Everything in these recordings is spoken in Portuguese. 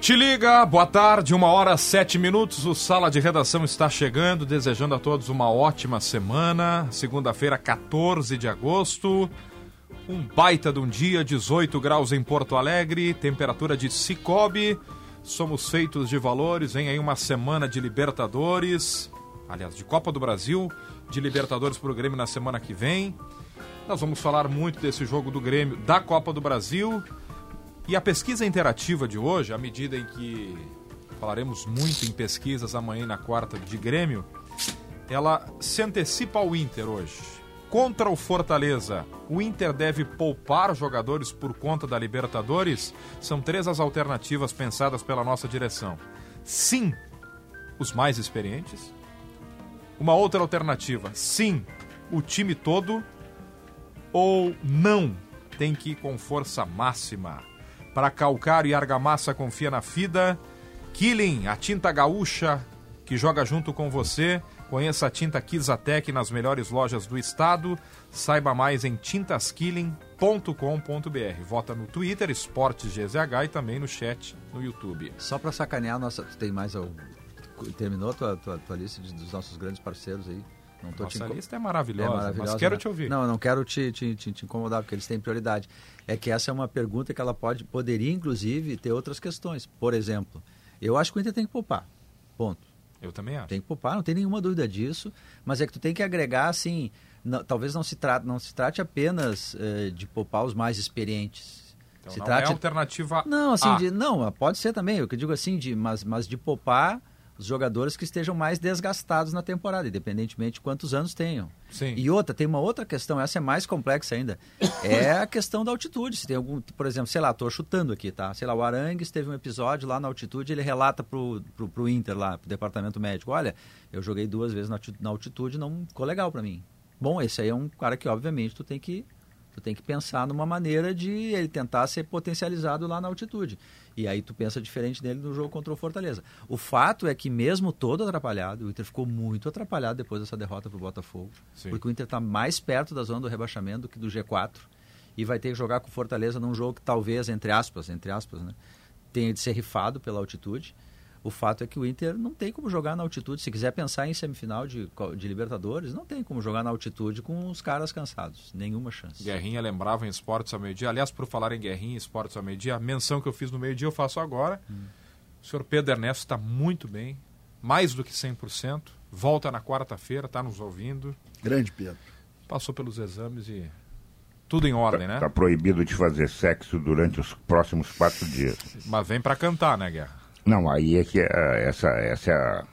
Te liga, boa tarde, uma hora sete minutos. O Sala de Redação está chegando, desejando a todos uma ótima semana. Segunda-feira, 14 de agosto. Um baita de um dia, 18 graus em Porto Alegre, temperatura de Cicobi. Somos feitos de valores, vem aí uma semana de Libertadores, aliás, de Copa do Brasil, de Libertadores para o Grêmio na semana que vem. Nós vamos falar muito desse jogo do Grêmio da Copa do Brasil. E a pesquisa interativa de hoje, à medida em que falaremos muito em pesquisas amanhã na quarta de Grêmio, ela se antecipa ao Inter hoje. Contra o Fortaleza, o Inter deve poupar jogadores por conta da Libertadores? São três as alternativas pensadas pela nossa direção. Sim, os mais experientes. Uma outra alternativa, sim, o time todo. Ou não, tem que ir com força máxima. Para calcário e argamassa, confia na FIDA. Killing, a tinta gaúcha que joga junto com você. Conheça a tinta Kizatec nas melhores lojas do estado. Saiba mais em tintaskilling.com.br. Vota no Twitter, Esportes GZH e também no chat no YouTube. Só para sacanear, nossa, tem mais algum... Terminou a tua, tua, tua lista de, dos nossos grandes parceiros aí? Não tô Nossa te... lista é maravilhosa, é maravilhosa, mas quero né? te ouvir. Não, não quero te, te, te, te, incomodar, porque eles têm prioridade. É que essa é uma pergunta que ela pode, poderia, inclusive, ter outras questões. Por exemplo, eu acho que o Inter tem que poupar. Ponto. Eu também acho. Tem que poupar, não tem nenhuma dúvida disso. Mas é que tu tem que agregar, assim, não, talvez não se, trate, não se trate apenas eh, de poupar os mais experientes. Então se não trate... é alternativa Não, assim, A. de, não, pode ser também. Eu que digo assim, de, mas, mas de poupar os jogadores que estejam mais desgastados na temporada, independentemente de quantos anos tenham. Sim. E outra, tem uma outra questão, essa é mais complexa ainda, é a questão da altitude. Se tem algum, por exemplo, sei lá, estou chutando aqui, tá? Sei lá, o Arangues teve um episódio lá na altitude, ele relata pro, pro, pro Inter lá, pro departamento médico, olha, eu joguei duas vezes na, na altitude, não ficou legal para mim. Bom, esse aí é um cara que obviamente tu tem que tu tem que pensar numa maneira de ele tentar ser potencializado lá na altitude. E aí tu pensa diferente dele no jogo contra o Fortaleza. O fato é que mesmo todo atrapalhado, o Inter ficou muito atrapalhado depois dessa derrota para o Botafogo. Sim. Porque o Inter está mais perto da zona do rebaixamento do que do G4. E vai ter que jogar com o Fortaleza num jogo que talvez, entre aspas, entre aspas, né, tenha de ser rifado pela altitude. O fato é que o Inter não tem como jogar na altitude. Se quiser pensar em semifinal de, de Libertadores, não tem como jogar na altitude com os caras cansados. Nenhuma chance. Guerrinha lembrava em esportes ao meio-dia. Aliás, por falar em Guerrinha e esportes ao meio-dia, a menção que eu fiz no meio-dia eu faço agora. Hum. O senhor Pedro Ernesto está muito bem, mais do que 100%. Volta na quarta-feira, está nos ouvindo. Grande Pedro. Passou pelos exames e tudo em ordem, tá, né? Está proibido de fazer sexo durante os próximos quatro dias. Mas vem para cantar, né, Guerra? Não, aí é que é, essa, essa, é a,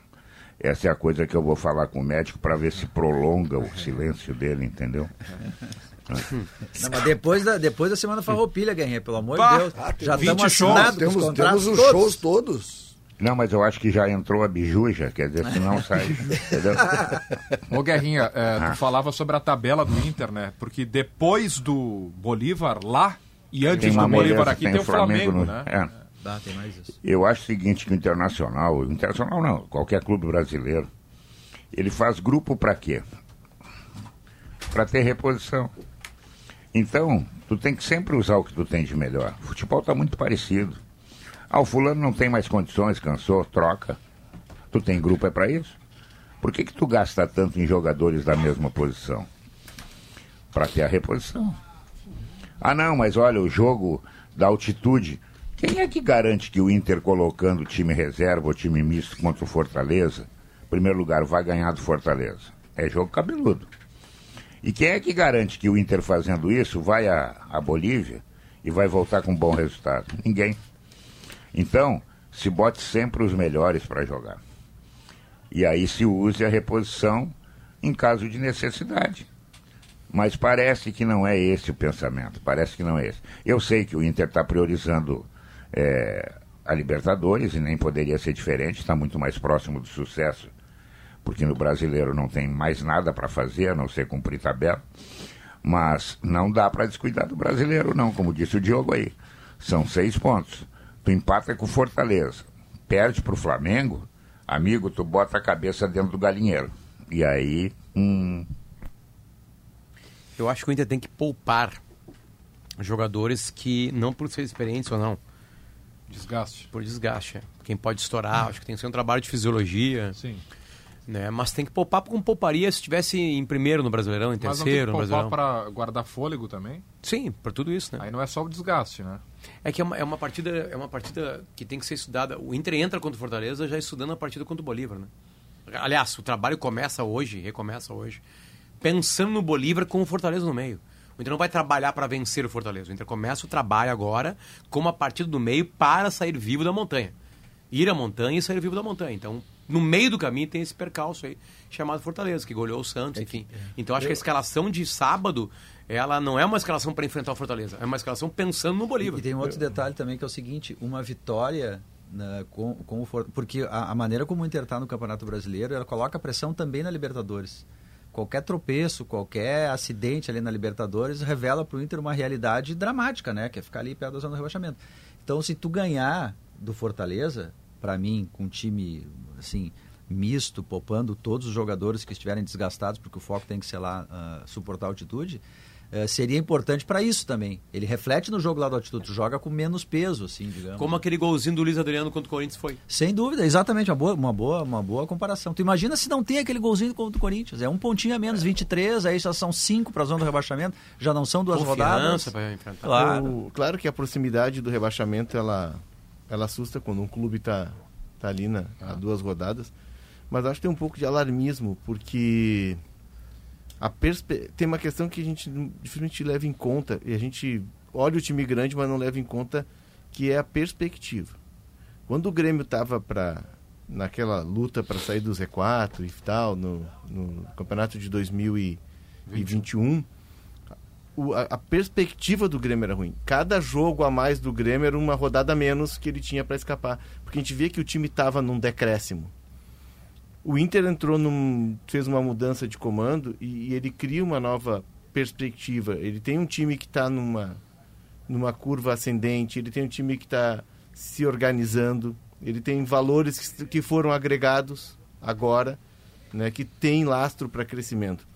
essa é a coisa que eu vou falar com o médico para ver se prolonga o silêncio dele, entendeu? Não, mas depois da, depois da semana farroupilha, Guerrinha, pelo amor de Deus. Ah, já 20 estamos assinados com os Temos, contratos temos os todos. shows todos. Não, mas eu acho que já entrou a bijuja, quer dizer, se não sai, entendeu? Ô Guerrinha, é, Ah. tu falava sobre a tabela do Inter, né? Porque depois do Bolívar lá e antes Tem do Bolívar aqui tem, o Flamengo, no- né? é. Tem mais isso. Eu acho o seguinte, que o Internacional, Internacional não, qualquer clube brasileiro, ele faz grupo para quê? Para ter reposição. Então, tu tem que sempre usar o que tu tem de melhor. O futebol está muito parecido. Ah, o fulano não tem mais condições, cansou, troca. Tu tem grupo é para isso? Por que que tu gasta tanto em jogadores da mesma posição? Para ter a reposição. Ah, não, mas olha, o jogo da altitude. Quem é que garante que o Inter colocando time reserva ou time misto contra o Fortaleza, em primeiro lugar, vai ganhar do Fortaleza? É jogo cabeludo. E quem é que garante que o Inter fazendo isso vai à Bolívia e vai voltar com um bom resultado? Ninguém. Então, se bote sempre os melhores para jogar. E aí se use a reposição em caso de necessidade. Mas parece que não é esse o pensamento. Parece que não é esse. Eu sei que o Inter está priorizando é, a Libertadores, e nem poderia ser diferente, está muito mais próximo do sucesso, porque no brasileiro não tem mais nada para fazer, a não ser cumprir tabela. Mas não dá para descuidar do brasileiro, não, como disse o Diogo aí. São seis pontos. Tu empata com Fortaleza, perde para o Flamengo, amigo, tu bota a cabeça dentro do galinheiro. E aí, hum, Eu acho que o Inter tem que poupar jogadores que, não por ser experientes ou não, Desgaste. por desgaste. é. Quem pode estourar, acho que tem que ser um trabalho de fisiologia, Sim. né? Mas tem que poupar como pouparia se estivesse em primeiro no Brasileirão, em Mas não tem que terceiro poupar para guardar fôlego também? Sim, por tudo isso, né? Aí não é só o desgaste, né? É que é uma, é uma partida é uma partida que tem que ser estudada. O Inter entra contra o Fortaleza já estudando a partida contra o Bolívar, né? Aliás, o trabalho começa hoje, recomeça hoje, pensando no Bolívar com o Fortaleza no meio. O Inter não vai trabalhar para vencer o Fortaleza. O Inter começa o trabalho agora com uma partida do meio para sair vivo da montanha. Ir à montanha e sair vivo da montanha. Então, no meio do caminho tem esse percalço aí, chamado Fortaleza, que goleou o Santos, enfim. Então, acho que a escalação de sábado, ela não é uma escalação para enfrentar o Fortaleza, é uma escalação pensando no Bolívar. E tem um outro detalhe também que é o seguinte, uma vitória né, com, com o For- porque a, a maneira como o Inter está no Campeonato Brasileiro, ela coloca pressão também na Libertadores. Qualquer tropeço, qualquer acidente ali na Libertadores revela para o Inter uma realidade dramática, né? Que é ficar ali perto da zona do rebaixamento. Então, se tu ganhar do Fortaleza, para mim, com um time assim misto, poupando todos os jogadores que estiverem desgastados, porque o foco tem que ser lá ah, suportar a altitude, eh, seria importante para isso também. Ele reflete no jogo lá do altitude, tu joga com menos peso, assim, digamos. Como aquele golzinho do Luiz Adriano contra o Corinthians foi. Sem dúvida, exatamente, uma boa, uma boa, uma boa comparação. Tu imagina se não tem aquele golzinho contra o Corinthians, é um pontinho a menos, 23, aí já são cinco para a zona do rebaixamento, já não são duas rodadas. Confiança para enfrentar. Claro. O- claro que a proximidade do rebaixamento ela, ela assusta quando um clube está tá ali na, a duas rodadas. Mas acho que tem um pouco de alarmismo, porque a perspe... tem uma questão que a gente dificilmente leva em conta, e a gente olha o time grande, mas não leva em conta, que é a perspectiva. Quando o Grêmio estava para naquela luta para sair do Z4 e tal, no, no campeonato de 2021, o- a, a perspectiva do Grêmio era ruim. Cada jogo a mais do Grêmio era uma rodada menos que ele tinha para escapar. Porque a gente via que o time estava num decréscimo. O Inter entrou num. fez uma mudança de comando e, e ele cria uma nova perspectiva. Ele tem um time que está numa, numa curva ascendente, ele tem um time que está se organizando, ele tem valores que, que foram agregados agora, né, que tem lastro para crescimento.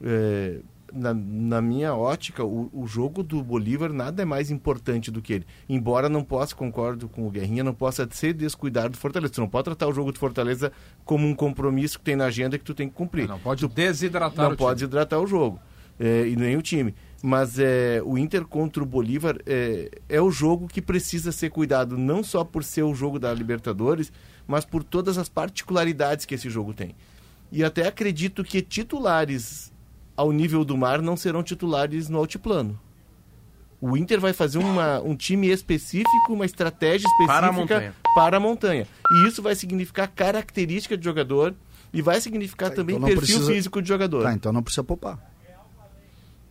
É, na, na minha ótica, o, o jogo do Bolívar nada é mais importante do que ele. Embora não possa, concordo com o Guerrinha, não possa ser descuidado do Fortaleza. Tu não pode tratar o jogo do Fortaleza como um compromisso que tem na agenda que tu tem que cumprir. Não pode Tu desidratar não o pode time. desidratar o jogo é, e nem o time. Mas é, o Inter contra o Bolívar é, é o jogo que precisa ser cuidado, não só por ser o jogo da Libertadores, mas por todas as particularidades que esse jogo tem. E até acredito que titulares ao nível do mar não serão titulares no altiplano. O Inter vai fazer uma, um time específico, uma estratégia específica Para a montanha. para a montanha. E isso vai significar característica de jogador e vai significar Tá, também então perfil precisa- físico de jogador. Tá, então não precisa poupar.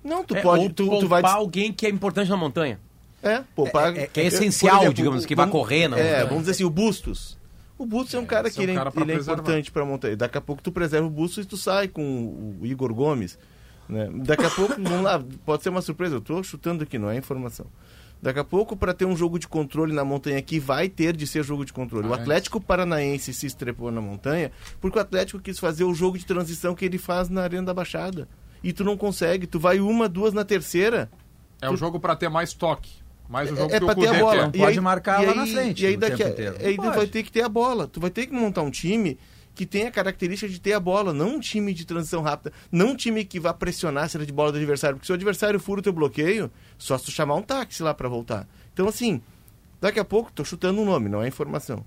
Não, tu É, pode. ou Tu, tu poupar vai. alguém que é importante na montanha. É, poupar. É- é- que é essencial, digamos, que vai correr na É, montanha. vamos dizer assim, o Bustos. O Bustos é um cara esse que é um ele, é- cara pra ele é importante para montanha. Daqui a pouco tu preserva o Bustos e tu sai com o Igor Gomes. Né? Daqui a pouco, vamos lá, pode ser uma surpresa. Eu tô chutando aqui, não é informação. Daqui a pouco, para ter um jogo de controle na montanha que vai ter de ser jogo de controle. O é. Atlético Paranaense se estrepou na montanha porque o Atlético quis fazer o jogo de transição que ele faz na Arena da Baixada. E tu não consegue. Tu vai uma, duas na terceira. É o jogo para ter mais toque. Mais o jogo É que pra o ter a bola. Não pode marcar lá na frente E aí daqui aí Não tu vai ter que ter a bola. Tu vai ter que montar um time que tenha a característica de ter a bola, não um time de transição rápida, não um time que vá pressionar a saída de bola do adversário, porque se o adversário fura o teu bloqueio, só se tu chamar um táxi lá pra voltar. Então assim, daqui a pouco, tô chutando um nome, não é informação.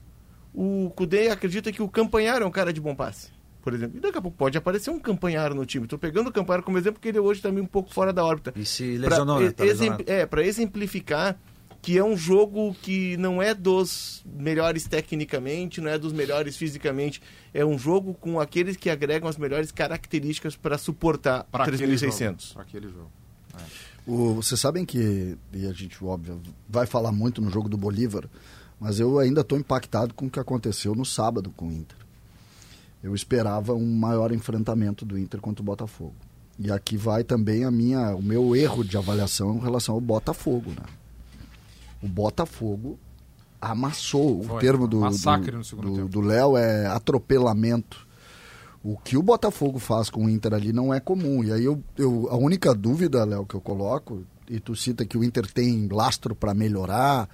O Kudê acredita que o Campanharo é um cara de bom passe, por exemplo. E daqui a pouco pode aparecer um Campanharo no time. Tô pegando o Campanharo como exemplo porque ele hoje tá meio um pouco fora da órbita. E se Pra lesionou, né? Tá lesionado. é, para exemplificar que é um jogo que não é dos melhores tecnicamente, não é dos melhores fisicamente, é um jogo com aqueles que agregam as melhores características para suportar Pra aquele 3.600. jogo. Pra aquele jogo. O- vocês sabem que, e a gente, óbvio, vai falar muito no jogo do Bolívar, Mas eu ainda estou impactado com o que aconteceu no sábado com o Inter. Eu esperava um maior enfrentamento do Inter contra o Botafogo. E aqui vai também a minha, o meu erro de avaliação em relação ao Botafogo. Né? O Botafogo amassou. Foi, o termo do massacre do- no segundo do- tempo. do Léo é atropelamento. O que o Botafogo faz com o Inter ali não é comum. E aí eu, eu a única dúvida, Léo, que eu coloco, e tu cita que o Inter tem lastro para melhorar.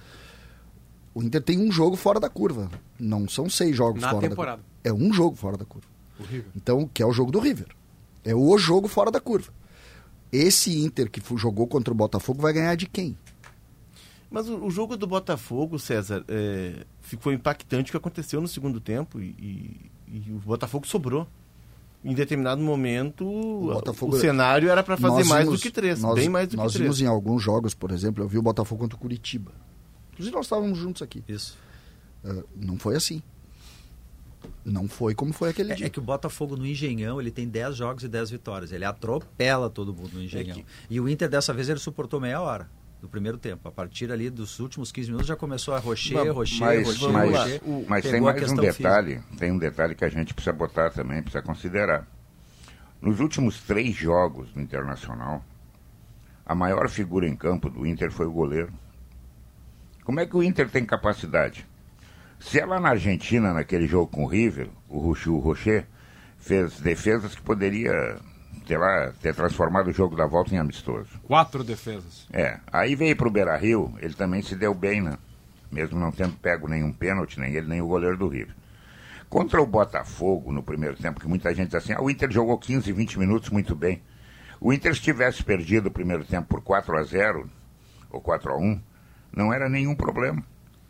O Inter tem um jogo fora da curva. Não são seis jogos Na fora temporada. da curva. É um jogo fora da curva. Então, que é o jogo do River. É o jogo fora da curva. Esse Inter que jogou contra o Botafogo vai ganhar de quem? Mas o, o jogo do Botafogo, César, é, ficou impactante o que aconteceu no segundo tempo e, e- e o Botafogo sobrou. Em determinado momento, o, Botafogo- cenário era para fazer Nós mais vimos- do que três, nós- bem mais do Nós que vimos três. em alguns jogos, por exemplo, eu vi o Botafogo contra o Curitiba. Inclusive nós estávamos juntos aqui. Isso. Ah, não foi assim. Não foi como foi aquele É, dia. é que o Botafogo no Engenhão, ele tem 10 jogos e 10 vitórias. Ele atropela todo mundo no Engenhão. É que- E o Inter dessa vez ele suportou meia hora do primeiro tempo. A partir ali dos últimos 15 minutos já começou a rocher, Mas- rocher, Mas, rocher, mas, rocher. mas tem Pegou a mais um detalhe, tem um detalhe que a gente precisa botar também, precisa considerar. Nos últimos três jogos no Internacional, a maior figura em campo do Inter foi o goleiro. Como é que o Inter tem capacidade? Se é lá na Argentina, naquele jogo com o River, o Rocher fez defesas que poderia ter, lá, ter transformado o jogo da volta em amistoso. Quatro defesas. É, aí veio pro Beira Rio, ele também se deu bem, né? Mesmo não tendo pego nenhum pênalti, nem ele, nem o goleiro do River. Contra o Botafogo, no primeiro tempo, que muita gente diz assim, ah, o Inter jogou 15, 20 minutos muito bem. O Inter, se tivesse perdido o primeiro tempo por 4 a 0 ou 4 a 1 não era nenhum problema.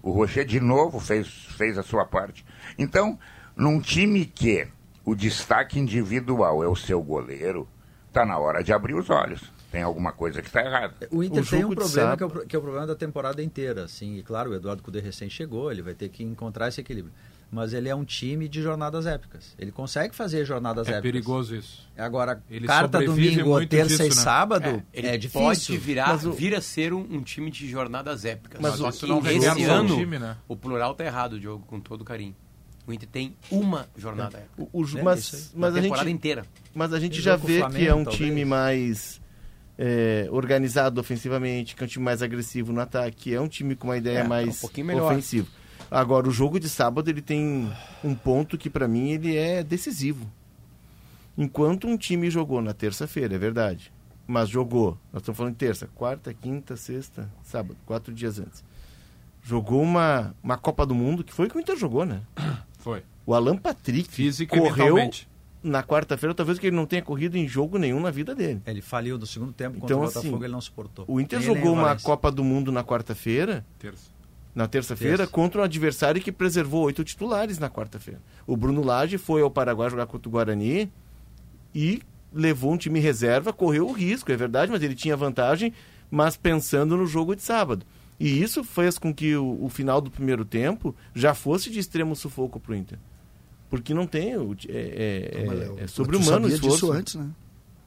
O Rocher, de novo, fez, fez a sua parte. Então, num time que o destaque individual é o seu goleiro, tá na hora de abrir os olhos. Tem alguma coisa que está errada. O Inter O tem um problema que é, o, que é o problema da temporada inteira, assim. E claro, o Eduardo Cudê recém chegou, ele vai ter que encontrar esse equilíbrio. Mas ele é um time de jornadas épicas. Ele consegue fazer jornadas É épicas. perigoso isso. Agora, Ele quarta, sobrevive domingo, muito terça disso, e né? sábado ele é, difícil. pode virar, Mas o- vir a ser um, um time de jornadas épicas. Mas Só o- que isso não esse ano, time, né? o plural tá errado, Diogo, com todo carinho. O Inter tem uma jornada É, mas, isso aí. mas a temporada gente, inteira. mas a gente Tem já vê Flamengo, que é um talvez. time mais é, organizado ofensivamente, que é um time mais agressivo no ataque, é um time com uma ideia É, mais um ofensiva. Agora, o jogo de sábado ele tem um ponto que para mim ele é decisivo. Enquanto um time jogou na terça-feira, é verdade, mas jogou, nós estamos falando de terça, quarta, quinta, sexta, sábado, quatro dias antes. Jogou uma, uma Copa do Mundo, que foi o que o Inter jogou, né? Foi. O Alan Patrick Física correu na quarta-feira, talvez que ele não tenha corrido em jogo nenhum na vida dele. Ele faliu no segundo tempo contra Então, o Botafogo, assim, ele não suportou. O Inter jogou uma. Copa do Mundo na quarta-feira, Terça. na terça-feira, Terça. contra um adversário que preservou oito titulares na quarta-feira. O Bruno Lage foi ao Paraguai jogar contra o Guarani e levou um time reserva, correu o risco, é verdade, mas ele tinha vantagem, mas pensando no jogo de sábado. E isso fez com que o, o final do primeiro tempo já fosse de extremo sufoco para o Inter. Porque não tem. É, é, Mas, é, é tu sobre-humano o sabia esforço. disso antes, né?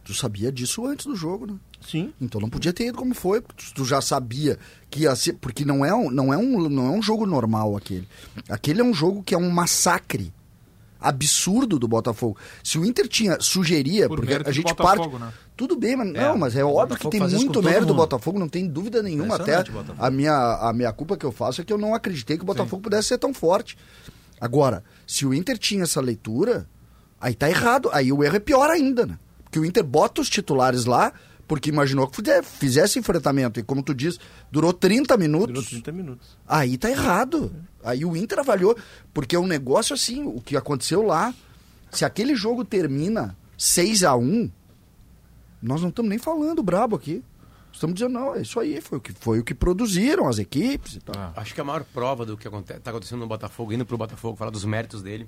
Tu sabia disso antes do jogo, né? Sim. Então não podia ter ido como foi, porque tu já sabia que ia ser, porque não é um, não é um, não é um jogo normal aquele. Aquele é um jogo que é um massacre absurdo do Botafogo. Se o Inter tinha sugeria, Por porque a gente Botafogo, parte né? tudo bem, mas É, não, mas é óbvio que tem muito mérito do. Botafogo, não tem dúvida nenhuma até. Botafogo. A minha a minha culpa que eu faço é que eu não acreditei que o Botafogo pudesse ser tão forte. Agora, se o Inter tinha essa leitura, aí tá errado. Aí o erro é pior ainda, né? Porque o Inter bota os titulares lá porque imaginou que fizesse enfrentamento. E como tu diz, durou 30 minutos. Durou 30 minutos. Aí tá errado. Aí o Inter avaliou. Porque é um negócio assim, o que aconteceu lá. Se aquele jogo termina 6 a 1 nós não estamos nem falando brabo aqui. Estamos dizendo, não, é isso aí, foi o que, foi o que produziram as equipes e tal. Ah. Acho que a maior prova do que está acontecendo no Botafogo, indo pro Botafogo, falar dos méritos dele,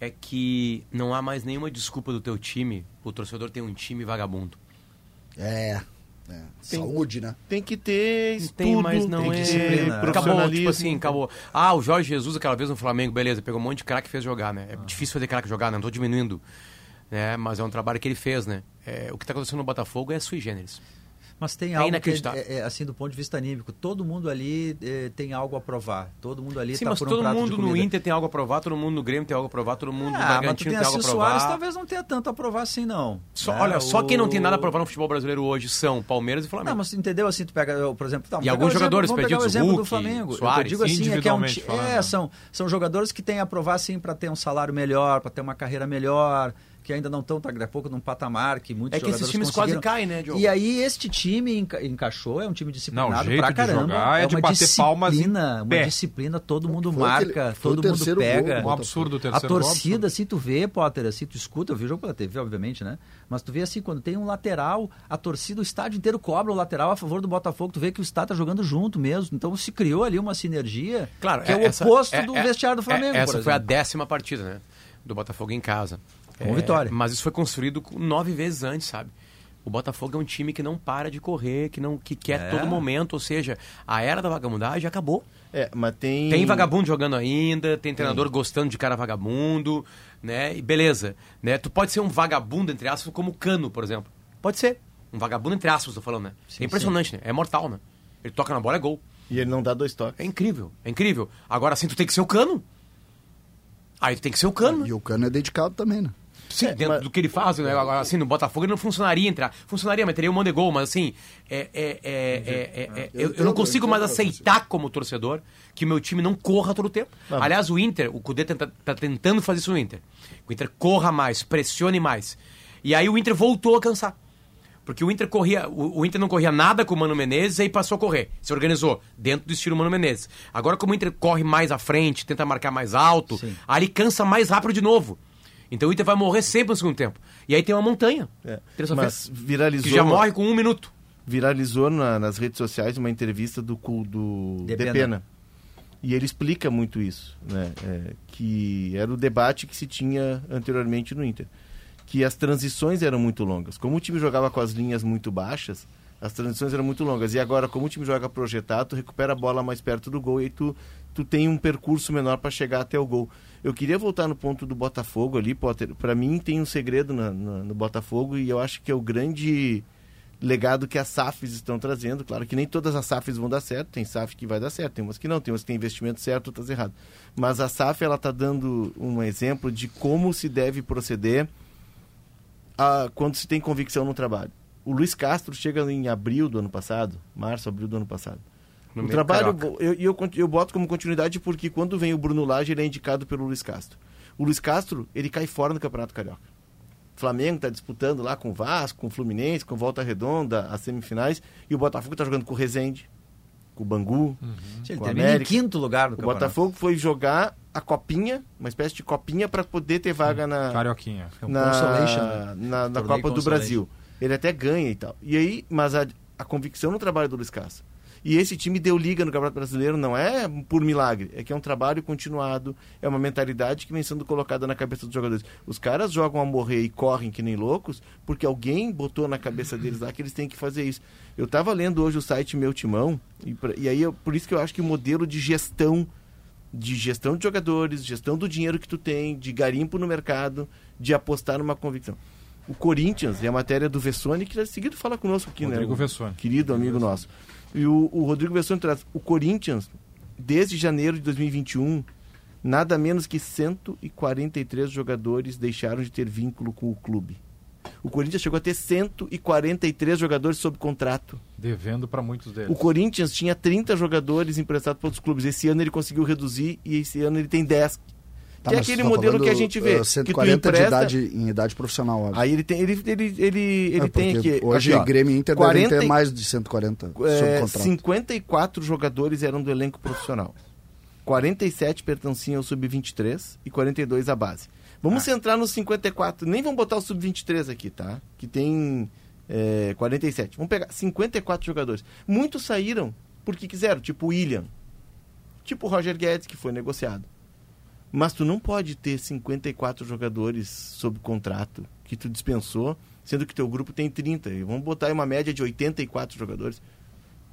é que não há mais nenhuma desculpa do teu time, o torcedor tem um time vagabundo. É. é. Saúde, né? Tem que ter estudo, tem, mas não tem que é. ter Acabou, Acabou, tipo assim, acabou. Ah, o Jorge Jesus aquela vez no Flamengo, beleza, pegou um monte de craque e fez jogar, né? É Ah. difícil fazer craque jogar, né? Não tô diminuindo. Né? Mas é um trabalho que ele fez, né? É, o que tá acontecendo no Botafogo é sui generis. Mas tem É algo que, inacreditável. é, é, assim, do ponto de vista anímico, todo mundo ali eh, tem algo a provar. Todo mundo ali Sim, tá mas por um todo prato mundo no. Inter tem algo a provar, todo mundo no Grêmio tem algo a provar, todo mundo no Ah, tu Bragantino tem tem algo a provar. Soares, talvez não tenha tanto a provar assim, não. Só- Né? olha, só quem não tem nada a O- provar no futebol brasileiro hoje são Palmeiras e Flamengo. Não, mas entendeu assim, tu pega, por exemplo, tá, pegar alguns o exemplo- jogadores vamos pegar o exemplo do Hulk, Flamengo. Soares, eu digo assim, é que é um falando, é, são, são jogadores que têm a provar assim para ter um salário melhor, para ter uma carreira melhor, que ainda não estão daqui a pouco num patamar que muitos É que esses jogadores times quase caem, né, Diogo? E aí este time enca- encaixou, é um time disciplinado Não, jeito pra de caramba. jogar é de uma bater palmas em disciplina, uma pé. disciplina, todo mundo Foi marca, o todo mundo gol pega. do Um absurdo o A terceiro gol, torcida, assim, tu vê, Potter, assim, tu escuta, eu vi o jogo pela TV, obviamente, né? Mas tu vê assim, quando tem um lateral, a torcida, o estádio inteiro cobra o lateral a favor do Botafogo, tu vê que o estádio tá jogando junto mesmo. Então se criou ali uma sinergia Claro, que é, o essa- oposto é- do é- vestiário do Flamengo, é- Essa por foi a décima partida, né? Do Botafogo em casa. Com vitória. Mas isso foi construído nove vezes antes, sabe? O Botafogo é um time que não para de correr, que não que quer É. todo momento, ou seja, a era da vagabundagem acabou. É, mas tem. Tem vagabundo jogando ainda, tem treinador gostando de cara vagabundo, né? E beleza, né? Tu pode ser um vagabundo, entre aspas, como o Cano, por exemplo. Pode ser. Um vagabundo, entre aspas, tô falando, né? Sim, é impressionante, né? É mortal, né? Ele toca na bola, é gol. E ele não dá dois toques. É incrível, é incrível. Agora sim, tu tem que ser o Cano. Aí tu tem que ser o Cano. E o Cano é dedicado também, né? Sim, É, dentro mas- do que ele faz, né? Agora, assim, no Botafogo ele não funcionaria entrar. Funcionaria, mas teria um monte de gol, mas assim, é, é, é, é, é, eu, eu não consigo mais aceitar como torcedor que o meu time não corra todo o tempo. Aliás, o Inter, o Cudê tenta, tá tentando fazer isso no Inter. O Inter corra mais, pressione mais. E aí o Inter voltou a cansar. Porque o Inter corria, o, o Inter não corria nada com o Mano Menezes e aí passou a correr. Se organizou dentro do estilo Mano Menezes. Agora, como o Inter corre mais à frente, tenta marcar mais alto, Sim. aí ele cansa mais rápido de novo. Então o Inter vai morrer sempre no segundo tempo. E aí tem uma montanha. É. Mas viralizou. Que já morre com um minuto. viralizou na- nas redes sociais uma entrevista do, do Depena. Depena. E ele explica muito isso, né? É, que era o debate que se tinha anteriormente no Inter. Que as transições eram muito longas. Como o time jogava com as linhas muito baixas, as transições eram muito longas. E agora, como o time joga projetado, tu recupera a bola mais perto do gol e aí tu, tu tem um percurso menor para chegar até o gol. Eu queria voltar no ponto do Botafogo ali, Potter. Para mim tem um segredo na- na- no Botafogo e eu acho que é o grande legado que as SAFs estão trazendo. Claro que nem todas as SAFs vão dar certo, tem SAF que vai dar certo, tem umas que não, tem umas que tem investimento certo, outras errado. Mas a SAF ela está dando um exemplo de como se deve proceder a, quando se tem convicção no trabalho. O Luiz Castro chega em abril do ano passado, março, abril do ano passado. No o trabalho, carioca. eu, eu, eu boto como continuidade porque quando vem o Bruno Lage, ele é indicado pelo Luiz Castro. O Luiz Castro, ele cai fora no Campeonato Carioca. O Flamengo está disputando lá com o Vasco, com o Fluminense, com Volta Redonda, as semifinais, e o Botafogo está jogando com o Rezende, com o Bangu, Sim, Ele com o termina América. em quinto lugar no O campeonato. Botafogo foi jogar a copinha, uma espécie de copinha, para poder ter vaga na, Carioquinha. É um na, consolation, né? na, na Copa do. Brasil. Ele até ganha e tal. E aí, mas a, a convicção no trabalho do Luiz Castro. E esse time deu liga no Campeonato Brasileiro não é por milagre, é que é um trabalho continuado, é uma mentalidade que vem sendo colocada na cabeça dos jogadores. Os caras jogam a morrer e correm que nem loucos porque alguém botou na cabeça deles lá que eles têm que fazer isso. Eu estava lendo hoje o site Meu Timão e, pra- e aí eu- por isso que eu acho que o modelo de gestão de gestão de jogadores, gestão do dinheiro que tu tem, de garimpo no mercado, de apostar numa convicção. O Corinthians, e a matéria do Vessone, que já seguido fala conosco aqui, Rodrigo né? O Vessone. Querido amigo nosso. E o, o Rodrigo Vessone traz. O Corinthians, desde janeiro de 2021, nada menos que 143 jogadores deixaram de ter vínculo com o clube. O Corinthians chegou a ter 143 jogadores sob contrato. Devendo para muitos deles. O Corinthians tinha 30 jogadores emprestados para outros clubes. Esse ano ele conseguiu reduzir e esse ano ele tem 10. Tá, que é aquele tá modelo que a gente vê. uh, que tu 140 de empresta, idade, em idade profissional, óbvio. Aí ele tem, ele, ele, ele, ele É, tem aqui. Hoje aqui, ó, Grêmio Inter 40 devem ter mais de 140 sob é, contrato. 54 jogadores eram do elenco profissional. 47 pertenciam ao sub-23 e 42 à base. Vamos centrar nos 54. Nem vamos botar o sub-23 aqui, tá? Que tem é, 47. Vamos pegar 54 jogadores. Muitos saíram porque quiseram, tipo o William. Tipo o Roger Guedes, que foi negociado. Mas tu não pode ter 54 jogadores sob contrato que tu dispensou, sendo que teu grupo tem 30. E vamos botar aí uma média de 84 jogadores.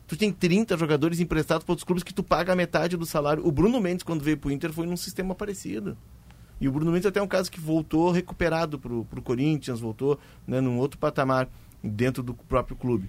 Tu tem 30 jogadores emprestados para outros clubes que tu paga a metade do salário. O Bruno Mendes, quando veio pro Inter, foi num sistema parecido. E o Bruno Mendes até é um caso que voltou recuperado pro, pro Corinthians, voltou né, num outro patamar dentro do próprio clube.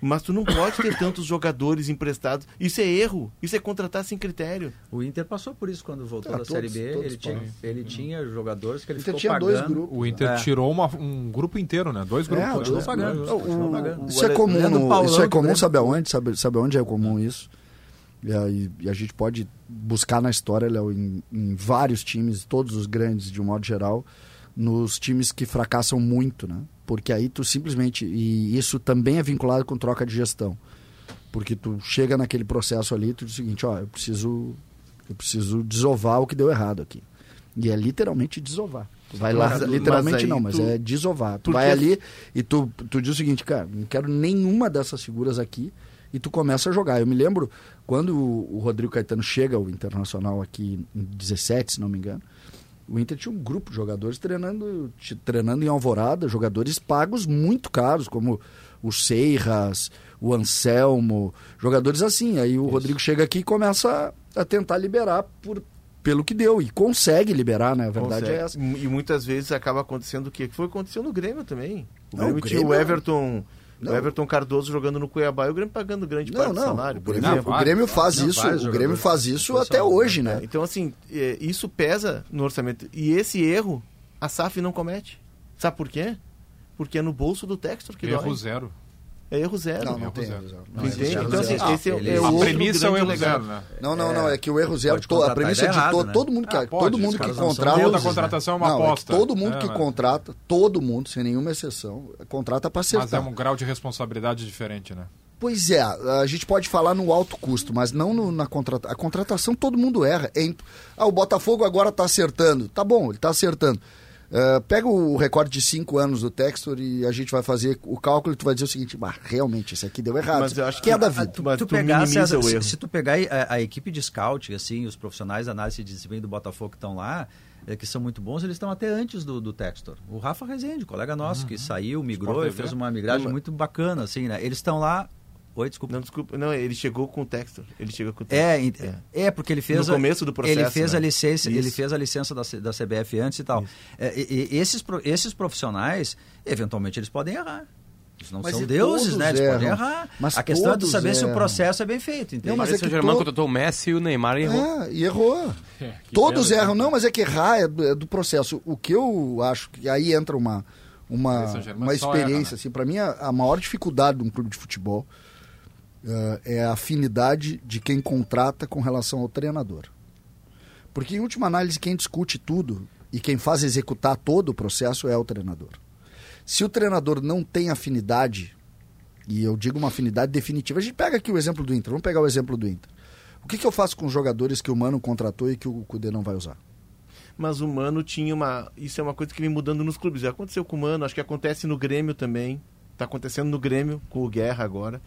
Mas tu não pode ter tantos jogadores emprestados. Isso é erro. Isso é contratar sem critério. O Inter passou por isso quando voltou Ah, da todos- Série B. Ele tinha, ele tinha jogadores que ele Inter ficou tinha pagando. dois grupos. O Inter É. tirou uma- um grupo inteiro, né? Dois grupos. É? Continuou pagando. O- continuou pagando. Isso é comum, no- Paulão isso é comum, sabe aonde? Sabe, sabe onde é comum isso? E, aí, e a gente pode buscar na história, Léo, em, em vários times, todos os grandes, de um modo geral, nos times que fracassam muito, né? Porque aí tu simplesmente. E isso também é vinculado com troca de gestão. Porque tu chega naquele processo ali, tu diz o seguinte, ó, eu preciso. Eu preciso desovar o que deu errado aqui. E é literalmente desovar. Tu vai lá, Mas- literalmente mas não, mas tu- é desovar. Tu vai ali e tu, tu diz o seguinte, cara, não quero nenhuma dessas figuras aqui e tu começa a jogar. Eu me lembro quando o, o Rodrigo Caetano chega ao Internacional aqui em 17, se não me engano, o Inter tinha um grupo de jogadores treinando, treinando em Alvorada, jogadores pagos muito caros, como o Seiras, o Anselmo, jogadores assim. Aí o Rodrigo chega aqui e começa a, a tentar liberar por, pelo que deu. E consegue liberar, né? A verdade Consegue. é essa. E muitas vezes acaba acontecendo o quê? Que foi o que aconteceu no Grêmio também. O Não, Grêmio o tinha o Grêmio- Everton. Não. O Everton Cardoso jogando no Cuiabá e o Grêmio pagando grande Não, parte do não. salário, O por Grêmio, exemplo. o Grêmio faz Não, isso, vários o Grêmio faz isso até hoje, né? Então, assim, é, isso pesa no orçamento. E esse erro, a SAF não comete. Sabe por quê? Porque é no bolso do Textor que Erro dói. zero. É erro zero. Não, não erro tem zero. erro zero. Não, Então, assim, zero. esse é, é o A premissa é o erro legado. zero, né? Não, não, não, é que o erro zero, a premissa de errado, to- né? todo mundo que, Ah, pode, todo mundo que contrata. Toda né? contratação é uma Não, é aposta. todo mundo É, que mas- contrata, todo mundo, sem nenhuma exceção, contrata para Mas é acertar. um grau de responsabilidade diferente, né? Pois é, a gente pode falar no alto custo, mas não no- na contratação. A contratação todo mundo erra. É imp- Ah, o Botafogo agora está acertando. Tá bom, ele está acertando. Ah, pega o recorde de cinco anos do Textor e a gente vai fazer o cálculo e tu vai dizer o seguinte, bah, realmente, esse aqui deu errado. Mas eu acho que é que- da vida. tu- mas tu tu pegasse minimiza as- o se, erro. se tu pegar a, a equipe de scout, assim, os profissionais de análise de desempenho do Botafogo que estão lá, eh, que são muito bons, eles estão até antes do, do Textor. O Rafa Rezende, colega nosso, que saiu, migrou e fez uma migragem mas- muito bacana, assim, né? Eles estão lá. Oi, desculpa. Não, desculpa. Não, ele chegou com o Textor. Ele chegou com o. É, ent- é, porque ele fez No a- começo do processo, ele fez a né? licença, ele fez a licença da, da CBF antes e tal. É, e- e esses esses profissionais, eventualmente eles podem errar. Eles não Mas são deuses, né? Eles podem erram. errar. Mas a questão é todos saber se o erram. processo é bem feito, entende? Não, mas Mas é que Germán to- contratou o Messi e o Neymar e errou. É, e errou. Todos erram. Não, mas é que errar é do, é do processo. O que eu acho que aí entra uma, uma, uma experiência. erra, né? assim, para mim, a, a maior dificuldade de um clube de futebol eh, é a afinidade de quem contrata com relação ao treinador. Porque, em última análise, quem discute tudo e quem faz executar todo o processo é o treinador. Se o treinador não tem afinidade, e eu digo uma afinidade definitiva, a gente pega aqui o exemplo do Inter, vamos pegar o exemplo do Inter. O que, que eu faço com os jogadores que o Mano contratou e que o Cudê não vai usar? Mas o Mano tinha uma. Isso é uma coisa que vem mudando nos clubes. Já aconteceu com o Mano, acho que acontece no Grêmio também. Está acontecendo no Grêmio, com o Guerra agora.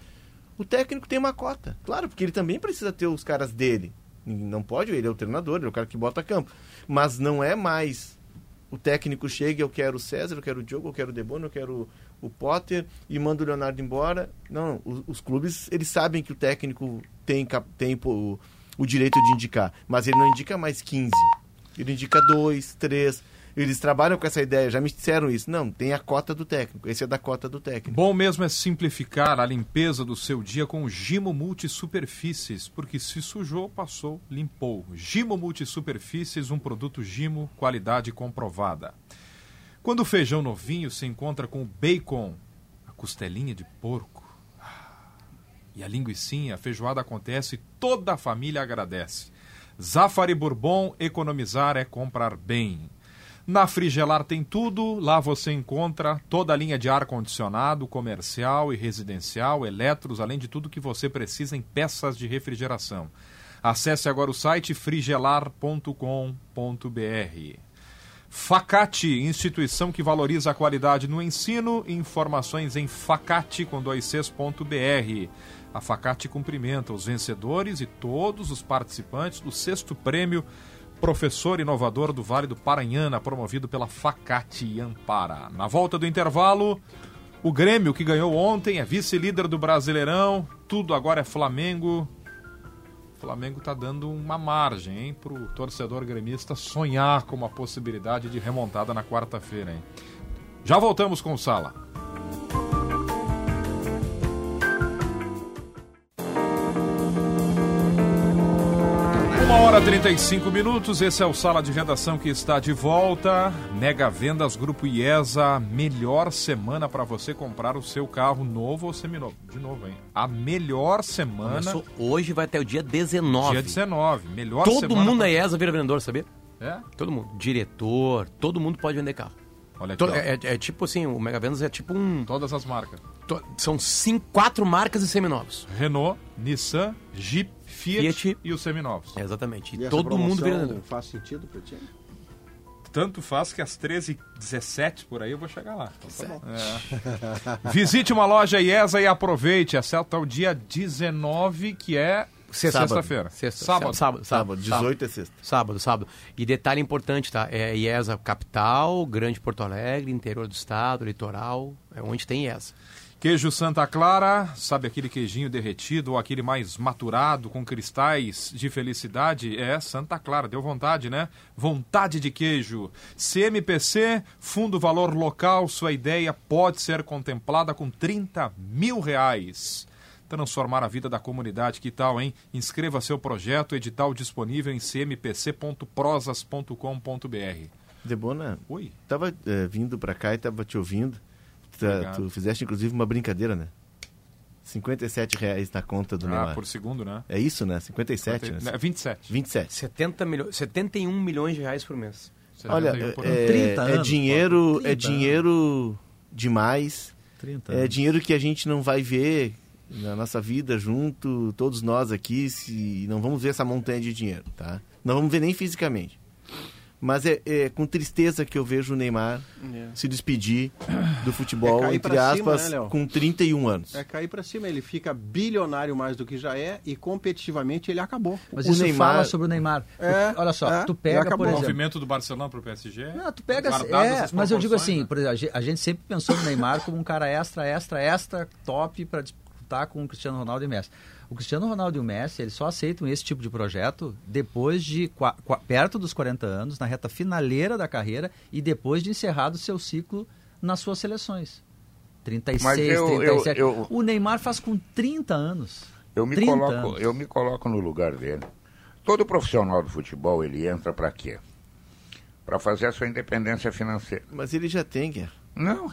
O técnico tem uma cota. Claro, porque ele também precisa ter os caras dele. Não pode, ele é o treinador, ele é o cara que bota campo. Mas não é mais o técnico chega, eu quero o César, eu quero o Diogo, eu quero o Debono, eu quero o Potter e manda o Leonardo embora. Não. Os, os clubes, eles sabem que o técnico tem, tem o, o direito de indicar, mas ele não indica mais 15. Ele indica dois, três. Eles trabalham com essa ideia, já me disseram isso. Não, tem a cota do técnico. Esse é da cota do técnico. Bom mesmo é simplificar a limpeza do seu dia com o Gimo Multisuperfícies, porque se sujou, passou, limpou. Gimo Multisuperfícies, um produto Gimo, qualidade comprovada. Quando o feijão novinho se encontra com o bacon, a costelinha de porco ah, e a linguiçinha, a feijoada acontece e toda a família agradece. Zafari Bourbon, economizar é comprar bem. Na Frigelar tem tudo, lá você encontra toda a linha de ar-condicionado, comercial e residencial, eletros, além de tudo que você precisa em peças de refrigeração. Acesse agora o site frigelar.com.br. Facate, instituição que valoriza a qualidade no ensino, informações em facate com dois Cs.br. A Facate cumprimenta os vencedores e todos os participantes do sexto prêmio Professor Inovador do Vale do Paranhana, promovido pela Facate Ampara. Na volta do intervalo, o Grêmio, que ganhou ontem, é vice-líder do Brasileirão, tudo agora é Flamengo. O Flamengo está dando uma margem, hein, para o torcedor gremista sonhar com uma possibilidade de remontada na quarta-feira, hein. Já voltamos com o Sala. 35 minutos, esse é o Sala de Redação que está de volta. Mega Vendas Grupo IESA, melhor semana para você comprar o seu carro novo ou seminovo. De novo, hein? A melhor semana. Começou hoje, vai até o dia 19. Dia 19, melhor Todo semana. mundo pra- na IESA vira vendedor, sabia? É? Todo mundo. Diretor, todo mundo pode vender carro. Olha aqui, é, é- é tipo assim, o Mega Vendas é tipo um... Todas as marcas. to- são cinco, quatro marcas de seminovos. Renault, Nissan, Jeep, Fiat, Fiat. e os seminovos. É, exatamente. E E essa todo mundo promoção vira vendedor. faz sentido pra ti? Tanto faz que às 13h17 por aí eu vou chegar lá. É. Visite uma loja IESA e aproveite. Acerta o dia 19, que é Sexta- sexta-feira. Sexta, Sábado. Sábado, sábado. Sábado, 18 é sexta. Sábado, sábado. E detalhe importante, tá? É IESA capital, Grande Porto Alegre, interior do estado, litoral, é onde tem IESA. Queijo Santa Clara, sabe aquele queijinho derretido ou aquele mais maturado com cristais de felicidade? É Santa Clara, deu vontade, né? Vontade de queijo. CMPC, Fundo Valor Local, sua ideia pode ser contemplada com 30 mil reais. Transformar a vida da comunidade, que tal, hein? Inscreva seu projeto, edital disponível em cmpc.prosas.com.br. Debona, Oi. tava eh, vindo pra cá e tava te ouvindo. Tá- Obrigado. tu fizeste inclusive uma brincadeira, né? 57 reais na conta do Ah, Neymar. por segundo, né? É isso, né? 57, né? É 27. 27. 70 milhões, 71 milhões de reais por mês. Olha, 71 por é, 30 é anos, dinheiro, pô, é 30 dinheiro demais. 30 É dinheiro que a gente não vai ver na nossa vida junto, todos nós aqui, se não vamos ver essa montanha de dinheiro, tá? Não vamos ver nem fisicamente. Mas é, é com tristeza que eu vejo o Neymar se despedir do futebol, É entre pra cima, aspas, né, com 31 anos. É cair pra cima, ele fica bilionário mais do que já é e competitivamente ele acabou. Mas o isso Neymar- fala sobre o Neymar. É, Olha só, é, tu pega, por O exemplo... movimento do Barcelona pro PSG. Não, tu pega. É, as mas eu digo assim, né? por exemplo, a gen- a gente sempre pensou no Neymar como um cara extra, extra, extra top para disputar com o Cristiano Ronaldo e o Messi. O Cristiano Ronaldo e o Messi, eles só aceitam esse tipo de projeto depois de perto dos 40 anos, na reta finaleira da carreira e depois de encerrado o seu ciclo nas suas seleções. 36, Mas eu- eu- 37. eu- O Neymar faz com 30 anos. Eu me, 30 coloco, anos. eu me coloco no lugar dele. Todo profissional do futebol, ele entra para quê? Para fazer a sua independência financeira. Mas ele já tem, Guerra. Não,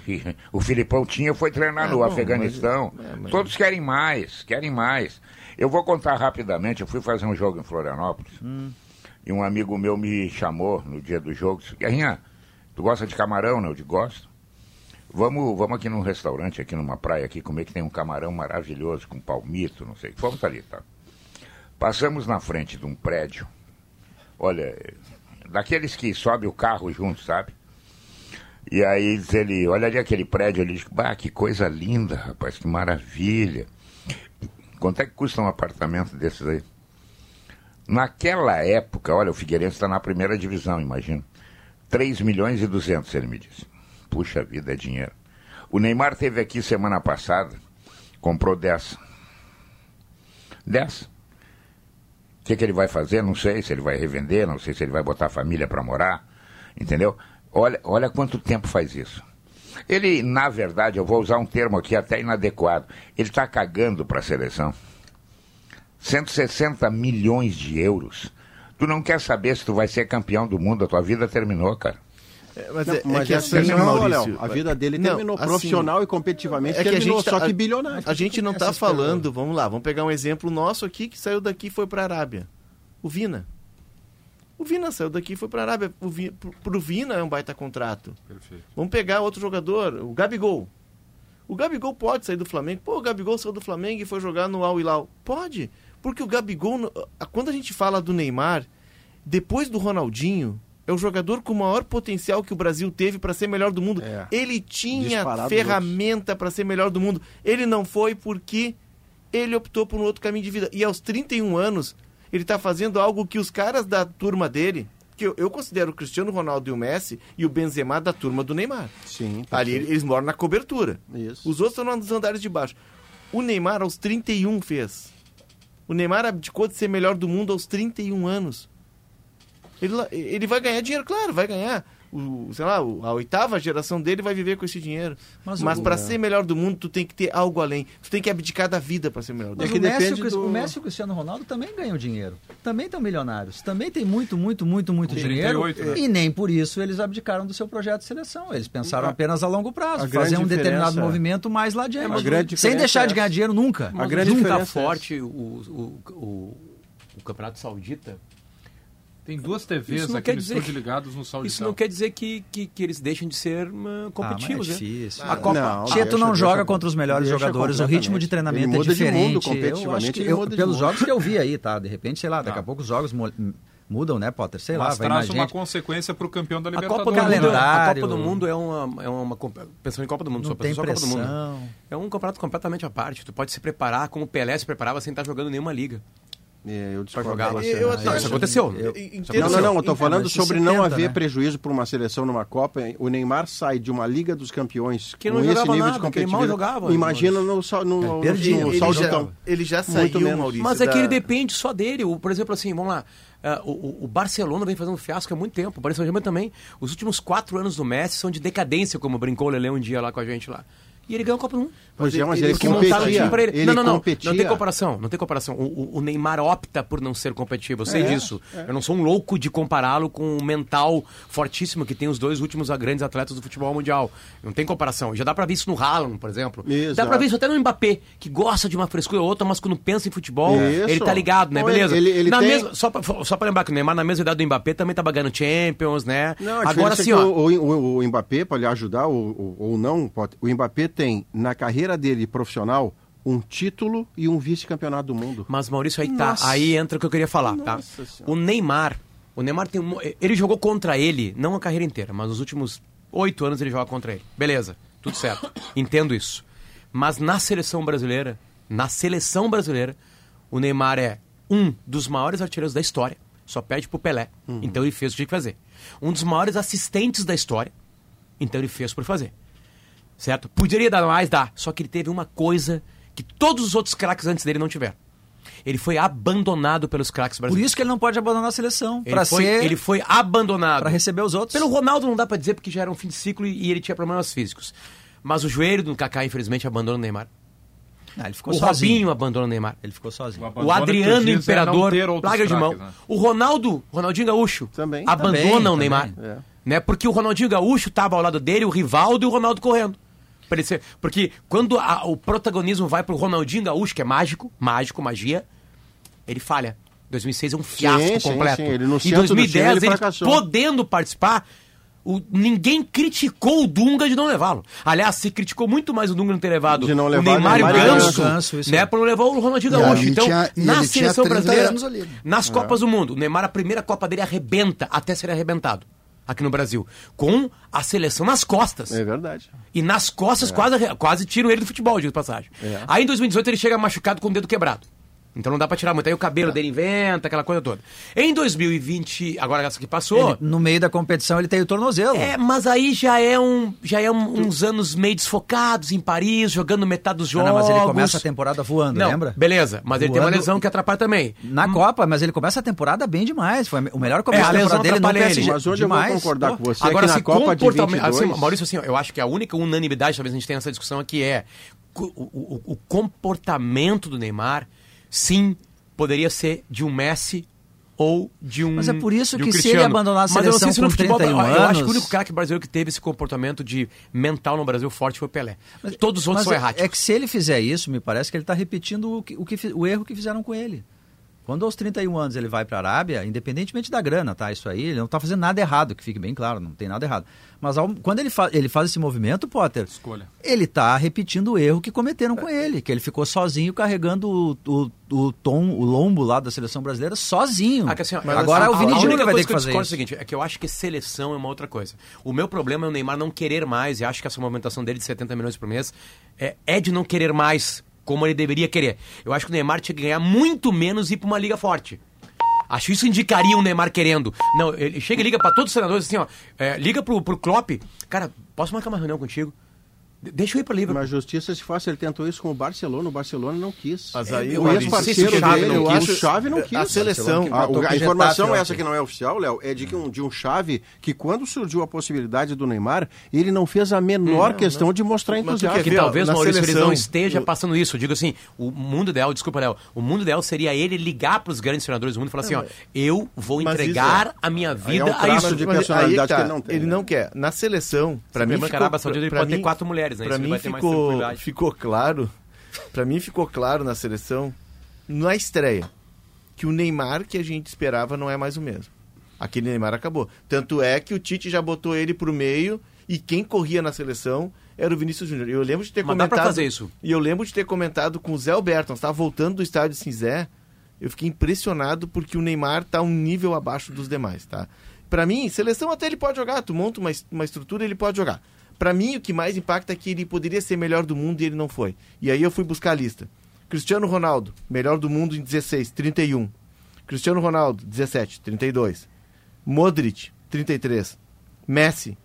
o Filipão tinha, foi treinar É, no bom, Afeganistão. mas- é, mas- Todos querem mais, querem mais. Eu vou contar rapidamente, eu fui fazer um jogo em Florianópolis. Hum. E um amigo meu me chamou no dia do jogo. Disse, Guerrinha, tu gosta de camarão, né? Eu digo, gosto. Vamos, vamos aqui num restaurante, aqui numa praia, aqui, comer que tem um camarão maravilhoso, com palmito, não sei. Fomos ali, tá? Passamos na frente de um prédio. Olha, daqueles que sobe o carro junto, sabe? E aí diz ele, olha ali aquele prédio ali, bah, que coisa linda, rapaz, que maravilha. Quanto é que custa um apartamento desses aí? Naquela época, olha, o Figueirense está na primeira divisão, imagina. 3 milhões e 200, ele me disse. Puxa vida, é dinheiro. O Neymar teve aqui semana passada, comprou 10. 10. O que, que ele vai fazer? Não sei se ele vai revender, não sei se ele vai botar a família para morar, entendeu? Olha, olha quanto tempo faz isso. Ele, na verdade, eu vou usar um termo aqui até inadequado, ele está cagando para a seleção. 160 milhões de euros. Tu não quer saber se tu vai ser campeão do mundo, a tua vida terminou, cara. É, mas Não, é, mas é que é assim, não, Maurício, Léo. A vida dele Não, terminou assim, profissional e competitivamente É que a terminou, gente tá- só que a- bilionário. A gente não está falando, vamos lá, vamos pegar um exemplo nosso aqui que saiu daqui e foi para a Arábia. O Vina. O Vina saiu daqui e foi para a Arábia. O Vi, pro, Vina é um baita contrato. Perfeito. Vamos pegar outro jogador, o Gabigol. O Gabigol pode sair do Flamengo. Pô, o Gabigol saiu do Flamengo e foi jogar no Al Hilal. Pode. Porque o Gabigol, quando a gente fala do Neymar, depois do Ronaldinho, é o jogador com o maior potencial que o Brasil teve para ser melhor do mundo. É. Ele tinha Disparado ferramenta para ser melhor do mundo. Ele não foi porque ele optou por um outro caminho de vida. E aos 31 anos, ele está fazendo algo que os caras da turma dele, que eu, eu considero o Cristiano Ronaldo e o Messi e o Benzema da turma do Neymar. Sim. Ali eles moram na cobertura. Isso. Os outros estão nos andares de baixo. O Neymar aos 31 fez. O Neymar abdicou de ser melhor do mundo aos 31 anos. Ele, ele vai ganhar dinheiro, claro, vai ganhar. O, sei lá, a oitava geração dele vai viver com esse dinheiro. Mas Mas, para ser melhor do mundo, tu tem que ter algo além. Tu tem que abdicar da vida para ser melhor do É mundo. que o, Messi, e do- o Messi e o Cristiano Ronaldo também ganham dinheiro. Também estão milionários. Também tem muito, muito, muito, muito Com dinheiro. 38, né? E nem por isso eles abdicaram do seu projeto de seleção. Eles pensaram A- apenas a longo prazo. a Fazer um determinado diferença- movimento mais lá adiante. Sem deixar é de ganhar essa. dinheiro nunca. A grande Nunca é forte o, o, o, o Campeonato Saudita. Tem duas TVs Isso não aqui quer no dizer que- ligados no Sauditão. Isso não quer dizer que, que, que eles deixem de ser uh, Ah, mas competitivos, é né? difícil. A Copa. Não, Tia, tu deixa- não deixa- joga contra os melhores deixa jogadores, o ritmo de treinamento Ele é de mundo, diferente. eu acho que eu- pelos jogos que eu vi aí, tá? De repente, sei lá, daqui Tá. a pouco os jogos mudam, né, Potter? Sei lá, Mas vai mais traz uma gente. consequência pro campeão da A Libertadores. Copa, do mundo, a Calendário. Copa do Mundo é uma, é uma comp- pensando em Copa do Mundo, Não só tem pensando só Copa do Mundo. pressão. né? É um campeonato completamente à parte. Tu pode se preparar como o Pelé se preparava sem estar jogando nenhuma liga. É, eu discordo jogar. bastante. Eu até Não, acho- isso aconteceu. Eu- Não, não, termos- não, eu tô em- falando sobre 70, não haver né? prejuízo para uma seleção numa Copa. O Neymar sai de uma Liga dos Campeões Que com não esse nível nada, de que ele mal competitividade. jogava, Imagina no, no, no, perdia. no ele, já, ele já Muito saiu, menos. Maurício. Mas é que da- ele depende só dele. O- por exemplo, assim, vamos lá. ah, o, o- o Barcelona vem fazendo um fiasco há muito tempo. O Paris Saint-Germain também. Os últimos quatro anos do Messi são de decadência, como brincou o Lele um dia lá com a gente lá. E ele ganhou a Copa do Mundo. Pois é, mas Ele- ele, ele Que montaram o competia. time pra ele. Ele não, não, não. competia. Não tem comparação. Não tem comparação. O, o- o Neymar opta por não ser competitivo. Eu sei disso. Eu não sou um louco de compará-lo com o mental fortíssimo que tem os dois últimos grandes atletas do futebol mundial. Não tem comparação. Já dá pra ver isso no Haaland, por exemplo. Exato. Dá pra ver isso até no Mbappé, que gosta de uma frescura ou outra, mas quando pensa em futebol, Isso. ele tá ligado, né? Não, Beleza. ele- ele Na tem- mesma, só, pra, só pra lembrar que o Neymar, na mesma idade do Mbappé, também tava ganhando Champions, né? Não, Agora diferença sim, é ó. o, o, o Mbappé, para lhe ajudar ou, ou, ou não, pode- o Mbappé tem na carreira dele profissional um título e um vice-campeonato do mundo. Mas Maurício, aí tá. Nossa. Aí entra o que eu queria falar, tá? O Neymar, o Neymar tem um, ele jogou contra ele, não a carreira inteira, mas nos últimos oito anos ele joga contra ele. Beleza, tudo certo. Entendo isso. Mas na seleção brasileira, na seleção brasileira, o Neymar é um dos maiores artilheiros da história. Só perde pro Pelé. Então ele fez o que tinha que fazer. Um dos maiores assistentes da história. Então ele fez por fazer. Certo? Poderia dar mais, dá. Só que ele teve uma coisa que todos os outros craques antes dele não tiveram. Ele foi abandonado pelos craques Por brasileiros. isso que ele não pode abandonar a seleção. ele, Pra foi, ser. ele foi abandonado. Pra receber os outros. Pelo Ronaldo não dá pra dizer porque já era um fim de ciclo e, e ele tinha problemas físicos. Mas o joelho do Kaká, infelizmente, abandona o Neymar. Ah, ele ficou o sozinho. Robinho abandona o Neymar. Ele ficou sozinho. O O que Adriano é não Imperador larga de mão. né? O Ronaldo, Ronaldinho Gaúcho, Também. abandona Também, o Neymar. também. É. Né? Porque o Ronaldinho Gaúcho tava ao lado dele, o Rivaldo e o Ronaldo correndo. Porque quando a- o protagonismo vai pro Ronaldinho Gaúcho, que é mágico, mágico, magia, ele falha. 2006 é um fiasco Sim, sim, completo. sim. Ele no em centro do time, 2010, ele ele, podendo participar, o- ninguém criticou o Dunga de não levá-lo. Aliás, se criticou muito mais o Dunga não ter levado De não o levar Neymar e o Neymar e Ganso, Ganso, né, por não levar o Ronaldinho Gaúcho. Então, tinha- na seleção 30 brasileira, ali, né? nas Copas do Mundo, o Neymar, a primeira Copa dele arrebenta até ser arrebentado aqui no Brasil, com a seleção nas costas. É verdade. E nas costas quase, quase tiram ele do futebol, digo de passagem. É. Aí em 2018 ele chega machucado com o dedo quebrado. Então não dá pra tirar muito. Aí o cabelo dele inventa, aquela coisa toda. Em 2020, agora essa que passou. Ele- no meio da competição ele tem o tornozelo. É, mas aí já é, um, já é um- uns anos meio desfocados em Paris, jogando metade dos Ah, jogos. não, mas ele começa a temporada voando, Não, lembra? Beleza, mas ele tem uma Voando. lesão que atrapalha também. Na Copa, mas ele começa a temporada bem demais. Foi o melhor É, começo a da lesão temporada dele no. PSG. Mas hoje demais. eu vou concordar Pô. com você Agora, que na se Copa de comportamento. 22... Assim, Maurício, assim, eu acho que a única unanimidade, talvez a gente tenha nessa discussão aqui, é o, o- o comportamento do Neymar, sim, poderia ser de um Messi ou de um. Mas é por isso um que se Cristiano. ele abandonar a Mas eu não sei seleção se no futebol, 31 eu acho que o anos- único craque brasileiro que teve esse comportamento de mental no Brasil forte foi o Pelé. Todos os outros Mas são é- erráticos. É que se ele fizer isso, me parece que ele está repetindo o, que, o, que o erro que fizeram com ele. Quando aos 31 anos ele vai para a Arábia, independentemente da grana, tá? Isso aí, ele não está fazendo nada errado, que fique bem claro, não tem nada errado. Mas ao- quando ele, fa- ele faz esse movimento, Potter, Escolha. ele está repetindo o erro que cometeram com ele, que ele ficou sozinho carregando o, o, o tom, o lombo lá da seleção brasileira sozinho. Ah, que assim, Agora a- o Vini a Júnior vai ter que eu fazer discordo isso. É o seguinte, é que eu acho que seleção é uma outra coisa. O meu problema é o Neymar não querer mais, e acho que essa movimentação dele de 70 milhões por mês é, é de não querer mais como ele deveria querer. Eu acho que o Neymar tinha que ganhar muito menos e ir pra uma liga forte. Acho isso indicaria o Neymar querendo. Não, ele chega e liga pra todos os senadores assim, ó. é, liga pro, pro Klopp. Cara, posso marcar uma reunião contigo? Deixa eu ir para Liverpool. Mas justiça se faz, ele tentou isso com o Barcelona, o Barcelona não quis. Mas aí o o ex-parceiro dele, não o quis. acho Chave não quis. A seleção. A, o- a pro informação Getafe essa que não é oficial, Léo, é de que um, de um Chave que quando surgiu a possibilidade do Neymar, ele não fez a menor questão de mostrar entusiasmo. Que talvez, na Maurício, ele seleção, não esteja o- passando isso. Eu digo assim, o mundo ideal, desculpa, Léo, o mundo ideal seria ele ligar para os grandes treinadores do mundo e falar assim, ó, eu vou entregar isso a minha é vida um a isso. de personalidade aí que ele não tem, Ele né? não quer. Na seleção, pra mim a ficou, Saudita ele pode ter mim- quatro mulheres, né? Pra Isso mim ficou, ficou claro, pra mim ficou claro na seleção, na estreia, que o Neymar que a gente esperava não é mais o mesmo. Aquele Neymar acabou. Tanto é que o Tite já botou ele pro meio e quem corria na seleção era o Vinícius Júnior. Eu lembro de ter Mas dá comentado. pra fazer isso. E eu lembro de ter comentado com o Zé Alberto, estava voltando do estádio Cinzé. Eu fiquei impressionado porque o Neymar tá um nível abaixo dos demais, tá? Pra mim, seleção até ele pode jogar, tu monta uma, uma estrutura, ele pode jogar. Pra mim, o que mais impacta é que ele poderia ser melhor do mundo e ele não foi. E aí eu fui buscar a lista. Cristiano Ronaldo, melhor do mundo em 16, 31. Cristiano Ronaldo, 17, 32. Modric, 33. Messi,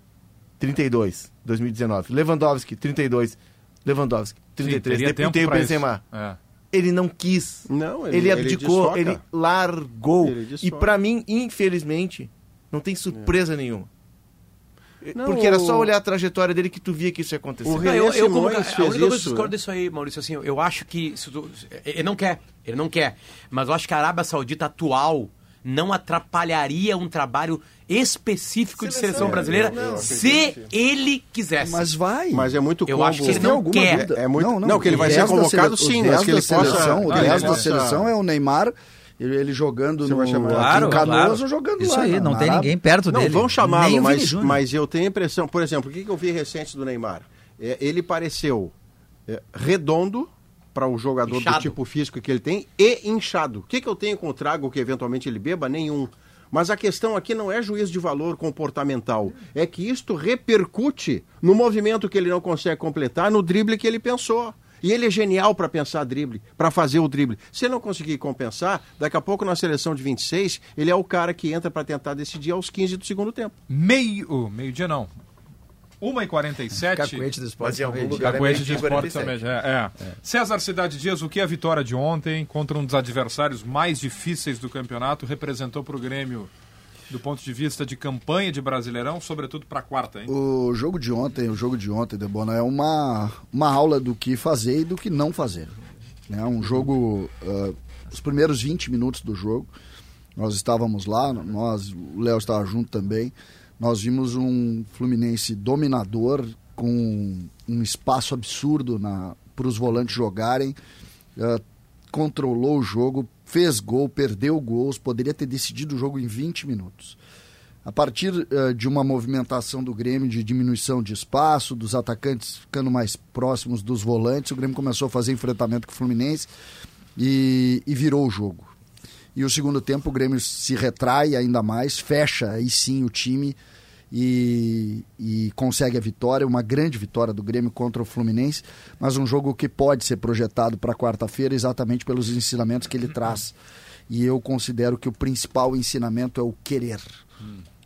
32, 2019. Lewandowski, 32. Lewandowski, 33. teria Depois tem o Benzema. É. Ele não quis. Não, Ele, abdicou, desfoca. ele largou. Ele e pra mim, infelizmente, não tem surpresa nenhuma. Não, Porque era só olhar a trajetória dele que tu via que isso ia acontecer. O Não, eu, eu como, Simões a fez única coisa que eu isso, discordo disso aí, Maurício, assim, eu acho que. se tu- ele não quer, ele não quer. Mas eu acho que a Arábia Saudita atual não atrapalharia um trabalho específico de Seleção, seleção brasileira não, não, se ele quisesse. Mas vai. Mas é muito Eu combo. acho que ele não alguma quer. É- é muito- não, que ele vai ser 10 da convocado, sele- sim, o mas 10 que ele da seleção, possa- O 10 ele da possa- seleção é o Neymar, ele, jogando Você no, vai chamar- aqui Claro, em Canoas claro. ou jogando Isso lá. aí, na- não tem ninguém perto Não, dele. vão Nem chamá-lo, mas, mas eu tenho a impressão, por exemplo, o que que eu vi recente do Neymar? É, ele pareceu é, redondo para o jogador Inchado. do tipo físico que ele tem e inchado. O que, que eu tenho com o trago que eventualmente ele beba? Nenhum. Mas a questão aqui não é juízo de valor comportamental. É que isto repercute no movimento que ele não consegue completar, no drible que ele pensou. E ele é genial para pensar drible, para fazer o drible. Se ele não conseguir compensar, daqui a pouco na seleção de 26, ele é o cara que entra para tentar decidir aos 15 do segundo tempo. Meio, meio-dia não. 1h47. Cacuete do esporte. Mas em algum lugar- Capoeira de esporte 47. também. É, é. César Cidade Dias, o que a vitória de ontem contra um dos adversários mais difíceis do campeonato representou para o Grêmio do ponto de vista de campanha de Brasileirão, sobretudo para quarta, hein? O jogo de ontem, o jogo de ontem, Debona, é uma, uma aula do que fazer e do que não fazer. É um jogo, ah, os primeiros 20 minutos do jogo, nós estávamos lá, nós, o Léo estava junto também, nós vimos um Fluminense dominador, com um espaço absurdo para os volantes jogarem, ah, controlou o jogo, fez gol, perdeu gols, poderia ter decidido o jogo em 20 minutos. A partir eh, de uma movimentação do Grêmio de diminuição de espaço, dos atacantes ficando mais próximos dos volantes, o Grêmio começou a fazer enfrentamento com o Fluminense e, e virou o jogo. E o segundo tempo o Grêmio se retrai ainda mais, fecha aí sim o time e, e consegue a vitória, uma grande vitória do Grêmio contra o Fluminense, mas um jogo que pode ser projetado para quarta-feira exatamente pelos ensinamentos que ele traz. E eu considero que o principal ensinamento é o querer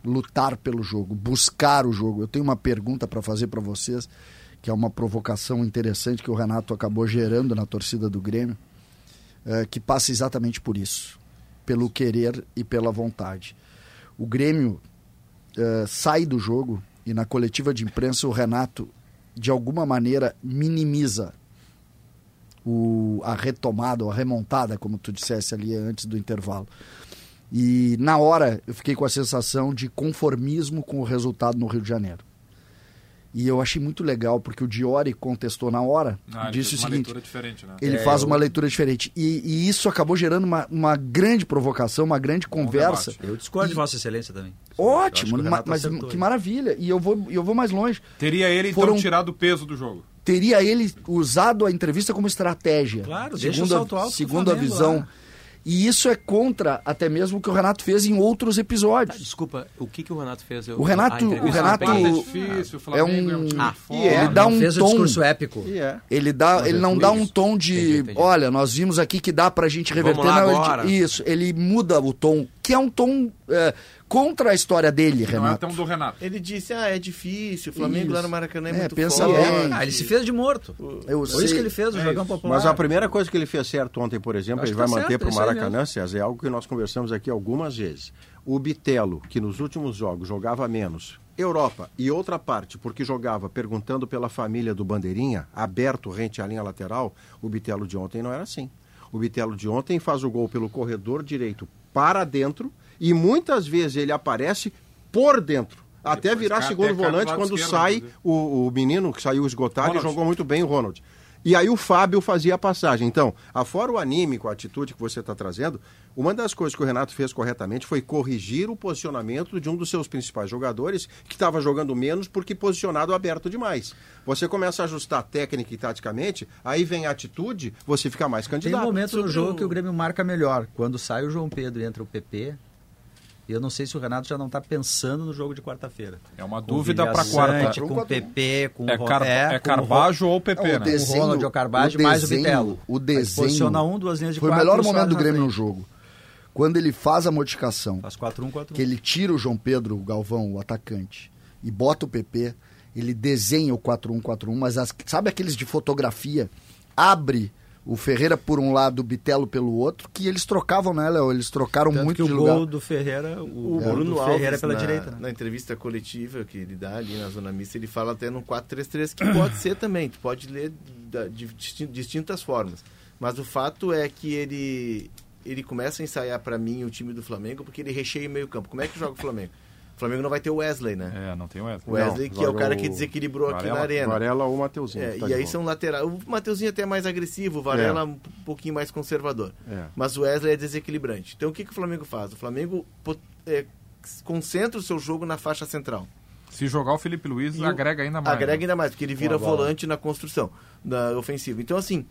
lutar pelo jogo, buscar o jogo. Eu tenho uma pergunta para fazer para vocês, que é uma provocação interessante que o Renato acabou gerando na torcida do Grêmio, eh, que passa exatamente por isso, pelo querer e pela vontade. O Grêmio eh, sai do jogo e na coletiva de imprensa o Renato, de alguma maneira, minimiza o, a retomada, ou a remontada, como tu dissesse ali antes do intervalo. E na hora eu fiquei com a sensação de conformismo com o resultado no Rio de Janeiro. E eu achei muito legal, porque o Diori contestou na hora, Ah, ele disse o seguinte: leitura diferente, né? ele É, faz eu- uma leitura diferente. E, e isso acabou gerando uma, uma grande provocação, uma grande conversa. debate. Eu discordo de Vossa Excelência também. Ótimo, que ma- mas acertou, que hein? maravilha. E eu vou, eu vou mais longe. Teria ele, então, Foram- tirado o peso do jogo. Teria ele usado a entrevista como estratégia. Claro, deixa segundo o a- salto alto pro Segundo a visão. lá. E isso é contra até mesmo o que o Renato fez em outros Tá, episódios. desculpa, o que, que o Renato fez? Eu- O Renato- a entrevista o Renato- é difícil, o Flamengo é um, um- time Ah, e é. Ele dá um fez o tom. discurso épico. É. Ele, dá, ele não dá um tom de. Entendi, entendi. Olha, nós vimos aqui que dá pra gente reverter. Vamos lá Não, ele- agora. isso, ele muda o tom, que é um tom é, contra a história dele, Não é Renato. tão do Renato. Ele disse, ah, é difícil, o Flamengo Isso. lá no Maracanã é, É, muito pensa forte. bem. Ah, ele se fez de morto. Eu Foi isso sei. que ele fez, o jogão popular. Mas a primeira coisa que ele fez certo ontem, por exemplo, Acho ele vai tá manter para o é isso aí Maracanã, César, é algo que nós conversamos aqui algumas vezes. O Bitelo, que nos últimos jogos jogava menos, Europa e outra parte, porque jogava perguntando pela família do Bandeirinha, aberto rente à linha lateral, o Bitelo de ontem não era assim. O Bitelo de ontem faz o gol pelo corredor direito para dentro e muitas vezes ele aparece por dentro. Até Depois virar segundo volante quando sai inclusive. o, o menino que saiu esgotado Ronald. e jogou muito bem o Ronald. E aí o Fábio fazia a passagem. Então, afora o anímico, a atitude que você está trazendo, uma das coisas que o Renato fez corretamente foi corrigir o posicionamento de um dos seus principais jogadores, que estava jogando menos porque posicionado aberto demais. Você começa a ajustar técnica e taticamente, aí vem a atitude, você fica mais Tem candidato. um momento no jogo o- que o Grêmio marca melhor. Quando sai o João Pedro e entra o PP. E eu não sei se o Renato já não está pensando no jogo de quarta-feira. É uma Com dúvida para quarta. Com o PP, com É, o Car... É, Ro- Carbajo ou PP, né? o desenho- o Ronald, o Carbajo o mais o Bitelo. o Aí desenho- Posiciona um, duas linhas de Foi o melhor momento do Grêmio no jogo. Quando ele faz a modificação, Faz 4-1, 4-1. que ele tira o João Pedro, o Galvão, o atacante, e bota o PP, ele desenha o 4-1-4-1, mas as- sabe aqueles de fotografia? Abre o Ferreira por um lado, o Bitelo pelo outro, que eles trocavam, né, Léo? Eles trocaram Tanto muito que o de gol lugar. do Ferreira, o, O Bruno do Ferreira Alves, pela na, direita. Né? na entrevista coletiva que ele dá ali na Zona Mista, ele fala até no 4-3-3, que pode ser também, tu pode ler da- de disti- distintas formas. Mas o fato é que ele, ele começa a ensaiar para mim o time do Flamengo, porque ele recheia o meio campo. Como é que joga o Flamengo? O Flamengo não vai ter o Wesley, né? É, não tem o Wesley. O Wesley, Não, que é o cara que desequilibrou aqui Varela. na arena. Varela ou Mateuzinho. É, tá e aí volta. são laterais. O Mateuzinho até é mais agressivo, o Varela É. um pouquinho mais conservador. É. Mas o Wesley é desequilibrante. Então o que, que o Flamengo faz? O Flamengo é, concentra o seu jogo na faixa central. Se jogar o Felipe Luiz, E agrega ainda mais. Agrega né? ainda mais, porque ele vira volante na construção, na ofensiva. Então, assim,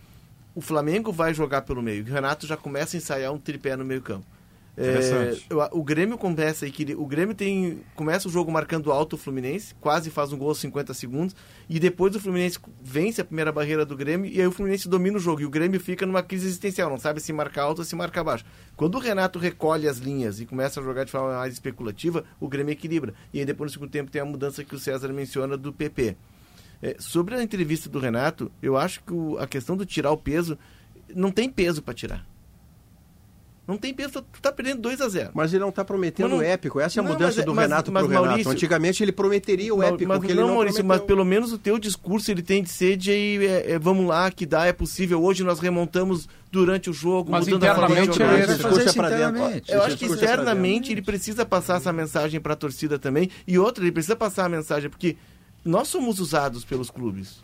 o Flamengo vai jogar pelo meio. O Renato já começa a ensaiar um tripé no meio campo. É, o Grêmio começa aí, que o Grêmio tem começa o jogo marcando alto o Fluminense, quase faz um gol aos 50 segundos, e depois o Fluminense vence a primeira barreira do Grêmio, e aí o Fluminense domina o jogo, e o Grêmio fica numa crise existencial, não sabe se marcar alto ou se marcar baixo. Quando o Renato recolhe as linhas e começa a jogar de forma mais especulativa, o Grêmio equilibra. E aí depois no segundo tempo tem a mudança que o César menciona do PP. É, sobre a entrevista do Renato, eu acho que o- a questão do tirar o peso, não tem peso para tirar. Não tem peso, tu tá perdendo 2 a 0 Mas ele não está prometendo Mas não- épico. Essa é a Não, mudança mas é- do mas- Renato mas, pro Renato. Maurício- Antigamente ele prometeria o Mas- épico, mas, que ele não, não Maurício, mas prometeu. pelo menos o teu discurso ele tem de ser de é, é, vamos lá, que dá, é possível. Hoje nós remontamos durante o jogo, Mas mudando a forma de internamente jogar. é esse. vai discurso é pra dentro. internamente. Eu acho que é pra externamente ele precisa passar essa mensagem para a torcida também. E outra, ele precisa passar a mensagem, porque nós somos usados pelos clubes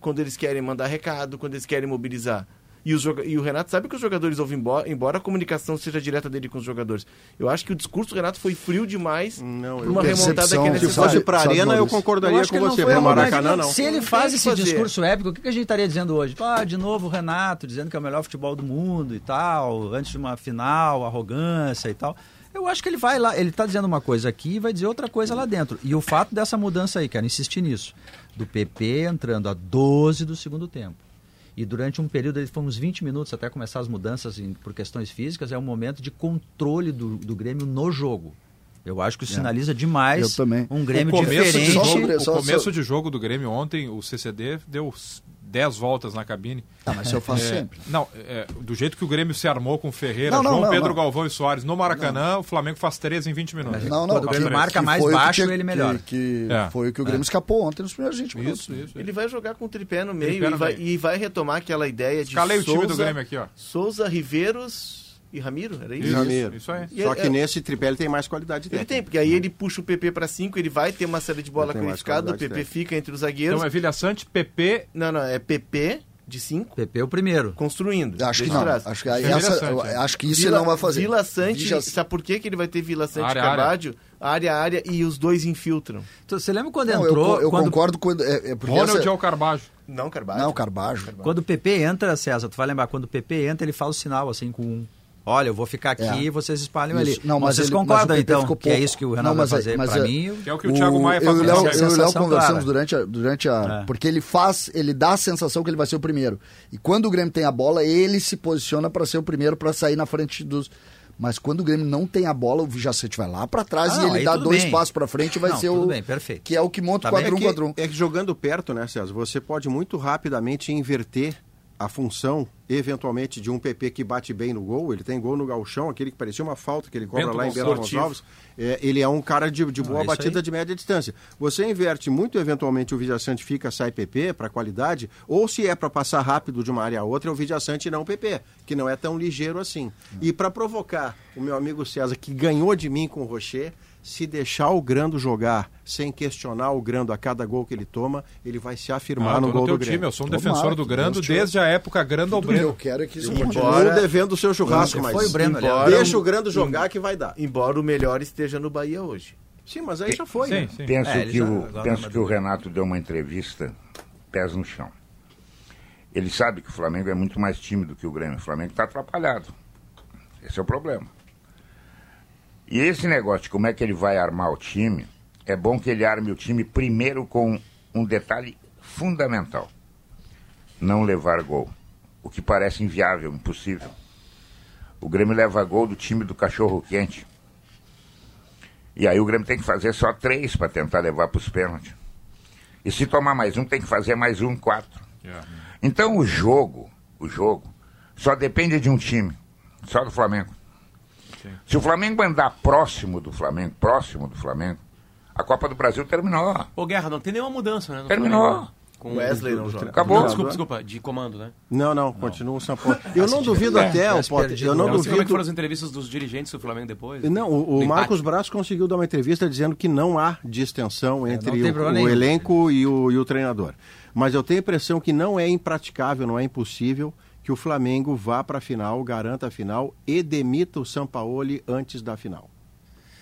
quando eles querem mandar recado, quando eles querem mobilizar. E, os e o Renato sabe que os jogadores ouvem, embora, embora a comunicação seja direta dele com os jogadores. Eu acho que o discurso do Renato foi frio demais Não, pra eu- uma remontada que é Se fosse para Sabe, arena, eu Maurício? concordaria acho com que ele não você. Para Maracanã, não. Se ele Não faz esse fazer. discurso épico, o que que a gente estaria dizendo hoje? Ah, de novo o Renato dizendo que é o melhor futebol do mundo e tal, antes de uma final, arrogância e tal. Eu acho que ele vai lá, ele está dizendo uma coisa aqui e vai dizer outra coisa lá dentro. E o fato dessa mudança aí, quero insistir nisso, do PP entrando a 12 do segundo tempo. E durante um período, ele foi uns 20 minutos até começar as mudanças em- por questões físicas, é um momento de controle do, do Grêmio no jogo. Eu acho que isso sinaliza demais Eu também. um Grêmio o começo, de diferente. Só jogo, o começo só- de jogo do Grêmio ontem, o CCD deu 10 voltas na cabine. Ah, mas isso eu faço É, sempre. Não, é, do jeito que o Grêmio se armou com Ferreira, Não, não, João não, Pedro não. Galvão e Soares no Maracanã, o Flamengo faz 13 em 20 minutos. Não, não, Quando o Grêmio que- marca que mais que baixo, tinha- ele melhora. Que, que É. foi o que o Grêmio escapou ontem nos primeiros 20 minutos. Isso, isso. Ele vai jogar com o tripé no meio, Tripé e, no vai, meio. e vai retomar aquela ideia de Escalei o time do Grêmio aqui, ó. Souza, Riveiros e Ramiro, era isso? Isso, Ramiro. isso aí. E Só é- que é- nesse tripé ele tem mais qualidade Ele técnica. tem, porque aí ele puxa o PP para 5, ele vai ter uma série de bola Ele qualificada, o PP técnica. fica entre os zagueiros. Então é Vilha Sante, PP. Não, não, é PP de 5, PP é o primeiro. construindo. Acho que não. trás. Acho que, aí Vila essa- Sante, eu é. acho que isso Vila, ele não vai fazer. Vila Sante, Vila- sabe por que, que ele vai ter Vila Sante Área, e Carvalho? Área, área, e os dois infiltram. Então, você lembra quando Não, eu, entrou? co- eu quando, concordo com. É, é Ronald essa- é o Carbajo. Não, Carvalho. Não, Carbajo. Quando o PP entra, César, tu vai lembrar, quando o PP entra, ele faz o sinal assim com um. Olha, eu vou ficar aqui É. e vocês espalham Isso. ali. Não, mas vocês ele- mas concordam, o PP então, que é isso que o Renato Não, mas vai é- fazer mas pra é- mim? Que é o que o Thiago Maia eu faz e o Léo, o é eu e o Léo sensação conversamos clara. durante a, durante a É. porque ele faz, ele dá a sensação que ele vai ser o primeiro. E quando o Grêmio tem a bola, ele se posiciona para ser o primeiro para sair na frente dos Mas quando o Grêmio não tem a bola, o Vijacete vai lá pra trás Ah, e ele dá dois bem. passos pra frente e vai Não, ser tudo o. bem, perfeito. Que é o que monta Tá o bem. É 4-1-4-1. que, é que jogando perto, né, César? Você pode muito rapidamente inverter a função, eventualmente, de um PP que bate bem no gol. Ele tem gol no galchão, aquele que parecia uma falta que ele cobra Bento lá em Belo Gonçalves. É, ele é um cara de, de boa é isso batida de média distância. Você inverte muito, eventualmente, o Vijaçante fica, sai PP para qualidade, ou se é para passar rápido de uma área a outra, é o Vijaçante e não o PP, que não é tão ligeiro assim. E para provocar o meu amigo César, que ganhou de mim com o Rocher, se deixar o Grando jogar sem questionar o Grando a cada gol que ele toma, ele vai se afirmar Ah, no gol no teu do Grêmio. time, eu sou um Tomara defensor do Grando desde a época Grando ao que eu Breno. quero é que isso continue. devendo o seu churrasco, mas Foi o Breno. Embora- deixa o Grando jogar que vai dar. Embora o melhor esteja no Bahia hoje. Sim, mas aí já foi. Sim, né? sim. Penso, É, que, já- o, penso que o Renato deu uma entrevista, pés no chão. Ele sabe que o Flamengo é muito mais tímido que o Grêmio. O Flamengo está atrapalhado. Esse é o problema. E esse negócio de como é que ele vai armar o time, é bom que ele arme o time primeiro com um detalhe fundamental: não levar gol. O que parece inviável, impossível. O Grêmio leva gol do time do cachorro quente. E aí o Grêmio tem que fazer só três para tentar levar para os pênaltis. E se tomar mais um, tem que fazer mais um, quatro. Yeah. Então o jogo, o jogo, só depende de um time, só do Flamengo. Se o Flamengo andar próximo do Flamengo, próximo do Flamengo, a Copa do Brasil terminou. Ô, Guerra, não tem nenhuma mudança, né? no Terminou. Flamengo. Com Wesley não joga. Acabou. Não, desculpa, desculpa, de comando, né? Não, não, continua o São Paulo. Eu não duvido É, até, o Potter, eu não não sei como é que duvido. foram as entrevistas dos dirigentes do Flamengo depois. Não, o, o Marcos. Braz conseguiu dar uma entrevista dizendo que não há distensão entre tem o, o elenco e o, e o treinador. Mas eu tenho a impressão que não é impraticável, não é impossível que o Flamengo vá para a final, garanta a final e demita o Sampaoli antes da final.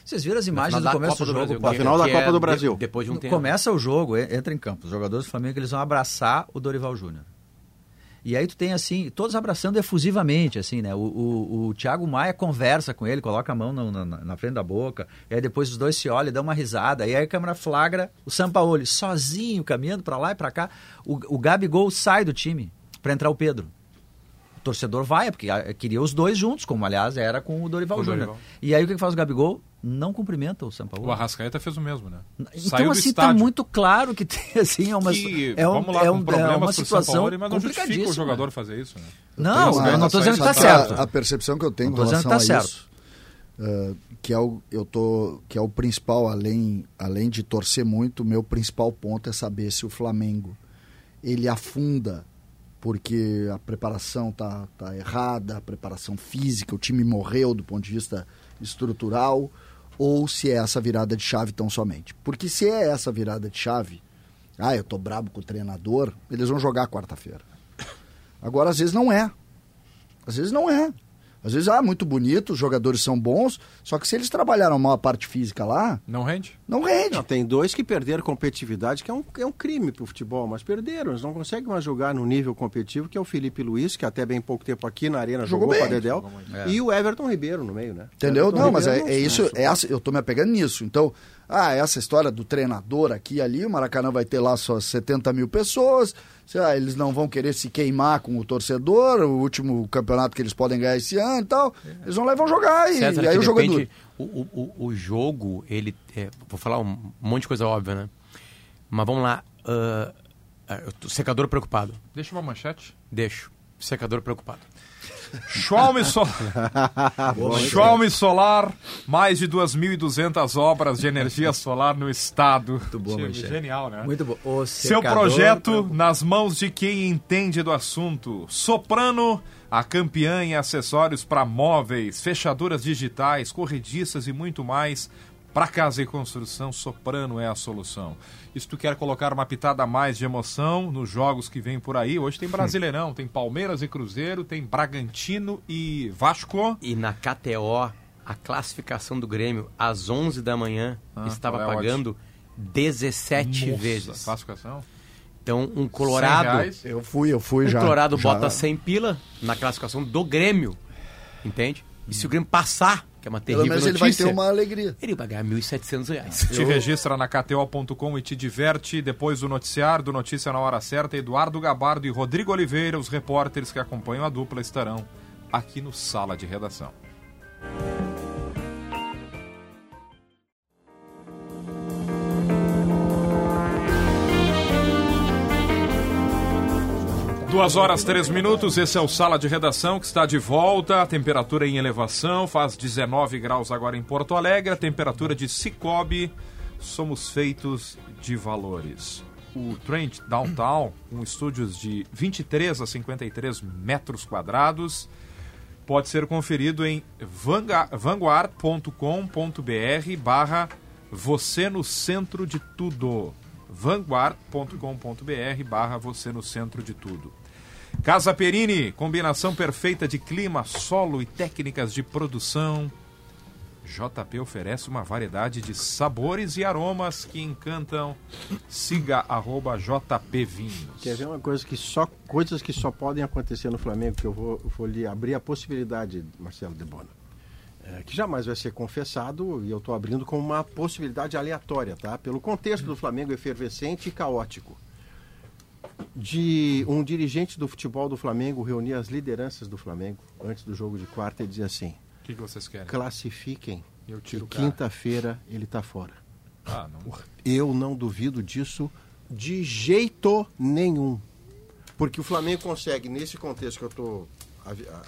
Vocês viram as imagens do da começo Copa do do jogo? Na final da que Copa é do de- Brasil. depois de um tempo. Começa o jogo, en- entra em campo. Os jogadores do Flamengo eles vão abraçar o Dorival Júnior. E aí tu tem assim, todos abraçando efusivamente, assim, né? O, o, o Thiago Maia conversa com ele, coloca a mão na, na, na frente da boca, e aí depois os dois se olham e dão uma risada, e aí a câmera flagra o Sampaoli sozinho, caminhando pra lá e pra cá. O, o Gabigol sai do time pra entrar o Pedro. O torcedor vai, porque ah, queria os dois juntos, como aliás era com o Dorival Júnior. E aí o que faz o Gabigol? Não cumprimenta o Sampaoli. O Arrascaeta fez o mesmo, né? Então, Saiu assim, tá estádio. muito claro que tem, assim, é uma, que, é, um, vamos lá, é, com um, é problemas uma situação Sampaoli, mas não justifica o complicadíssima. jogador fazer isso, né? Não, eu não estou dizendo que tá saída. certo. A, a percepção que eu tenho Não com relação que tá a isso, uh, que é o eu tô que é o principal além além de torcer muito, o meu principal ponto é saber se o Flamengo ele afunda porque a preparação tá, tá errada, a preparação física, o time morreu do ponto de vista estrutural, ou se é essa virada de chave tão somente. Porque se é essa virada de chave, ah, eu tô brabo com o treinador, eles vão jogar quarta-feira. Agora, às vezes não é. Às vezes não é. Às vezes, ah, muito bonito, os jogadores são bons, só que se eles trabalharam mal a parte física lá, Não rende? não rende. Não, tem dois que perderam competitividade, que é um, é um crime pro futebol, mas perderam. Eles não conseguem mais jogar no nível competitivo, que é o Felipe Luiz, que até bem pouco tempo aqui na Arena Jogou jogou, para Dedel, e o Everton Ribeiro no meio, né? Entendeu? Everton Não, mas é, Ribeiro é isso, é eu tô me apegando nisso. Então, ah, essa história do treinador aqui e ali, o Maracanã vai ter lá suas 70 mil pessoas, sei lá, eles não vão querer se queimar com o torcedor, o último campeonato que eles podem ganhar esse ano e tal, eles vão lá e vão jogar, e, César, e aí o jogo é duro. depende- o, o, o- o jogo, ele. é, vou falar um monte de coisa óbvia, né? Mas vamos lá. ah, ah, tô- secador preocupado. Deixa uma manchete. Deixo. Secador preocupado. Schwalm Solar. Mais de 2.200 obras de energia solar no estado. Muito boa, manchete. Genial, né? Muito bom. Seu projeto nas mãos de quem entende do assunto. Soprano, a campeã em acessórios para móveis, fechaduras digitais, corrediças e muito mais. Para casa e construção, Soprano é a solução. E se tu quer colocar uma pitada a mais de emoção nos jogos que vem por aí, hoje tem Brasileirão, tem Palmeiras e Cruzeiro, tem Bragantino e Vasco. E na KTO, a classificação do Grêmio, às 11 da manhã, Ah, estava é pagando 17 Nossa, vezes. Classificação? Então, um 100 Colorado. Eu fui, eu fui O já. Colorado já- bota 100 pila na classificação do Grêmio. Entende? E se o Grêmio passar, que é uma Pelo terrível menos ele vai notícia, ter uma alegria. ele vai ganhar 1.700 reais. Te registra na KTO.com e te diverte. Depois do noticiário, do Notícia na Hora Certa, Eduardo Gabardo e Rodrigo Oliveira, os repórteres que acompanham a dupla, estarão aqui no Sala de Redação. Duas horas, três minutos. Esse é o Sala de Redação que está de volta. A temperatura em elevação, faz 19 graus agora em Porto Alegre. A temperatura de Cicobi. Somos feitos de valores. O Trent Downtown, com estúdios de 23 a 53 metros quadrados, pode ser conferido em vanguard.com.br barra você no centro de tudo. vanguard.com.br barra você no centro de tudo. Casa Perini, combinação perfeita de clima, solo e técnicas de produção. JP oferece uma variedade de sabores e aromas que encantam. Siga arroba JP Vinhos. Quer ver uma coisa que só coisas que só podem acontecer no Flamengo que eu vou, vou lhe abrir a possibilidade, Marcelo Debona, é, que jamais vai ser confessado e eu estou abrindo como uma possibilidade aleatória, tá? Pelo contexto do Flamengo efervescente e caótico. De um dirigente do futebol do Flamengo reunir as lideranças do Flamengo antes do jogo de quarta e dizer assim: O que, que vocês querem? classifiquem. Eu que tiro cara. quinta-feira ele está fora. Ah, não. Eu não duvido disso de jeito nenhum. Porque o Flamengo consegue, nesse contexto que eu estou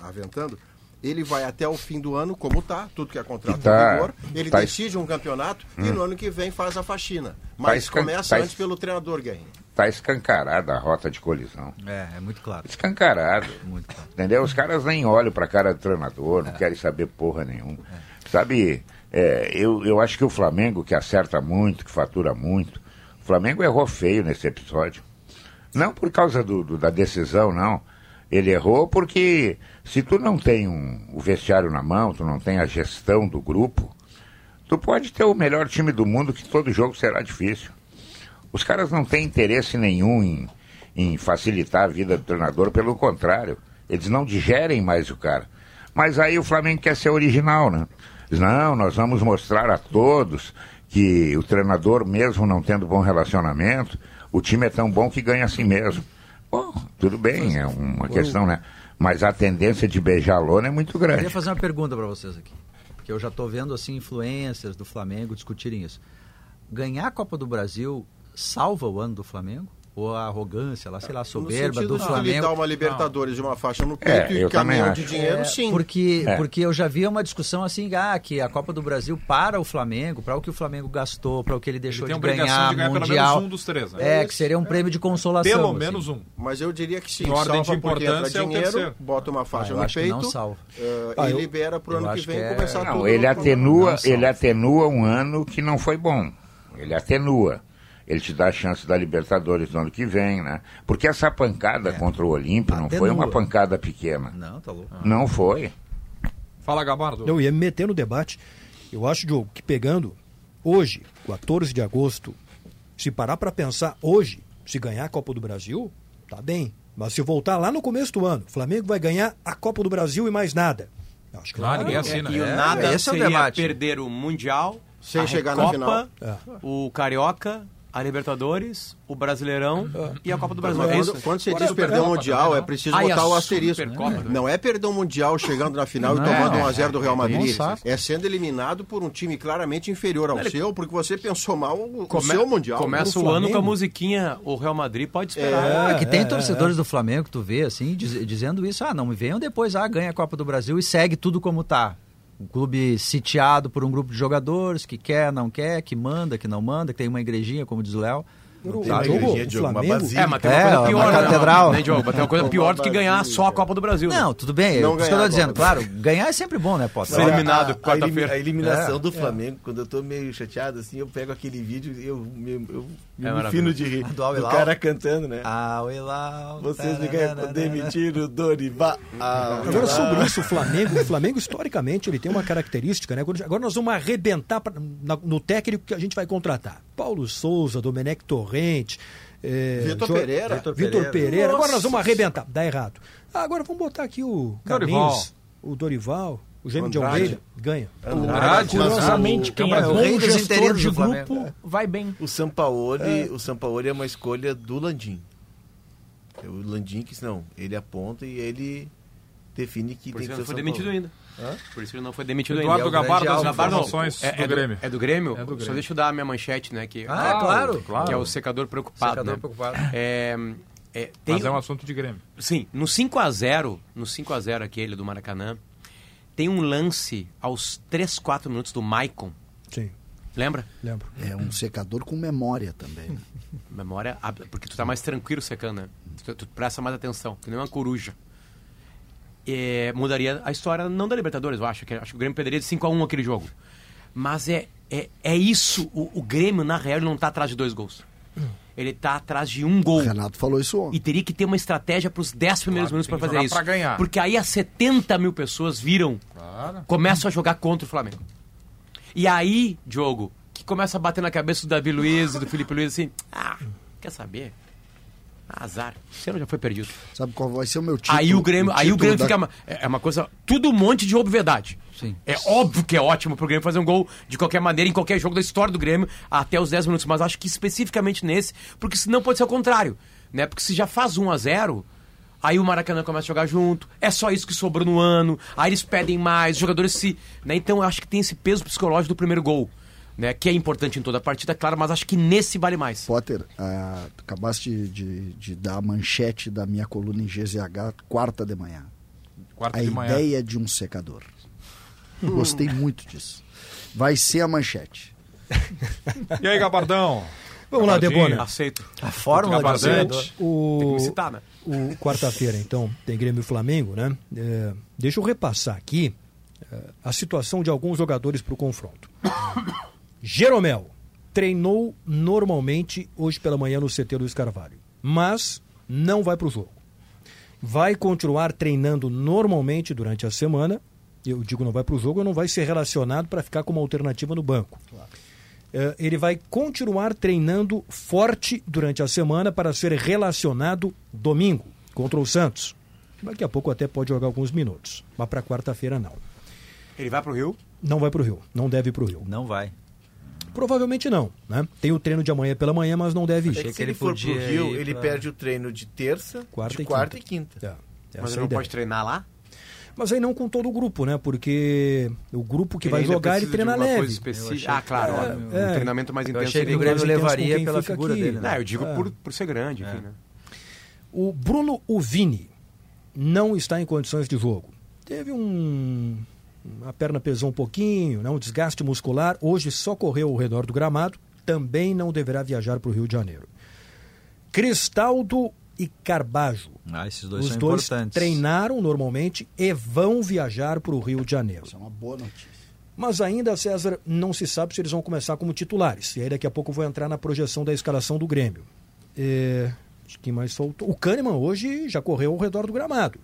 aventando, ele vai até o fim do ano, como está, tudo que é contrato tá- em vigor, ele tá- decide um campeonato e no ano que vem faz a faxina. Mas escan- começa tá- antes pelo treinador, Guerrinho. Tá escancarada a rota de colisão. É, é muito claro. Escancarado. Muito claro. Entendeu? Os caras nem olham pra cara do treinador, não querem saber porra nenhuma. Sabe, é, eu, eu acho que o Flamengo, que acerta muito, que fatura muito, o Flamengo errou feio nesse episódio. Não por causa do, do- da decisão, não. Ele errou porque se tu não tem um, o vestiário na mão, tu não tem a gestão do grupo, tu pode ter o melhor time do mundo que todo jogo será difícil. Os caras não têm interesse nenhum em, em facilitar a vida do treinador, pelo contrário, eles não digerem mais o cara. Mas aí o Flamengo quer ser original, né? Diz, não, nós vamos mostrar a todos que o treinador, mesmo não tendo bom relacionamento, o time é tão bom que ganha assim mesmo. Bom, tudo bem, é uma questão, né? Mas a tendência de beijar a lona é muito Eu grande. queria fazer uma pergunta para vocês aqui. Que eu já estou vendo assim influências do Flamengo discutirem isso. Ganhar a Copa do Brasil salva o ano do Flamengo? Ou a arrogância, lá, sei lá, a soberba do sentido de lhe dar Flamengo? uma Libertadores de uma faixa no É, peito eu e caminhão de dinheiro, É, sim. Porque, É. porque eu já vi uma discussão assim, ah, que a Copa do Brasil para o Flamengo, para o que o Flamengo gastou, para o que ele deixou tem de ganhar, de ganhar pelo mundial. menos um dos três, né? É, que seria um prêmio de consolação. Pelo assim. menos um. Mas eu diria que sim. Em ordem de importância, é o dinheiro, bota uma Ah, faixa eu no acho que peito não salva. eh, Ah, e eu- libera pro eu ano que vem que é- começar Não, tudo. ele atenua, Não ele atenua um ano que não foi bom. Ele atenua. Ele te dá a chance da Libertadores no ano que vem, né? Porque essa pancada contra o Olímpio não foi uma pancada pequena. Não, tá louco. Não foi. Fala, Gabardo. Eu ia me meter no debate. Eu acho, Diogo, que pegando hoje, 14 de agosto, se parar para pensar hoje, se ganhar a Copa do Brasil, tá bem. Mas se voltar lá no começo do ano, o Flamengo vai ganhar a Copa do Brasil e mais nada. Eu Acho que Claro, não. ninguém É assina. que o É, nada esse é o seria debate. perder o Mundial, Sem a chegar na Recopa, É. o Carioca, a Libertadores, o Brasileirão e a Copa do Brasil. Mas É quando, quando você Agora, diz perder o Mundial, é preciso botar o asterisco. Supercopa, né? Não é perder o Mundial chegando na final Não, e tomando é, 1x0 do Real Madrid. um. É sendo eliminado por um time claramente inferior ao seu, porque você pensou mal o, o Come- seu Mundial. Começa O ano com a musiquinha O Real Madrid pode esperar. É, que tem é, torcedores do Flamengo que tu vê assim, diz- dizendo isso, ah, não me venham depois, ah, ganha a Copa do Brasil e segue tudo como tá. O clube sitiado por um grupo de jogadores que quer, não quer, que manda, que não manda, que tem uma igrejinha, como diz o Léo. Não Sabe? tem uma Diogo, igrejinha, o Diogo, uma Flamengo- basílica. É, mas tem É, uma coisa uma pior, né? catedral. Né, Diogo? Mas tem uma coisa pior do que ganhar só a Copa do Brasil. né? Não, tudo bem, Não é isso que eu tô dizendo. Claro, ganhar é sempre bom, né, Potter? Foi eliminado quarta-feira. a eliminação É, do Flamengo, quando eu tô meio chateado, assim, eu pego aquele vídeo e eu me, eu me É fino de rir. Do Do cara cantando, né? Ah, Vocês me querem demitir o Dorival. Agora, sobre isso, o Flamengo, o Flamengo, historicamente, ele tem uma característica, né? Agora nós vamos arrebentar pra- na- no técnico que a gente vai contratar. Paulo Souza, Domenech É, Vitor Jo- Pereira. Vitor Vitor Pereira. Pereira. Agora nós vamos arrebentar. Dá errado. Ah, agora vamos botar aqui o Dorival. Carlinhos, o Dorival, o Gêmeo de. Almeida. Ganha. Andrade, Curiosamente, Ah, quem é é o bom rei dos gestor de grupo vai bem. O Sampaoli, o Sampaoli é uma escolha do Landim. É o Landim que não, ele aponta e ele define que Por tem que ele ser não o foi demitido ainda. Por isso ele não foi demitido Eduardo ainda. é o Gabardo, grande as alvo. Gabardo, informações é, do é Grêmio. É do Grêmio? É do Grêmio. Só deixa eu dar a minha manchete, né? Que, Ah, claro. claro. que é o secador preocupado. Secador né? preocupado. É, É, tem, Mas é um assunto de Grêmio. Sim, no 5 a 0 no 5 a 0 aquele do Maracanã, tem um lance aos 3, 4 minutos do Maicon. Sim, Lembra? lembro. É um secador com memória também. né? Memória, porque tu tá mais tranquilo secando, né? Tu, tu presta mais atenção, que nem uma coruja. É, mudaria a história, não da Libertadores, eu acho. Que, acho que o Grêmio perderia de 5 a 1 aquele jogo. Mas é, é, é isso, o, o Grêmio, na real, ele não tá atrás de dois gols. Ele tá atrás de um O gol. Renato falou isso ontem. E teria que ter uma estratégia para os 10 primeiros Claro, minutos para fazer isso. pra ganhar. Porque aí as 70 mil pessoas viram, Claro. começam a jogar contra o Flamengo. E aí, Diogo, que começa a bater na cabeça do Davi Luiz e do Felipe Luiz assim: ah, quer saber? Azar. O ano já foi perdido. Sabe qual vai ser o meu título? aí o Grêmio, aí o Grêmio da- fica. uma- É é uma coisa. Tudo um monte de obviedade. Sim. É óbvio que é ótimo pro Grêmio fazer um gol de qualquer maneira, em qualquer jogo da história do Grêmio, até os 10 minutos. Mas acho que especificamente nesse, porque senão pode ser o contrário. Né? Porque se já faz 1 a 0 aí o Maracanã começa a jogar junto, é só isso que sobrou no ano, aí eles pedem mais, os jogadores se. Né? Então eu acho que tem esse peso psicológico do primeiro gol. Né? Que é importante em toda a partida, claro, mas acho que nesse vale mais. Potter, ah, tu acabaste de, de- de dar a manchete da minha coluna em GZH quarta de manhã. Quarta a de manhã. ideia de um secador. Gostei muito disso. Vai ser a manchete. E aí, Gabardão? Vamos lá. Debona. Aceito. A fórmula de Gabardete. vencedor. Tem que O, me citar, né? o quarta-feira, então, tem Grêmio e Flamengo, né? É, deixa eu repassar aqui é, a situação de alguns jogadores para o confronto. Jeromel treinou normalmente hoje pela manhã no CT Luiz Carvalho, mas não vai para o jogo. Vai continuar treinando normalmente durante a semana. Eu digo não vai para o jogo, não vai ser relacionado para ficar como alternativa no banco. Eh, ele vai continuar treinando forte durante a semana para ser relacionado domingo contra o Santos. Daqui a pouco até pode jogar alguns minutos, mas para quarta-feira não. Ele vai pro Rio? Não vai para o Rio, não deve ir para o Rio. Não vai. Provavelmente não, né? Tem o treino de amanhã pela manhã, mas não deve ir. Achei É que que se ele ele for pro Rio, ir ele pra- perde o treino de terça, Quarta de e quarta quinta. e quinta. É, essa Mas é ele não ideia. pode treinar lá? Mas aí não com todo o grupo, né? Porque o grupo que Ele vai jogar, ele treina leve. coisa específica. Eu achei Ah, claro, que- óbvio. É, um é. treinamento mais Eu intenso. achei que o Grêmio levaria pela figura aqui. dele, né? Não, eu digo É. por, por ser grande, enfim, É. né? O Bruno Uvini não está em condições de jogo. Teve um. A perna pesou um pouquinho, né? um desgaste muscular. Hoje só correu ao redor do gramado. Também não deverá viajar para o Rio de Janeiro. Cristaldo e Carbajo. Ah, esses dois Os são dois importantes. treinaram normalmente e vão viajar para o Rio de Janeiro. Isso é uma boa notícia. Mas ainda, César, não se sabe se eles vão começar como titulares. E aí daqui a pouco eu vou entrar na projeção da escalação do Grêmio. É... acho que mais faltou. O Kahneman hoje já correu ao redor do gramado.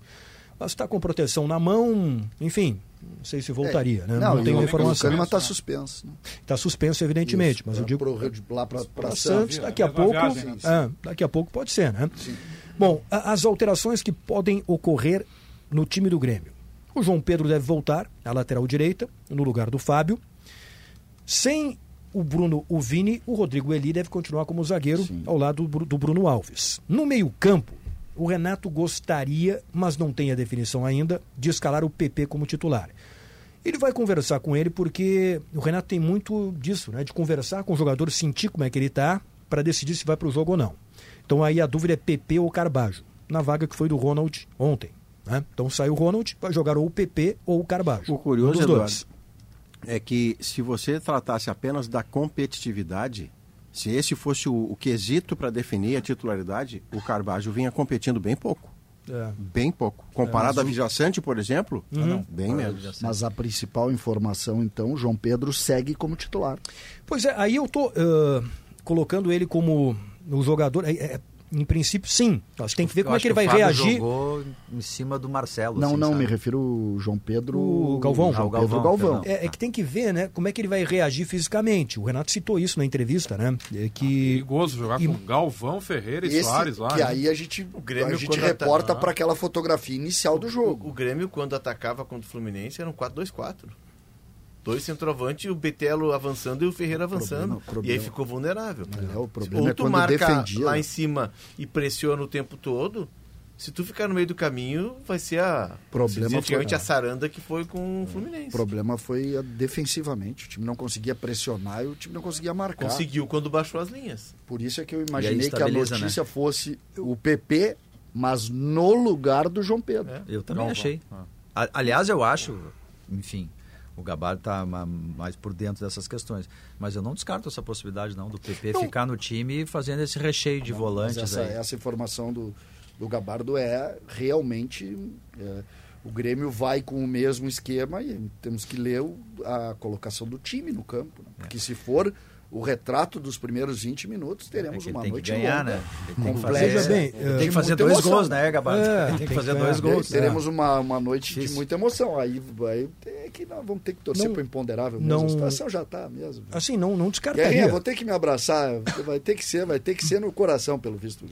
Mas está com proteção na mão, enfim, não sei se voltaria, né? Não, e tenho o- informação. O Kahneman está suspenso. Né? Está suspenso, evidentemente, mas eu digo Pro lá para Santos. Santos, daqui a pouco, viagem, né? ah, daqui a pouco pode ser, né? Bom, a- as alterações que podem ocorrer no time do Grêmio. O João Pedro deve voltar à lateral direita, no lugar do Fábio. Sem o Bruno o Vini, o Rodrigo Eli deve continuar como zagueiro ao lado do do Bruno Alves. No meio-campo, o Renato gostaria, mas não tem a definição ainda, de escalar o PP como titular. Ele vai conversar com ele porque o Renato tem muito disso, né? De conversar com o jogador, sentir como é que ele tá, para decidir se vai para o jogo ou não. Então aí a dúvida é PP ou Carbajo, na vaga que foi do Ronald ontem. Né? Então sai o Ronald, vai jogar ou o PP ou o Carbajo. O curioso, um Eduardo, é que se você tratasse apenas da competitividade, se esse fosse o, o quesito para definir a titularidade, o Carvalho vinha competindo bem pouco. É. Bem pouco. Comparado a Vijaçante, por exemplo, Uhum. bem menos. Mas a principal informação, então, João Pedro segue como titular. Pois é, aí eu tô ah, colocando ele como o jogador. é, é, em princípio, sim. Nós tem que ver Eu como é que ele vai o reagir. jogou em cima do Marcelo. Não, assim, não, sabe? me refiro ao João Pedro. O Galvão. João Ah, o Pedro Galvão. É, é que tem que ver, né? Como é que ele vai reagir fisicamente. O Renato citou isso na entrevista, né? É que Perigoso jogar E- com Galvão, Ferreira e Esse, Soares lá. que né? aí a gente, Grêmio, a gente reporta para aquela fotografia inicial do jogo. O, o Grêmio, quando atacava contra o Fluminense, era um 4-2-4. Dois centroavantes, o Betelo avançando e o Ferreira avançando. problema- problema- E aí ficou vulnerável. É, o problema Ou é tu quando marca defendia. lá né? em cima e pressiona o tempo todo, Se tu ficar no meio do caminho, vai ser a. Problema se foi- a saranda que foi com o Fluminense. O problema foi a- defensivamente. O time não conseguia pressionar e o time não conseguia marcar. Conseguiu quando baixou as linhas. Por isso é que eu imaginei que a né? notícia fosse o PP, mas no lugar do João Pedro. É. Eu também Galvão. achei. A- Aliás, eu acho, enfim, o Gabardo está mais por dentro dessas questões. Mas eu não descarto essa possibilidade, não, do PP Não. ficar no time fazendo esse recheio de Mas volantes essa, aí. essa informação do, do Gabardo é realmente. é, o Grêmio vai com o mesmo esquema e temos que ler o- a colocação do time no campo. né? Porque se for o retrato dos primeiros 20 minutos, É teremos que ele uma tem que noite ganhar, longa, né? Ele tem que complexa, fazer, bem, tem que fazer dois emoção. gols, né, Gabardo? É, tem, tem que que fazer ganhar. dois gols. Teremos uma, uma noite de Difícil. muita emoção. Aí, aí é que nós vamos ter que torcer para o imponderável mesmo. não- A situação já está mesmo. Assim, não, não Guerrinha, descartaria. vou ter que me abraçar. Vai ter que ser, vai ter que ser no coração, pelo visto.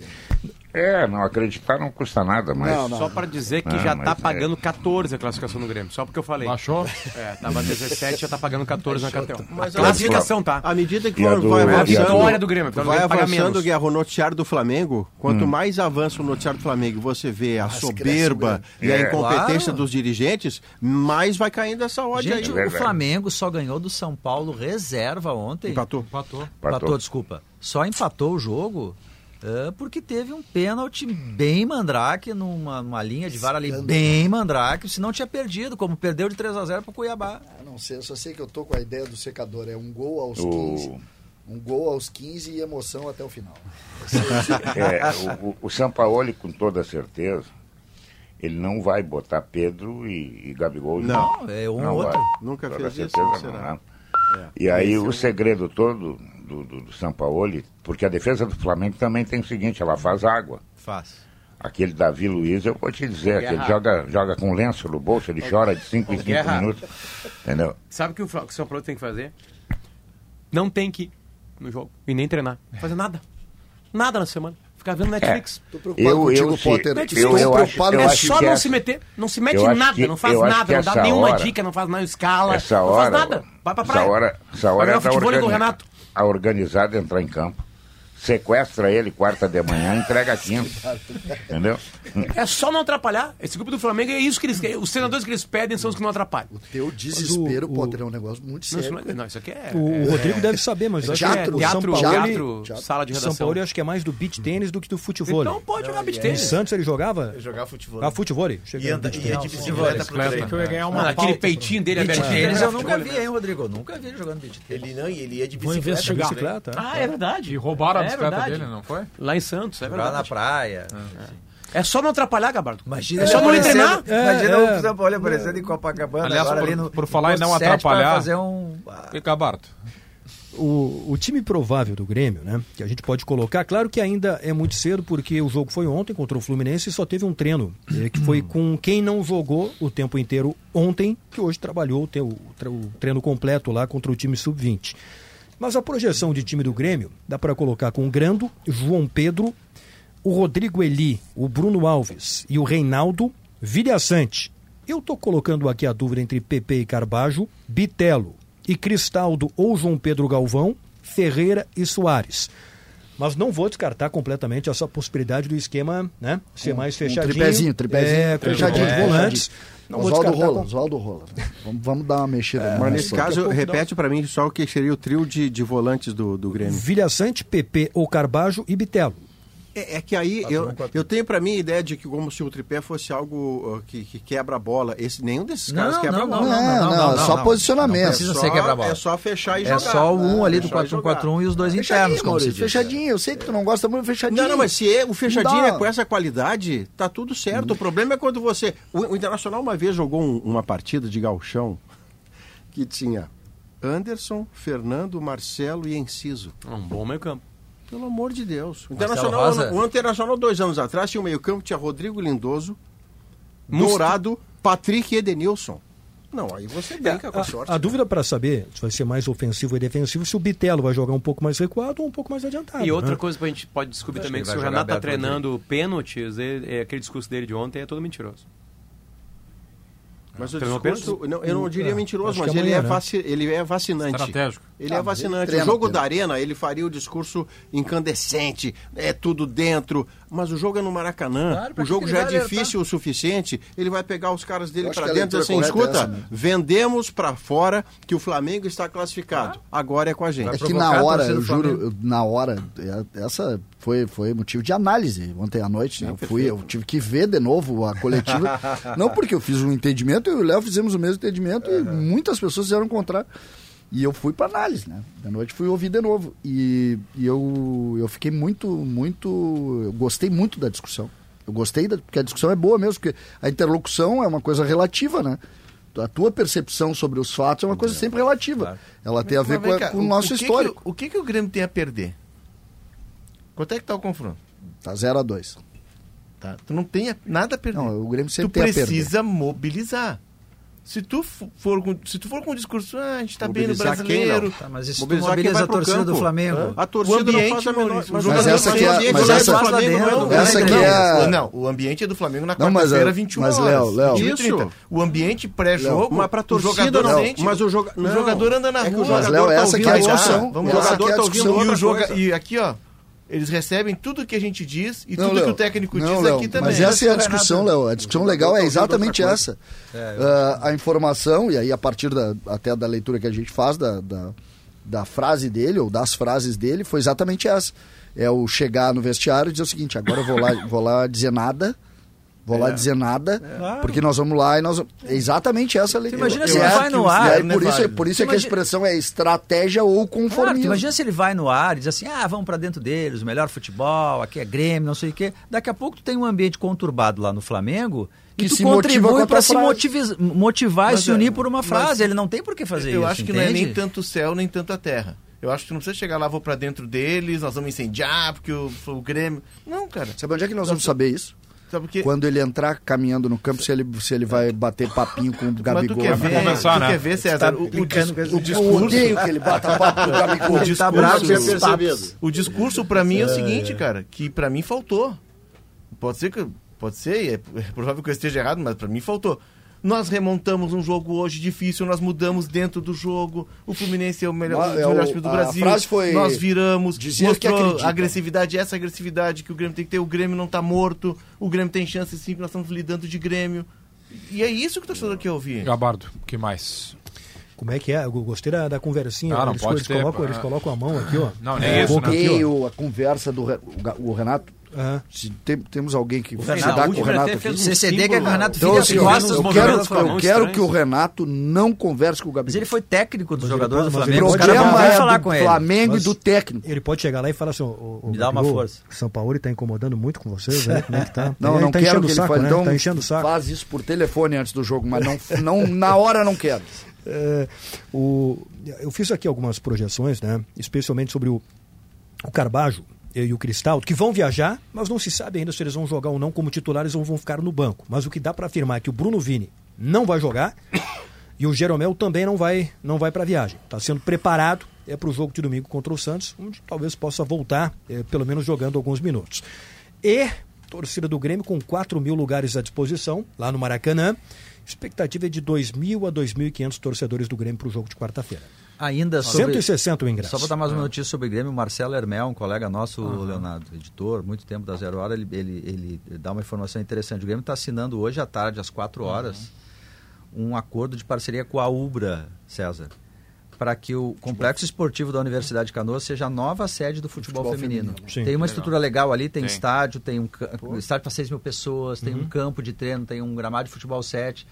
É, não acreditar não custa nada, mas. Não, não. Só para dizer que Não, já mas tá é- pagando 14 a classificação no Grêmio. Só porque eu falei. Baixou? É, tava 17, já tá pagando 14 na cartão. Mas a classificação, tá? À medida que for- do- vai e a É a do- avançando, vitória do Grêmio. vai avançando. Guerra, o noticiário do Flamengo, quanto Hum. mais avança o noticiário do Flamengo, você vê a soberba e a É. incompetência Claro. dos dirigentes, mais vai caindo essa ódio Gente, aí. o. Flamengo só ganhou do São Paulo reserva ontem. Empatou. Empatou. Empatou, Empatou. desculpa. Só empatou o jogo é, porque teve um pênalti bem mandrake, numa, numa linha de vara ali bem mandrake, se não tinha perdido, como perdeu de 3 a 0 pro Cuiabá. Ah, não sei, eu só sei que eu tô com a ideia do secador. É um gol aos O- 15. Um gol aos 15 e emoção até o final. É, o, o, o Sampaoli, com toda certeza, ele não vai botar Pedro e, e Gabigol. Não. Não, é um Não outro. vai. Nunca Toda fez isso, certeza não não, será? né? E aí Esse é o o- segredo todo do, do, do Sampaoli, porque a defesa do Flamengo também tem o seguinte, ela faz água. Faz. Aquele Davi Luiz, eu vou te dizer, que ele Guerra. joga, joga com lenço no bolso, ele chora de 5 em 5 Guerra. minutos. Entendeu? Sabe o que o que o São Paulo tem que fazer? Não tem que ir no jogo e nem treinar. Não fazer nada. Nada na semana. Ficar vendo Netflix. Tô preocupado Eu, contigo, eu, se- Potter. Netflix, eu, Tô eu acho, eu é só não essa- se meter. Não se mete eu em nada, que- não faz nada, não dá nenhuma hora- dica, não faz nenhuma escala. Essa não hora, faz nada. Vai pra praia. Essa hora, essa hora Vai é da futebol o organi- Renato. A organizada entrar em campo, sequestra ele quarta de manhã, entrega quinta. Entendeu? É só não atrapalhar. Esse grupo do Flamengo é isso que eles querem. Os treinadores que eles pedem são os que não atrapalham. O teu desespero, o- Potter, é um negócio muito Não, sério. isso, não, não, isso aqui é. O, é- o Rodrigo deve saber, mas eu acho teatro, que o teatro, São Paulo, teatro, teatro. sala de São redação. Paulo eu acho que é mais do beach tênis do que do futebol. Então pode jogar beat Em tênis. Santos ele jogava? Jogar futebol. Ah, futebol. E, anda, beach e é de bicicleta pro treino. que eu ia ganhar Mano, aquele peitinho dele Beach abertinho. tênis eu nunca vi, hein, Rodrigo? Eu nunca vi ele jogando beach tênis. Ele não, e ele ia de Vou bicicleta. investigar. Ah, é verdade. E roubaram a É bicicleta verdade. dele, não foi? Lá em Santos, é Jogar na verdade. praia. É só não atrapalhar, Gabardo. Imagina É só não treinar. imagina É, o São Paulo aparecendo em Copacabana. Aliás, agora por- ali no, por falar em não atrapalhar- fazer um... Ah, E Gabarto. O, o time provável do Grêmio, né? Que a gente pode colocar, claro que ainda é muito cedo, porque o jogo foi ontem contra o Fluminense e só teve um treino, eh, que foi com quem não jogou o tempo inteiro ontem, que hoje trabalhou o, o treino completo lá contra o time sub-20. Mas a projeção de time do Grêmio dá para colocar com o Grando, João Pedro, o Rodrigo Eli, o Bruno Alves e o Reinaldo Vilhaçante. Eu estou colocando aqui a dúvida entre Pepe e Carbajo, Bitelo e Cristaldo ou João Pedro Galvão, Ferreira e Soares. Mas não vou descartar completamente essa possibilidade do esquema né, ser Um- mais um fechadinho. tripézinho, tripézinho, É, fechadinho, os fechadinho. volantes. Não Oswaldo Rola, com- Oswaldo Rola. Vamos, vamos dar uma mexida. Mas nessa. nesse caso, pouco repete pra mim só o que seria o trio de, de volantes do, do Grêmio. Vilhaçante, Pepe ou Carbajo e Bitelo. É, é que aí eu, eu tenho pra mim a ideia de que como se o tripé fosse algo uh, que, que quebra a bola. Esse, nenhum desses Não, caras quebra não, a não, bola. Não, não, é só posicionamento. Não precisa Só- ser quebra-bola. É só fechar e É jogar. só o um ali do Fechar e jogar. 4-1-4-1 e os dois internos, Fechadinho, como se fechadinho. Eu sei que tu não gosta muito de fechadinho. Não, não, mas se é, o fechadinho Não é com essa qualidade, tá tudo certo. O problema é quando você. O, o Internacional uma vez jogou um- uma partida de galchão que tinha Anderson, Fernando, Marcelo e Enciso. Um bom meio campo. Pelo amor de Deus. O Internacional, Rosa. o Internacional, dois anos atrás, tinha o meio-campo, tinha Rodrigo Lindoso, Musto. Dourado, Patrick e Edenilson. Não, aí você brinca com a, sorte. A, né? dúvida para saber se vai ser mais ofensivo e defensivo, se o Bitelo vai jogar um pouco mais recuado ou um pouco mais adiantado. E outra né? coisa que a gente pode descobrir também, que que se o Renato tá pro treinando pênaltis, ele- é, aquele discurso dele de ontem é todo mentiroso. Mas o Treinou discurso, não, eu não diria É, mentiroso, acho mas que ele, é né? vaci, ele é vacinante. Estratégico. Ele Ah, é ele vacinante. treina, o jogo da arena, ele faria o discurso incandescente, é tudo dentro. Mas o jogo é no Maracanã. Claro, o jogo já é ele difícil o suficiente. Ele vai pegar os caras dele Eu acho pra que a dentro e assim: é escuta, essa, né? vendemos pra fora que o Flamengo está classificado. Agora é com a gente. É que na hora, eu juro, eu- na hora, é- essa foi, foi motivo de análise ontem à noite. né? Eu, fui, eu tive que ver de novo a coletiva. não porque eu fiz um entendimento, eu e o Léo fizemos o mesmo entendimento e muitas pessoas fizeram o contrário. E eu fui para análise, né? Da noite fui ouvir de novo. E, e eu, eu fiquei muito, muito. Eu gostei muito da discussão. Eu gostei, da, porque a discussão é boa mesmo, porque a interlocução é uma coisa relativa, né? A tua percepção sobre os fatos é uma coisa sempre relativa. Ela tem a ver com, cá, com o nosso que que histórico. o- o que, que o Grêmio tem a perder? Quanto é que tá o confronto? Tá 0 a 2 Tá? Tu não tem a- nada a perder. Não, o Grêmio tu sempre tem a perder. precisa mobilizar. Se tu for com, se tu for com o discurso, ah, a gente tá bem no Mobilizar quem, brasileiro. Léo? Tá, mas isso Mobilizar mobiliza a torcida do campo. Flamengo. A torcida O ambiente, não faz a menor... Mas, o o Mas jogador essa tem é- ambiente, mas o essa- do Flamengo não é o- essa que é- Não, o ambiente é do Flamengo na mas, quarta-feira, é- 21 mas, horas. Léo, Léo. 21h30. Isso. O ambiente pré-jogo, Mas pra o torcida jogador não. sente, Mas o, joga... o não, jogador anda na é o rua. jogador Mas, Léo, tá essa que é a discussão. Vamos o jogador tá ouvindo. E, o e aqui, ó, eles recebem tudo que a gente diz e Não, tudo que Léo, o técnico não, diz Léo, aqui também. Mas essa é a discussão, Léo. A discussão legal é exatamente essa. Ah, a informação, e aí a partir da, até da leitura que a gente faz da, da, da frase dele, ou das frases dele, foi exatamente essa. É o chegar no vestiário e dizer o seguinte, agora eu vou lá, vou lá dizer nada, vou lá dizer nada, porque nós vamos lá e nós vamos... É exatamente essa a leitura. imagina Eu se ele vai que no ar, e aí não é por isso, válido. por isso é que a expressão é estratégia ou Claro, conformismo. imagina se ele vai no ar e diz assim, ah, vamos pra dentro deles, o melhor futebol, aqui é Grêmio, não sei o quê. Daqui a pouco tu tem um ambiente conturbado lá no Flamengo Que e tu se contribui a pra tua se motivar e Mas se é- unir por uma mas frase. Ele não tem por que fazer eu isso, acho que não é entende? nem tanto o céu, nem tanto a terra. Eu acho que não precisa chegar lá, vou pra dentro deles, nós vamos incendiar, porque o, o Grêmio. Não, cara. Sabe onde é que nós vamos saber isso? Sabe por quê? Quando ele entrar caminhando no campo, se ele, se ele vai bater papinho com o Mas tu Gabigol. quer ver, começar, tu né? quer ver, César, o, o, dis- o Eu discurso... odeio que ele bata papo com o Gabigol. O tá discurso, bravo, papos. o discurso pra mim é o seguinte, cara, que pra mim faltou. Pode ser que pode ser, é, é provável que eu esteja errado, mas pra mim faltou. Nós remontamos um jogo hoje difícil, nós mudamos dentro do jogo. O Fluminense é o melhor, o é, melhor o- time do a Brasil. frase foi nós viramos, mostrou acredita. agressividade, essa agressividade que o Grêmio tem que ter. O Grêmio não tá morto, o Grêmio tem chance sim, nós estamos lidando de Grêmio. E é isso que o torcedor quer ouvir. Gabardo, o que mais? Como é que é? Eu gostei da, da conversinha. Ah, não eles, pode eles ter, colocam, eles colocam a mão aqui, ó. Não, nem É, isso, né? aqui, ó. A conversa do o Renato. Aham. Se tem- temos alguém que dá o com o Renato aqui. um CCD símbolo, que é o Renato Então, assim, as eu, eu quero, eu quero estranhos. que o Renato não converse com o Mas Gabigol. ele foi técnico dos Mas jogadores do mas Flamengo. Vão problema é falar do com ele. Flamengo Mas- e do técnico. Ele pode chegar lá e falar assim: ô, ô, Me dá uma Gabigol, força. São Paulo está incomodando muito com vocês, né? Como é que tá? Não, Ele não tá quero que o ele saco, fale. né? Então, Tá enchendo o saco. faz isso por telefone antes do jogo, mas não, não na hora não quero. É, o, eu fiz aqui algumas projeções, né? Especialmente sobre o, o Carbajo e o Cristal, que vão viajar, mas não se sabe ainda se eles vão jogar ou não como titulares ou vão ficar no banco. Mas o que dá para afirmar é que o Bruno Vini não vai jogar e o Jeromel também não vai, não vai para a viagem. Está sendo preparado é para o jogo de domingo contra o Santos, onde talvez possa voltar, é, pelo menos jogando alguns minutos. E torcida do Grêmio com 4 mil lugares à disposição, lá no Maracanã. Expectativa é de 2.000 a 2.500 torcedores do Grêmio para o jogo de quarta-feira. Ainda sobre... 160 o ingresso. Só para dar mais uma notícia sobre o Grêmio, o Marcelo Hermel, um colega nosso, Leonardo, editor, muito tempo da Zero Hora, ele, ele, ele dá uma informação interessante. O Grêmio está assinando hoje à tarde, às 4 horas, um acordo de parceria com a Ubra, César, para que o Complexo Esportivo da Universidade de Canoas seja a nova sede do futebol, Futebol feminino. feminino. Sim. tem uma estrutura legal ali, tem, Tem. estádio, tem um ca- estádio para 6 mil pessoas, tem um campo de treino, tem um gramado de futebol 7,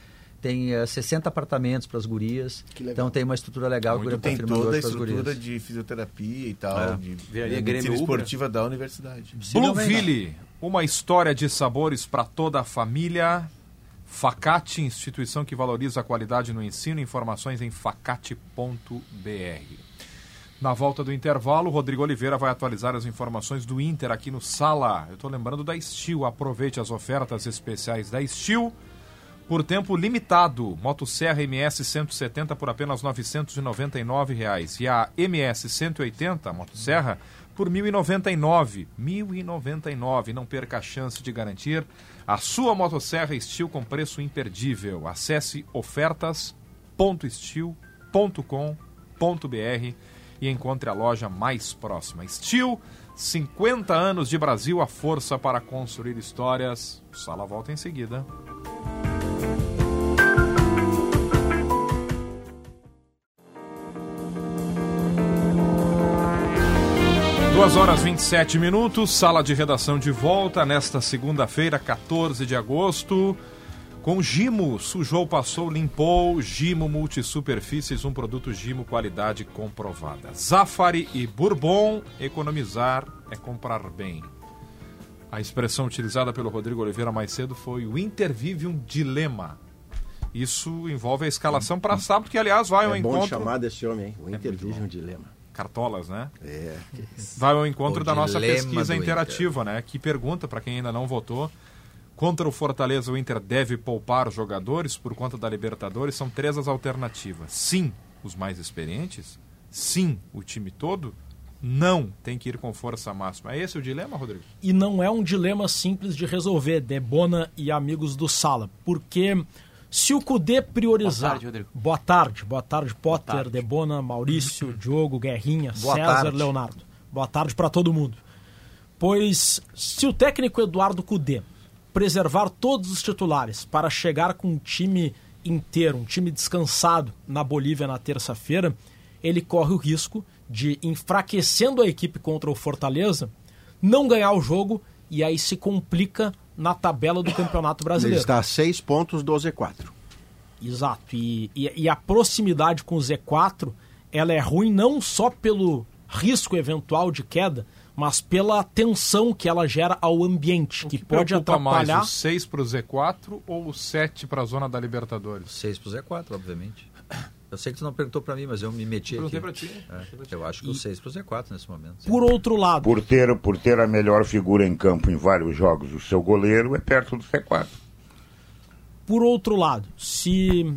tem eh, 60 apartamentos para as gurias. Que legal. Então tem uma estrutura legal Muito Grêmio tem toda a estrutura gurias. de fisioterapia e tal, É. de Viraria de Grêmio medicina Ubra. esportiva da universidade. Blueville, uma história de sabores para toda a família. Facate, instituição que valoriza a qualidade no ensino. Informações em facate.br. Na volta do intervalo, Rodrigo Oliveira vai atualizar as informações do Inter aqui no Sala. Eu estou lembrando da Steel. Aproveite as ofertas especiais da Steel. Por tempo limitado, Motosserra MS 170 por apenas 999 reais. e a MS 180 Motosserra por R$ 1.099. R$ 1.099. Não perca a chance de garantir a sua motosserra Steel com preço imperdível. Acesse ofertas.steel.com.br e encontre a loja mais próxima. Steel, 50 anos de Brasil, a força para construir histórias. Sala volta em seguida. Duas horas 27 minutos, sala de redação de volta nesta segunda-feira, 14 de agosto. Com Gimo, sujou, passou, limpou. Gimo Multisuperfícies, um produto Gimo qualidade comprovada. Zafari e Bourbon, economizar é comprar bem. A expressão utilizada pelo Rodrigo Oliveira mais cedo foi: o Inter vive um dilema. Isso envolve a escalação para sábado, que aliás vai ao É bom encontro. chamar desse homem, hein? O Inter vive um dilema. Cartolas, né? É. Vai ao encontro O da nossa pesquisa interativa, né? Que pergunta para quem ainda não votou. Contra o Fortaleza, o Inter deve poupar os jogadores por conta da Libertadores? São três as alternativas. Sim, os mais experientes. Sim, o time todo. Não, tem que ir com força máxima. É esse o dilema, Rodrigo? e não é um dilema simples de resolver, Debona e amigos do Sala, porque se o Cudê priorizar... Boa tarde, Rodrigo. Boa tarde, boa tarde, Potter, tarde. Debona, Maurício, Diogo, Guerrinha, Boa César, tarde. Leonardo. Boa tarde para todo mundo. Pois se o técnico Eduardo Cudê preservar todos os titulares para chegar com um time inteiro, um time descansado na Bolívia na terça-feira, ele corre o risco de, enfraquecendo a equipe contra o Fortaleza, não ganhar o jogo e aí se complica na tabela do Campeonato Ele Brasileiro. está a seis pontos do Z4. Exato. E, e, e a proximidade com o Z4, ela é ruim não só pelo risco eventual de queda, mas pela tensão que ela gera ao ambiente, que, pode preocupa atrapalhar. mais, o 6 para o Z4 ou o 7 para a zona da Libertadores? 6 pro Z4, obviamente. Eu sei que tu não perguntou pra mim, mas eu me meti aqui. Perguntei ti. É, eu acho que o 6 pro Z4 nesse momento. sim. Por outro lado, Por ter, por ter a melhor figura em campo em vários jogos, o seu goleiro é perto do C4. por outro lado, se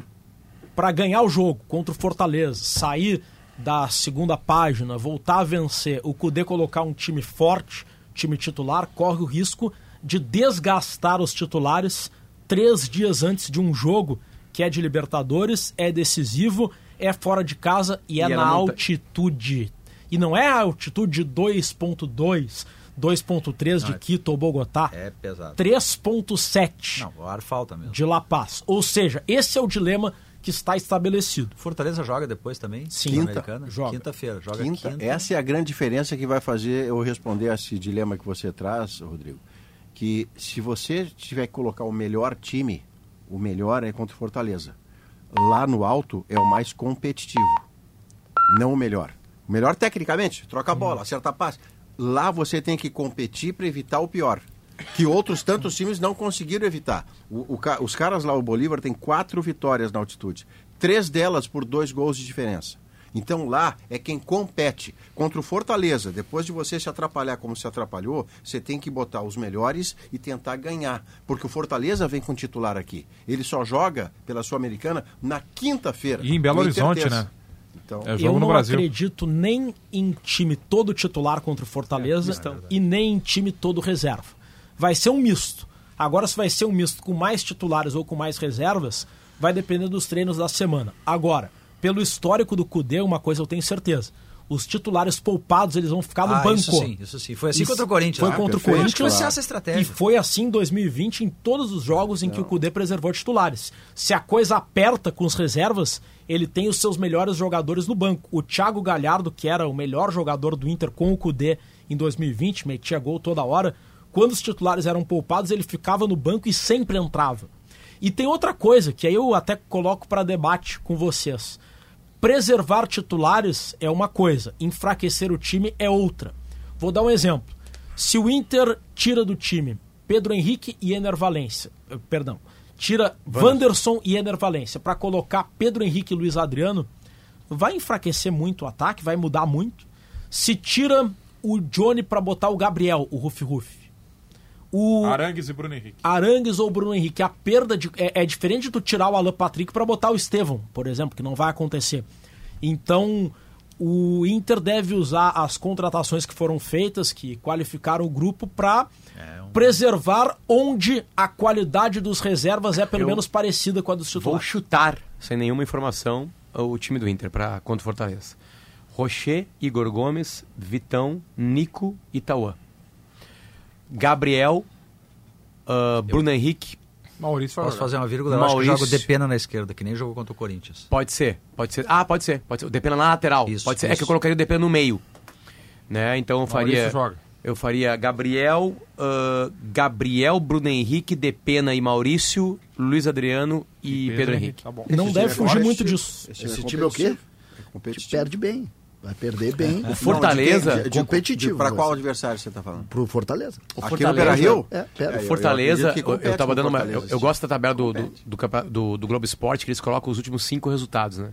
para ganhar o jogo contra o Fortaleza, sair da segunda página, voltar a vencer, o Cudê colocar um time forte, time titular, corre o risco de desgastar os titulares três dias antes de um jogo que é de Libertadores, é decisivo, é fora de casa e é E ela na não tá- altitude. E não é a altitude de 2.2, 2.3 de é- Quito ou Bogotá. É pesado. 3.7 Não, o ar falta mesmo. de La Paz. Ou seja, esse é o dilema que está estabelecido. Fortaleza joga depois também? Sim. na Quinta, Americana? joga. Quinta-feira. Joga Quinta, quinta. Essa é a grande diferença que vai fazer eu responder a esse dilema que você traz, Rodrigo. Que se você tiver que colocar o melhor time, o melhor é contra o Fortaleza. Lá no alto é o mais competitivo. Não o melhor. O melhor tecnicamente, troca a bola, acerta a passe. Lá você tem que competir para evitar o pior. Que outros tantos times não conseguiram evitar. O- o os caras lá, o Bolívar, tem quatro vitórias na altitude. Três delas por dois gols de diferença. Então lá é quem compete. Contra o Fortaleza, depois de você se atrapalhar como se atrapalhou, você tem que botar os melhores e tentar ganhar. Porque o Fortaleza vem com titular aqui. Ele só joga pela Sul-Americana na quinta-feira. E em Belo Horizonte, terça. né? Então, É Eu jogo no não Brasil. acredito nem em time todo titular contra o Fortaleza e nem em time todo reserva. Vai ser um misto. Agora, se vai ser um misto com mais titulares ou com mais reservas, vai depender dos treinos da semana. Agora, pelo histórico do Cudê, uma coisa eu tenho certeza. Os titulares poupados, eles vão ficar no Ah, banco. isso sim, isso sim. Foi assim Isso contra o Corinthians. Foi Ah, contra perfeito, o Corinthians. ser essa estratégia. E foi assim em 2020 em todos os jogos em que o Cudê preservou titulares. Se a coisa aperta com os reservas, ele tem os seus melhores jogadores no banco. O Thiago Galhardo, que era o melhor jogador do Inter com o Cudê em 2020, metia gol toda hora. Quando os titulares eram poupados, ele ficava no banco e sempre entrava. E tem outra coisa que aí eu até coloco para debate com vocês. Preservar titulares é uma coisa, enfraquecer o time é outra. Vou dar um exemplo. Se o Inter tira do time Pedro Henrique e Ener Valência, eh, perdão, tira Wanderson e Ener Valência para colocar Pedro Henrique e Luiz Adriano, vai enfraquecer muito o ataque, vai mudar muito. Se tira o Johnny para botar o Gabriel, o Ruf Ruf. O Arangues e Bruno Henrique. Arangues ou Bruno Henrique, a perda de, é, é diferente de tu tirar o Alan Patrick para botar o Estevão, por exemplo, que não vai acontecer. Então, o Inter deve usar as contratações que foram feitas, que qualificaram o grupo, para preservar onde a qualidade dos reservas é pelo Eu menos parecida com a dos Vou titulares. chutar, sem nenhuma informação, o time do Inter para contra o Fortaleza. Rocher, Igor Gomes, Vitão, Nico e Tauan. Gabriel, ah, Bruno Henrique, Maurício Posso jogar. fazer uma vírgula? Eu acho que Maurício. joga o Depena na esquerda, que nem jogou contra o Corinthians. Pode ser, pode ser. Ah, pode ser, pode ser. O Depena na lateral. Isso, pode ser. É isso. que eu colocaria o Depena no meio. Né? Então eu Maurício faria. joga. Eu faria Gabriel, ah, Gabriel, Bruno Henrique, Depena e Maurício, Luiz Adriano e, Pedro, Henrique. Tá bom. Não deve time fugir muito esse- disso. Esse time é o quê? Competitivo. Perde bem. Vai perder bem. O Fortaleza. Não, de? De- competitivo, Para qual adversário você está falando? Pro Fortaleza. O Aqui no? É. É, eu Fortaleza, que eu, eu tava dando uma. Fortaleza, Eu, eu gosto da tabela do, do, do, do, do Globo Esporte, que eles colocam os últimos cinco resultados, né?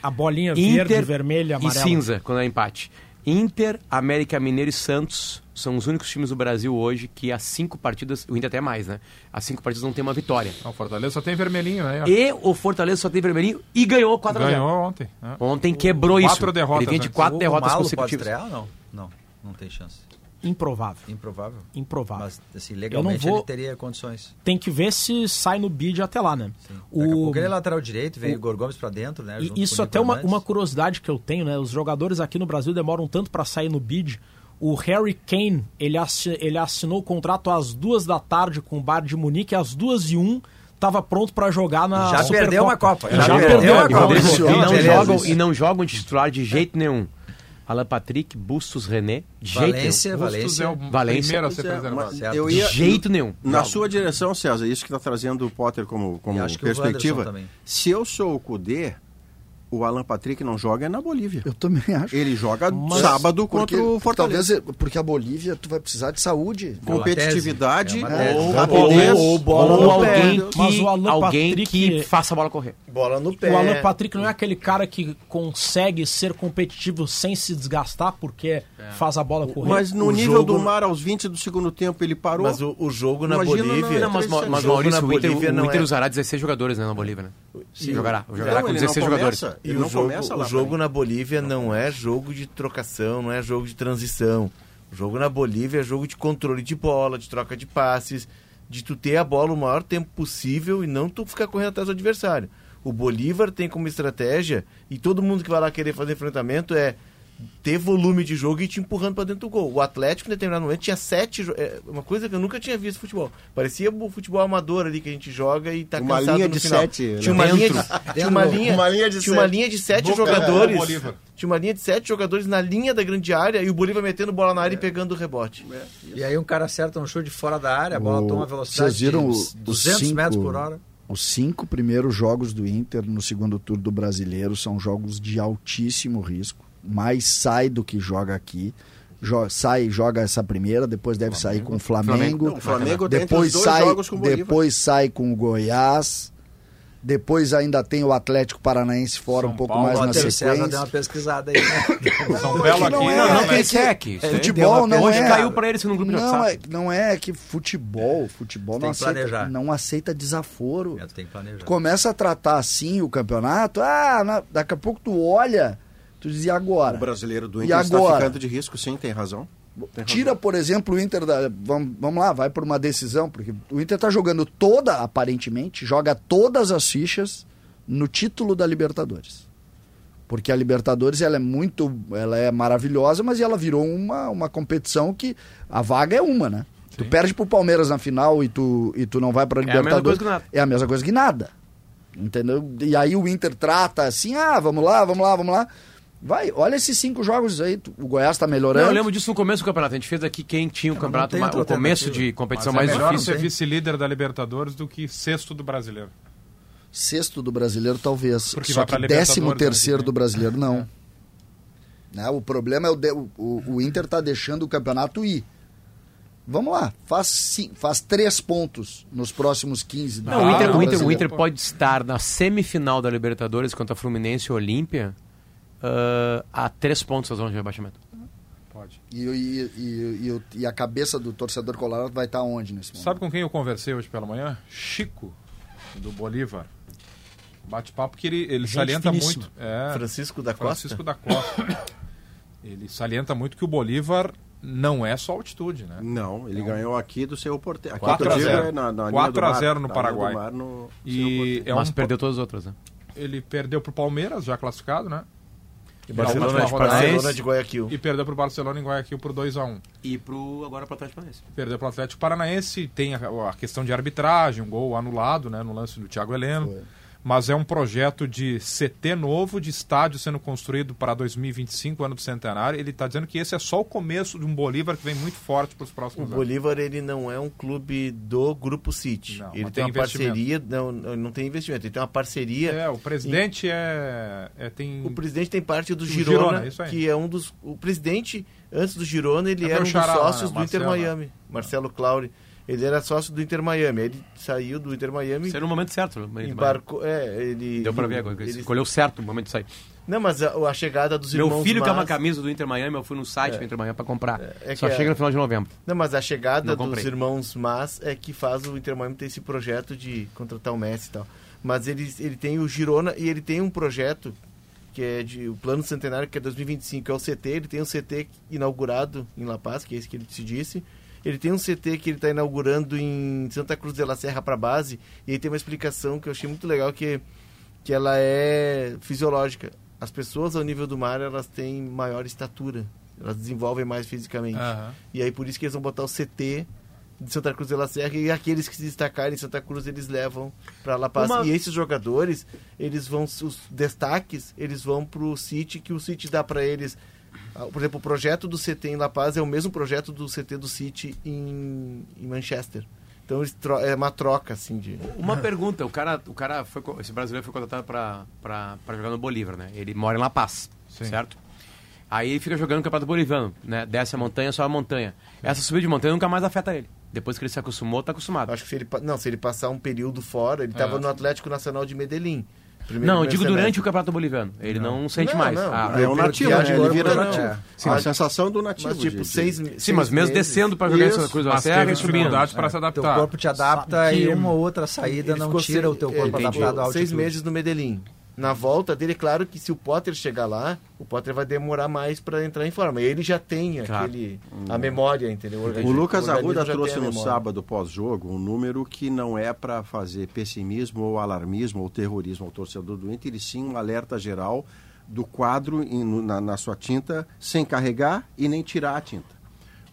A bolinha verde, vermelha, e amarela. cinza, quando é empate. Inter, América Mineiro e Santos são os únicos times do Brasil hoje que as cinco partidas, o Inter até mais, né? As cinco partidas não tem uma vitória. Não, o Fortaleza só tem vermelhinho, né? E o Fortaleza só tem vermelhinho e ganhou 4 a 0 Ganhou ontem. né? Ontem quebrou isso. Quatro derrotas, Ele vem de né? quatro O derrotas Malo pode consecutivas. estrear ou não? Não, não tem chance. Improvável. Improvável. Improvável. Mas, assim, legalmente vou- ele teria condições. Tem que ver se sai no bid até lá, né? Daqui a O... pouco ele é lateral direito, vem o Igor Gomes pra dentro, né? E isso o até é uma, uma curiosidade que eu tenho, né? Os jogadores aqui no Brasil demoram tanto para sair no bid. O Harry Kane, ele, assi- ele assinou o contrato às duas da tarde com o Bayern de Munique, às duas e um estava pronto para jogar na Já Supercopa. perdeu uma Copa. Já, Já perdeu, perdeu Copa. Copa. E não, beleza, jogam, e não jogam de titular de jeito nenhum. Alan Patrick, Bustos, René, de jeito Valência, Bustos Valência. é o Valência. primeiro a ser preservado. eu nenhum. ia, De jeito nenhum. Na Joga. sua direção, César, isso que está trazendo o Potter como, como acho que o perspectiva. Se eu sou o Cudê, o Alan Patrick não joga é na Bolívia. Eu também acho. Ele joga Mas- sábado Porque, contra o Fortaleza. talvez porque a Bolívia tu vai precisar de saúde. Competitividade É ou, É uma rapidez. ou- ou bola Ou no alguém, pé. que, Mas o Alan alguém Patrick- que faça a bola correr. Bola no pé. O Alan Patrick não é aquele cara que consegue ser competitivo sem se desgastar porque faz a bola correr. Mas no O nível jogo- do mar, aos 20 do segundo tempo, ele parou. Mas o, o jogo na Imagina Bolívia. na- Não, mas, mas jogo Maurício, na o Inter, Bolívia o não Inter é- usará 16 jogadores né, na Bolívia, né? Sim. Jogará, jogará Não, com ele 16 não jogadores. começa, E o não jogo, o jogo na Bolívia não é jogo de trocação, não é jogo de transição. O jogo na Bolívia é jogo de controle de bola, de troca de passes, de tu ter a bola o maior tempo possível e não tu ficar correndo atrás do adversário. O Bolívar tem como estratégia, e todo mundo que vai lá querer fazer enfrentamento é ter volume de jogo e te empurrando para dentro do gol. O Atlético, em determinado momento, tinha sete. jo- É uma coisa que eu nunca tinha visto no futebol. Parecia o futebol amador ali que a gente joga e tá Uma cansado linha no de final. sete, Tinha né? uma linha de, tinha uma linha, Uma linha de tinha uma sete. linha de sete Boca- jogadores. é, o Bolívar. tinha uma linha de sete jogadores na linha da grande área e o Bolívar metendo bola na área e pegando o rebote. E aí um cara acerta um chute de fora da área, a bola O- toma velocidade vocês viram de o- os 200 cinco- metros por hora. Os cinco primeiros jogos do Inter no segundo turno do brasileiro são jogos de altíssimo risco. Mais sai do que joga aqui. Jo- sai, joga essa primeira, depois deve sair com o Flamengo. Não, o Flamengo entre depois sai, jogos com o Bolívar. depois sai com o Goiás. Depois ainda tem o Atlético Paranaense fora São um pouco Paulo, mais na César deu sequência. uma pesqueada aí. né? São Belo aqui. não é, Não, não é que-. É, isso aí. futebol não Hoje é. caiu eles no grupo de não, WhatsApp. é, não é que futebol, futebol Tem não que aceita, planejar. não aceita desaforo. É, tu tem que planejar. começa a tratar assim o campeonato, ah, na- daqui a pouco tu olha, tu diz, e agora? O brasileiro do E Inter está ficando de risco, sim, tem razão. Tira, por exemplo, o Inter da. Vamos, vamos lá, vai por uma decisão, porque o Inter tá jogando toda, aparentemente, joga todas as fichas no título da Libertadores. Porque a Libertadores ela é muito. Ela é maravilhosa, mas ela virou uma, uma competição que a vaga é uma, né? Tu perde pro Palmeiras na final e tu, e tu não vai pra É a mesma Libertadores. coisa que nada. É a mesma coisa que nada. Entendeu? E aí o Inter trata assim, ah, vamos lá, vamos lá, vamos lá. Vai, olha esses cinco jogos aí. O Goiás tá Não, melhorando. eu lembro disso no começo do campeonato. A gente fez aqui quem tinha o campeonato, ma- outra o começo de competição Mas é mais melhor difícil. ser vice-líder da Libertadores do que sexto do brasileiro. Sexto do brasileiro, talvez. Porque Só que décimo que terceiro do brasileiro, não. Né, O problema é o, de- o, o Inter tá deixando o campeonato ir. Vamos lá, faz, ci- faz três pontos nos próximos 15 do Não, o, Inter, Campeonato o, Inter, o. Inter pode estar na semifinal da Libertadores contra a Fluminense e Olímpia ah, a três pontos da zona de rebaixamento. Pode. E, e, e, e e a cabeça do torcedor colorado vai estar onde nesse momento? Sabe com quem eu conversei hoje pela manhã? Chico, do Bolívar. Bate-papo que ele, ele Gente salienta finíssima. muito. É, Francisco da Costa. Francisco da Costa. ele salienta muito que o Bolívar não é só altitude, né? Não, ele ganhou aqui do seu porteiro. Aqui 4 que eu a digo 0. é na, na linha 4 do a mar, 0 no Paraguai. mar, no E é Mas um, perdeu todas as outras, né? ele perdeu pro Palmeiras, já classificado, né? E Na Barcelona, de. Barcelona de Guayaquil. E perdeu pro Barcelona em Guayaquil por 2x1. E pro, agora pro Atlético Paranaense. Perdeu pro Atlético Paranaense, tem a, a questão de arbitragem, um gol anulado né, no lance do Thiago Heleno. Mas é um projeto de CT novo, de estádio sendo construído para 2025, ano do centenário. Ele está dizendo que esse é só o começo de um Bolívar que vem muito forte para os O próximos anos. Bolívar ele não é um clube do Grupo City. Não, ele tem uma investimento. parceria, não, não tem investimento, ele tem uma parceria. É, o presidente é, é- tem. O presidente tem parte do Girona, Girona, que é um dos. O presidente, antes do Girona, ele É era um dos xará sócios né, do Inter. Miami. Marcelo Claure. Ele era sócio do Inter Miami. Ele saiu do Inter Miami. Era no momento certo. no momento- Embarcou. É, ele. Deu pra ver agora. ele- Escolheu certo o momento de sair. Não, mas a, a chegada dos irmãos. Meu filho que é uma Mas- camisa do Inter Miami, eu fui no site do Inter Miami pra comprar. é Só que chega é- no final de novembro. Não, mas a chegada dos irmãos Mas é que faz o Inter Miami ter esse projeto de contratar o Messi e tal. Mas ele, ele tem o Girona e ele tem um projeto que é de o plano centenário que é 2025, que é o CT, ele tem um CT inaugurado em La Paz, que é esse que ele te disse. Ele tem um CT que ele está inaugurando em Santa Cruz de la Serra para base, e aí tem uma explicação que eu achei muito legal que que ela é fisiológica. As pessoas ao nível do mar, elas têm maior estatura, elas desenvolvem mais fisicamente. Aham. E aí por isso que eles vão botar o CT de Santa Cruz de la Serra e aqueles que se destacarem em Santa Cruz eles levam para La Paz. Uma- E esses jogadores, eles vão os destaques, eles vão pro City que o City dá para eles. Ah, Por exemplo, o projeto do CT em La Paz é o mesmo projeto do CT do City em, em Manchester. Então é uma troca assim de Uma pergunta, o cara, o cara foi, esse brasileiro foi contratado pra jogar no Bolívar, né? Ele mora em La Paz, Sim. certo? Aí ele fica jogando no Campeonato Boliviano, né? Desce a montanha, sobe a montanha. Essa subida de montanha nunca mais afeta ele. Depois que ele se acostumou, tá acostumado. Acho que se ele não, se ele passar um período fora, ele estava É. no Atlético Nacional de Medellín. Primeiro- Não, eu digo semestre. durante o Campeonato Boliviano. Ele não, sente Não, mais. não. Ah, É um nativo, né? agora Ele vira nativo. é. Sim, a sensação do nativo. Mas tipo, de- seis, Sim, seis mas mesmo meses- descendo pra jogar. Santa Cruz da Mas Serra e subindo. dificuldade para se Teu adaptar. corpo te adapta e uma ou outra saída Ele não tira o teu é, corpo adaptado ficou seis meses no Medellín. Na volta dele, claro que se o Potter chegar lá, o Potter vai demorar mais para entrar em forma. E ele já tem Claro. aquele a memória, entendeu? O organismo- Lucas Arruda trouxe no sábado pós-jogo um número que não é para fazer pessimismo ou alarmismo ou terrorismo ao torcedor do Inter, e sim um alerta geral do quadro na, na sua tinta, sem carregar e nem tirar a tinta.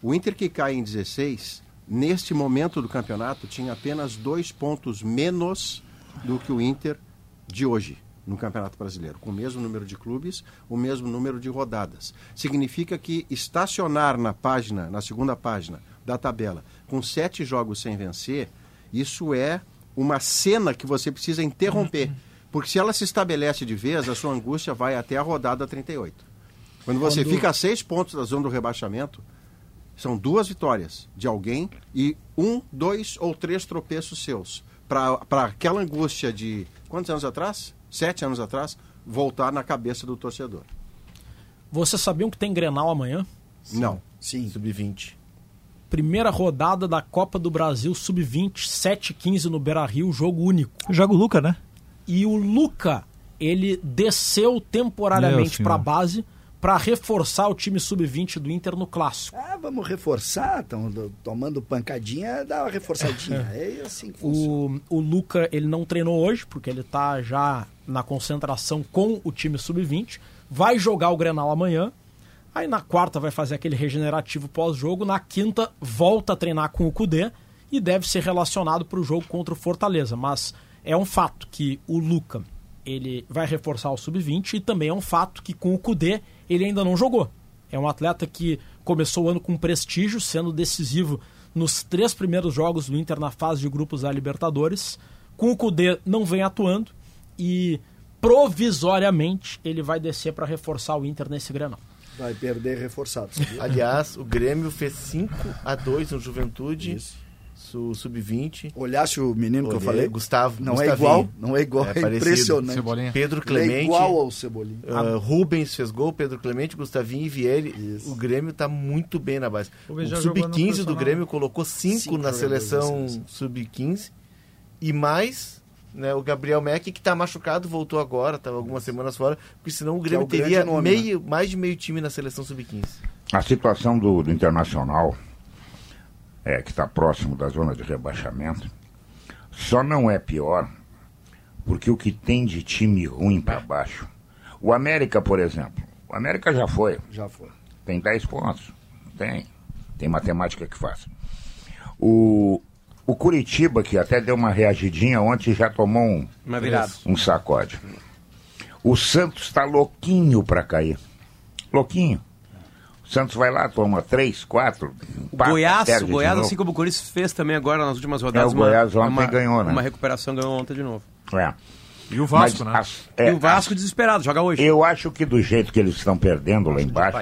O Inter que cai em 16, neste momento do campeonato, tinha apenas dois pontos menos do que o Inter de hoje no Campeonato Brasileiro, com o mesmo número de clubes, o mesmo número de rodadas. Significa que estacionar na página, na segunda página da tabela, com sete jogos sem vencer, isso é uma cena que você precisa interromper. Porque se ela se estabelece de vez, a sua angústia vai até a rodada 38. Quando você Quando- fica a seis pontos da zona do rebaixamento, são duas vitórias de alguém e um, dois ou três tropeços seus. Para aquela angústia de quantos anos atrás? Sete anos atrás, voltar na cabeça do torcedor. Vocês sabiam que tem Grenal amanhã? Não. Sim. Sub-20. Primeira rodada da Copa do Brasil Sub-20, 7h15 no Beira-Rio, jogo único. Joga o Luca, né? E o Luca, ele desceu temporariamente para a base para reforçar o time Sub-20 do Inter no Clássico. Ah, vamos reforçar, estão tomando pancadinha, dá uma reforçadinha. É assim que funciona. O, o Luca, ele não treinou hoje, porque ele tá já na concentração com o time Sub-20. Vai jogar o Grenal amanhã. Aí na quarta vai fazer aquele regenerativo pós-jogo. Na quinta, volta a treinar com o Cudê e deve ser relacionado para o jogo contra o Fortaleza. Mas é um fato que o Luca ele vai reforçar o Sub-20 e também é um fato que com o Cudê ele ainda não jogou. É um atleta que começou o ano com prestígio, sendo decisivo nos três primeiros jogos do Inter na fase de grupos da Libertadores. Com o Cudê não vem atuando e provisoriamente ele vai descer para reforçar o Inter nesse Grenal. Vai perder reforçado. sabia? Aliás, o Grêmio fez 5 a 2 no Juventude, Isso. su- sub-20. Olhasse o menino que eu Olhei, falei? Gustavo. Não é Gustavinho. igual, não é igual, É é, impressionante. Cebolinha. Pedro é Clemente. igual ao Cebolinha. ah, Rubens fez gol, Pedro Clemente, Gustavinho e Vieri. Isso. O Grêmio está muito bem na base. O no sub-15 do. Grêmio colocou 5 Cinco na jogadores seleção na seleção. sub-15 e mais né, o Gabriel Mack que está machucado, voltou agora, estava algumas semanas fora, porque senão o Que é Grêmio o grande teria nome, meio, mais de meio time na seleção sub-15. A situação do, do Internacional, é, que está próximo da zona de rebaixamento, só não é pior porque o que tem de time ruim para baixo. O América, por exemplo. O O América já foi. Já foi. Tem 10 pontos. Tem. Tem matemática que faz. O, o Curitiba, que até deu uma reagidinha ontem, já tomou um, Uma um sacode. O Santos está louquinho para cair. Louquinho. O Santos vai lá, toma três, quatro. empata, Goiás, o Goiás, assim como o Corinthians fez também agora nas últimas rodadas. É, o Goiás ontem uma, ganhou, né? Uma recuperação ganhou ontem de novo. É. E o Vasco, Mas né? as- é, e o Vasco as- desesperado, joga hoje. eu acho que do jeito que eles estão perdendo lá embaixo,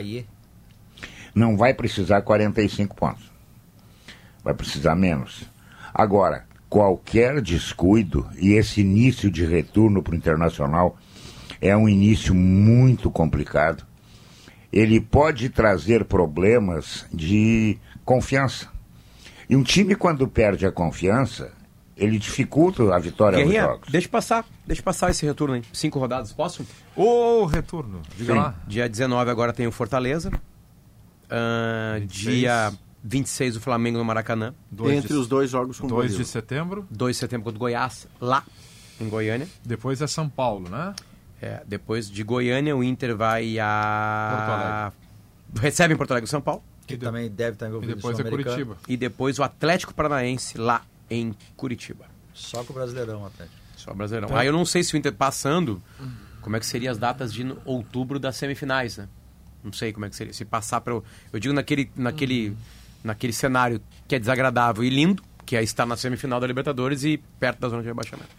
não vai precisar 45 pontos. Vai precisar menos. Agora, qualquer descuido e esse início de retorno para o Internacional é um início muito complicado. Ele pode trazer problemas de confiança. E um time, quando perde a confiança, ele dificulta a vitória Guerrinha, jogos. deixa passar, deixa passar esse retorno aí. Cinco rodadas, posso? Ô, retorno. Diga Sim. lá. Dia 19 agora tem o Fortaleza. 26. dia 26 o Flamengo no Maracanã. Dois Entre de, os dois jogos com o 2 de setembro. 2 de setembro contra o Goiás, lá em Goiânia. Depois é São Paulo, né? É, depois de Goiânia, o Inter vai Porto a. Recebe em Porto Alegre o São Paulo. Que também deve estar E envolvido depois no é. Curitiba. E depois o Atlético Paranaense lá em Curitiba. Só com o Brasileirão, Atlético. Só Brasileirão. Aí eu não sei se o Inter passando, como é que seriam as datas de outubro das semifinais, né? Não sei como é que seria. Se passar para Eu digo naquele, naquele, naquele cenário que é desagradável e lindo, que é estar na semifinal da Libertadores e perto da zona de rebaixamento.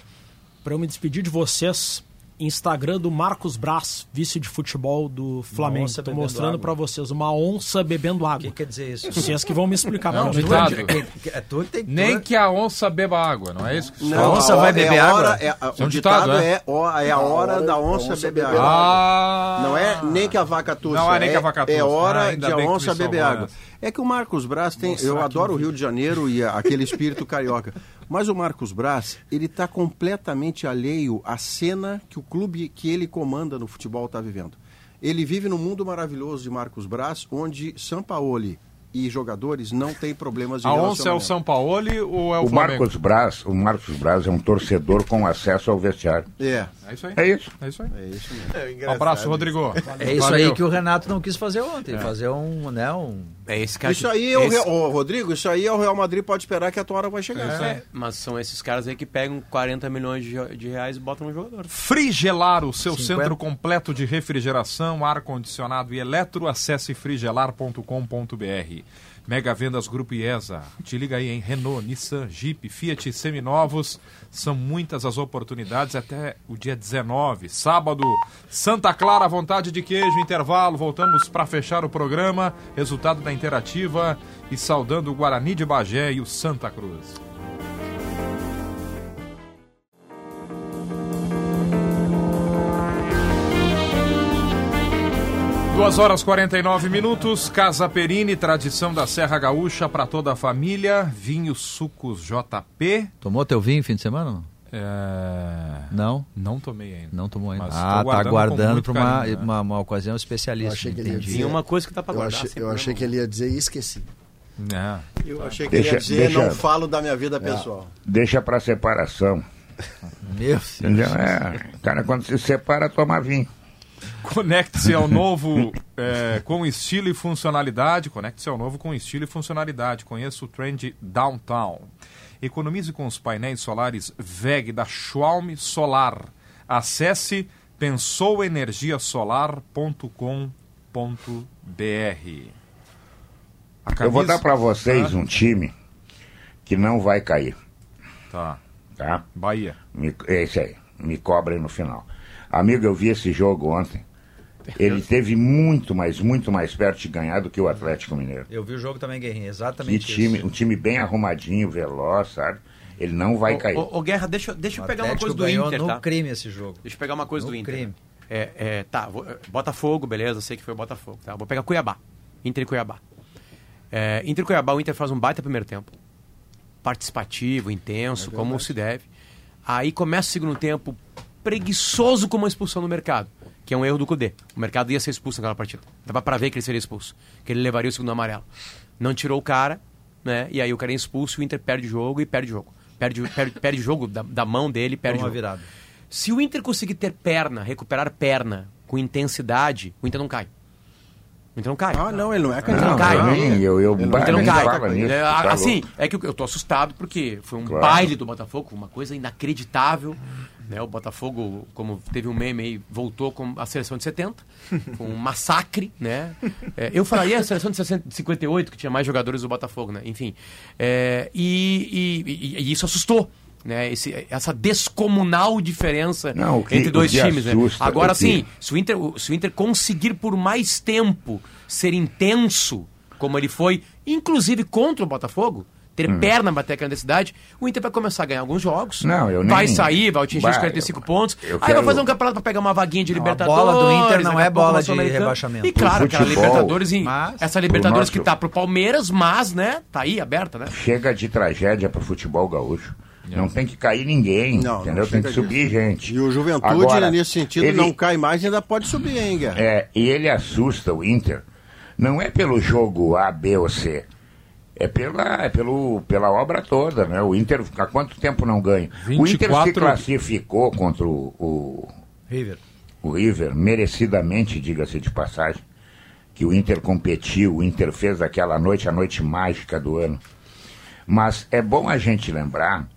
Para eu me despedir de vocês, Instagram do Marcos Braz, vice de futebol do Flamengo. Estou mostrando para vocês uma onça bebendo O água. que quer dizer isso? Vocês que vão me explicar. Não, porque ditado. não é- É Nem tu- que a onça beba água, não é isso que Não? A onça vai beber é água? é- é o ditado, é? é, é a hora da onça beber água. Não é nem que a vaca tussa. Não é nem que a vaca tussa. É hora Ah, de a onça beber água. É que o Marcos Braz tem. Eu adoro o Rio de Janeiro e a- aquele espírito carioca. Mas o Marcos Braz, ele está completamente alheio à cena que o clube que ele comanda no futebol está vivendo. Ele vive num mundo maravilhoso de Marcos Braz, onde Sampaoli e jogadores não têm problemas de A onça é o. São Paulo ou é o, O Flamengo? Marcos Braz, o Marcos Braz é um torcedor com acesso ao vestiário. É, É isso aí. É isso. É isso aí. é isso mesmo. Um abraço, Rodrigo. É isso Valeu. aí que o Renato não quis fazer ontem. Fazer um, né, um... É esse cara. Isso aí é o esse- Real, Ô, Rodrigo, isso aí é o Real Madrid pode esperar que a tua hora vai chegar. É, mas são esses caras aí que pegam 40 milhões de, de reais e botam no jogador. Frigelar, o seu 50. centro completo de refrigeração, ar-condicionado e eletro. Acesse frigelar.com.br. Mega Vendas Grupo IESA. Te liga aí, hein? Renault, Nissan, Jeep, Fiat seminovos. São muitas as oportunidades até o dia 19. Sábado, Santa Clara, vontade de queijo, intervalo. Voltamos para fechar o programa. Resultado da interativa e saudando o Guarani de Bagé e o Santa Cruz. Duas horas 49 minutos, Casa Perini, tradição da Serra Gaúcha para toda a família. Vinhos sucos JP. Tomou teu vinho fim de semana? Não, É... não, Não tomei ainda. não tomou ainda. Mas Ah, tá guardando para uma, carinho, né? uma, uma ocasião especialista. Eu achei que ele ia dizer- Vinho é uma coisa que dá pra Eu guardar. achei, eu achei que ele ia dizer e esqueci. É. Eu achei que ele Deixa- ia dizer, deixa- não falo da minha vida pessoal. Deixa para separação. Meu Deus. Entendeu? É, cara, quando se separa, toma vinho. Conecte-se ao novo é, com estilo e funcionalidade. Conecte-se ao novo com estilo e funcionalidade. Conheça o Trend Downtown. Economize com os painéis solares VEG da Schwalm Solar. Acesse pensouenergiasolar.com.br. A Eu vou camisa- dar para vocês Ah, um time que não vai cair, Tá. tá? Bahia. Me, esse aí, me cobrem no final. Amigo, eu vi esse jogo ontem. Ele teve muito, mais, muito mais perto de ganhar do que o Atlético Mineiro. Eu vi o jogo também, Guerrinha, Que exatamente time, isso. um time bem arrumadinho, veloz, sabe? Ele não vai cair. Ô, Guerra, deixa, deixa eu O pegar uma coisa do Inter, no tá? crime esse jogo. Deixa eu pegar uma coisa No do Inter. crime. É, é, tá, vou- é, Botafogo, beleza, sei que foi o Botafogo. Tá? Vou pegar Cuiabá. Inter e Cuiabá. É, Inter e Cuiabá, o Inter faz um baita primeiro tempo. Participativo, intenso, como se deve. Aí começa o segundo tempo preguiçoso com uma expulsão no mercado, que é um erro do Cudê. O mercado ia ser expulso naquela partida. Dava pra ver que ele seria expulso, que ele levaria o segundo amarelo. Não tirou o cara, né? E aí o cara é expulso, o Inter perde o jogo e perde o jogo. Perde, perde, perde o jogo da, da mão dele, perde Toma o uma jogo. virada. Se o Inter conseguir ter perna, recuperar perna com intensidade, o Inter não cai. O Inter não cai. Ah, não, ele não é Não, candidato. cai. nem, eu, eu, O Inter não nem cai. fala nisso, É, tá assim, louco. é que eu, tô assustado porque foi um Claro. baile do Botafogo, uma coisa inacreditável. Né? O Botafogo, como teve um meme aí, voltou com a seleção de 70. Foi um massacre, né? É, eu falaria a seleção de 60 de 58, que tinha mais jogadores do Botafogo, né? Enfim. É, e, e- e- e isso assustou. Né, esse, essa descomunal diferença Não, que- entre dois times. Né? Agora sim, se o, Inter, se o Inter conseguir por mais tempo ser intenso, como ele foi, inclusive contra o Botafogo, ter perna bater aquela necessidade, o Inter vai começar a ganhar alguns jogos. Não, eu Vai nem- sair, vai atingir os Vai, 45 eu- pontos. eu Aí vai quero- fazer um campeonato para pegar uma vaguinha de Não, a Libertadores. bola do Inter não a é bola de rebaixamento. E claro, futebol- Libertadores, em, Mas- essa Libertadores o que nosso- tá pro Palmeiras, mas, né, tá aí aberta, né? Chega de tragédia pro futebol gaúcho. Não tem que cair ninguém, Não, não entendeu? tem chega que subir gente. E o Juventude, Agora, nesse sentido, ele- não cai mais e ainda pode subir, hein, Guerra? É, e ele assusta o Inter, não é pelo jogo A, B ou C, é pela, é pelo, pela obra toda, né? O Inter, há quanto tempo não ganha? O Inter 24 se classificou contra o, o, River. o River, merecidamente, diga-se de passagem, que o Inter competiu, o Inter fez aquela noite, a noite mágica do ano. Mas é bom a gente lembrar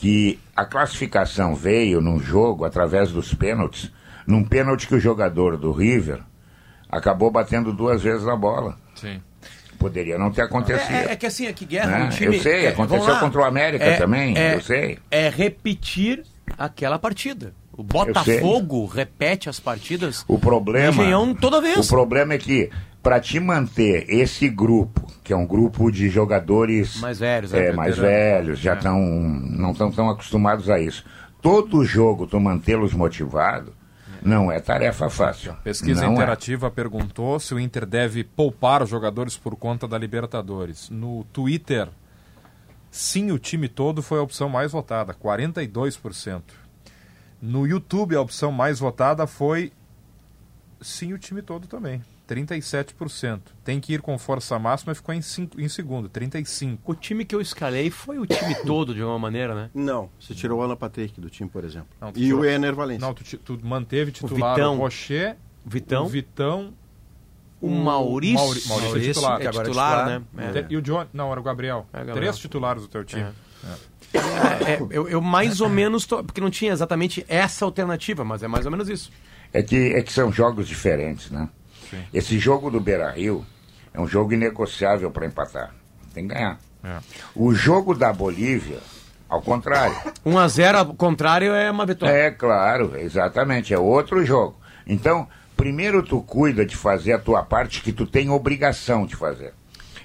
que a classificação veio num jogo através dos pênaltis, num pênalti que o jogador do River acabou batendo duas vezes na bola. Sim. Poderia não ter acontecido. É, é que assim, é que guerra Né? um time. Eu sei, é, aconteceu contra o América também, eu sei. É repetir aquela partida. O Botafogo repete as partidas. O problema. Engenhão toda vez. O problema é que, para te manter esse grupo, que é um grupo de jogadores Mais velhos, é, né? mais velhos, já estão não estão tão acostumados a isso. Todo jogo tu mantê-los motivados não é tarefa fácil. Pesquisa não é. Interativa perguntou se o Inter deve poupar os jogadores por conta da Libertadores. No Twitter, sim, o time todo foi a opção mais votada, 42%. No YouTube, a opção mais votada foi sim, o time todo também, 37%. Tem que ir com força máxima e ficou em, cinco, em segundo, 35%. O time que eu escalei foi o time todo, de alguma maneira, né? Não, você tirou o Alan Patrick do time, por exemplo. Não, e tirou- o Ener Valencia. Não, tu, tu manteve titular o, Vitão. Rocher, Vitão. o Vitão, O Maurício. Mauri- Maurício é titular. é que agora é titular, titular. né? Te- E o John, não, era o Gabriel. É, Gabriel. Três titulares do teu time. É, é, eu, eu mais ou menos. Tô, porque não tinha exatamente essa alternativa, mas é mais ou menos isso. É que, é que são jogos diferentes, né? Esse jogo do Beira Rio é um jogo inegociável para empatar. Tem que ganhar. É. O jogo da Bolívia, ao contrário. 1x0 ao contrário é uma vitória. É claro, exatamente, é outro jogo. Então, primeiro tu cuida de fazer a tua parte que tu tem obrigação de fazer.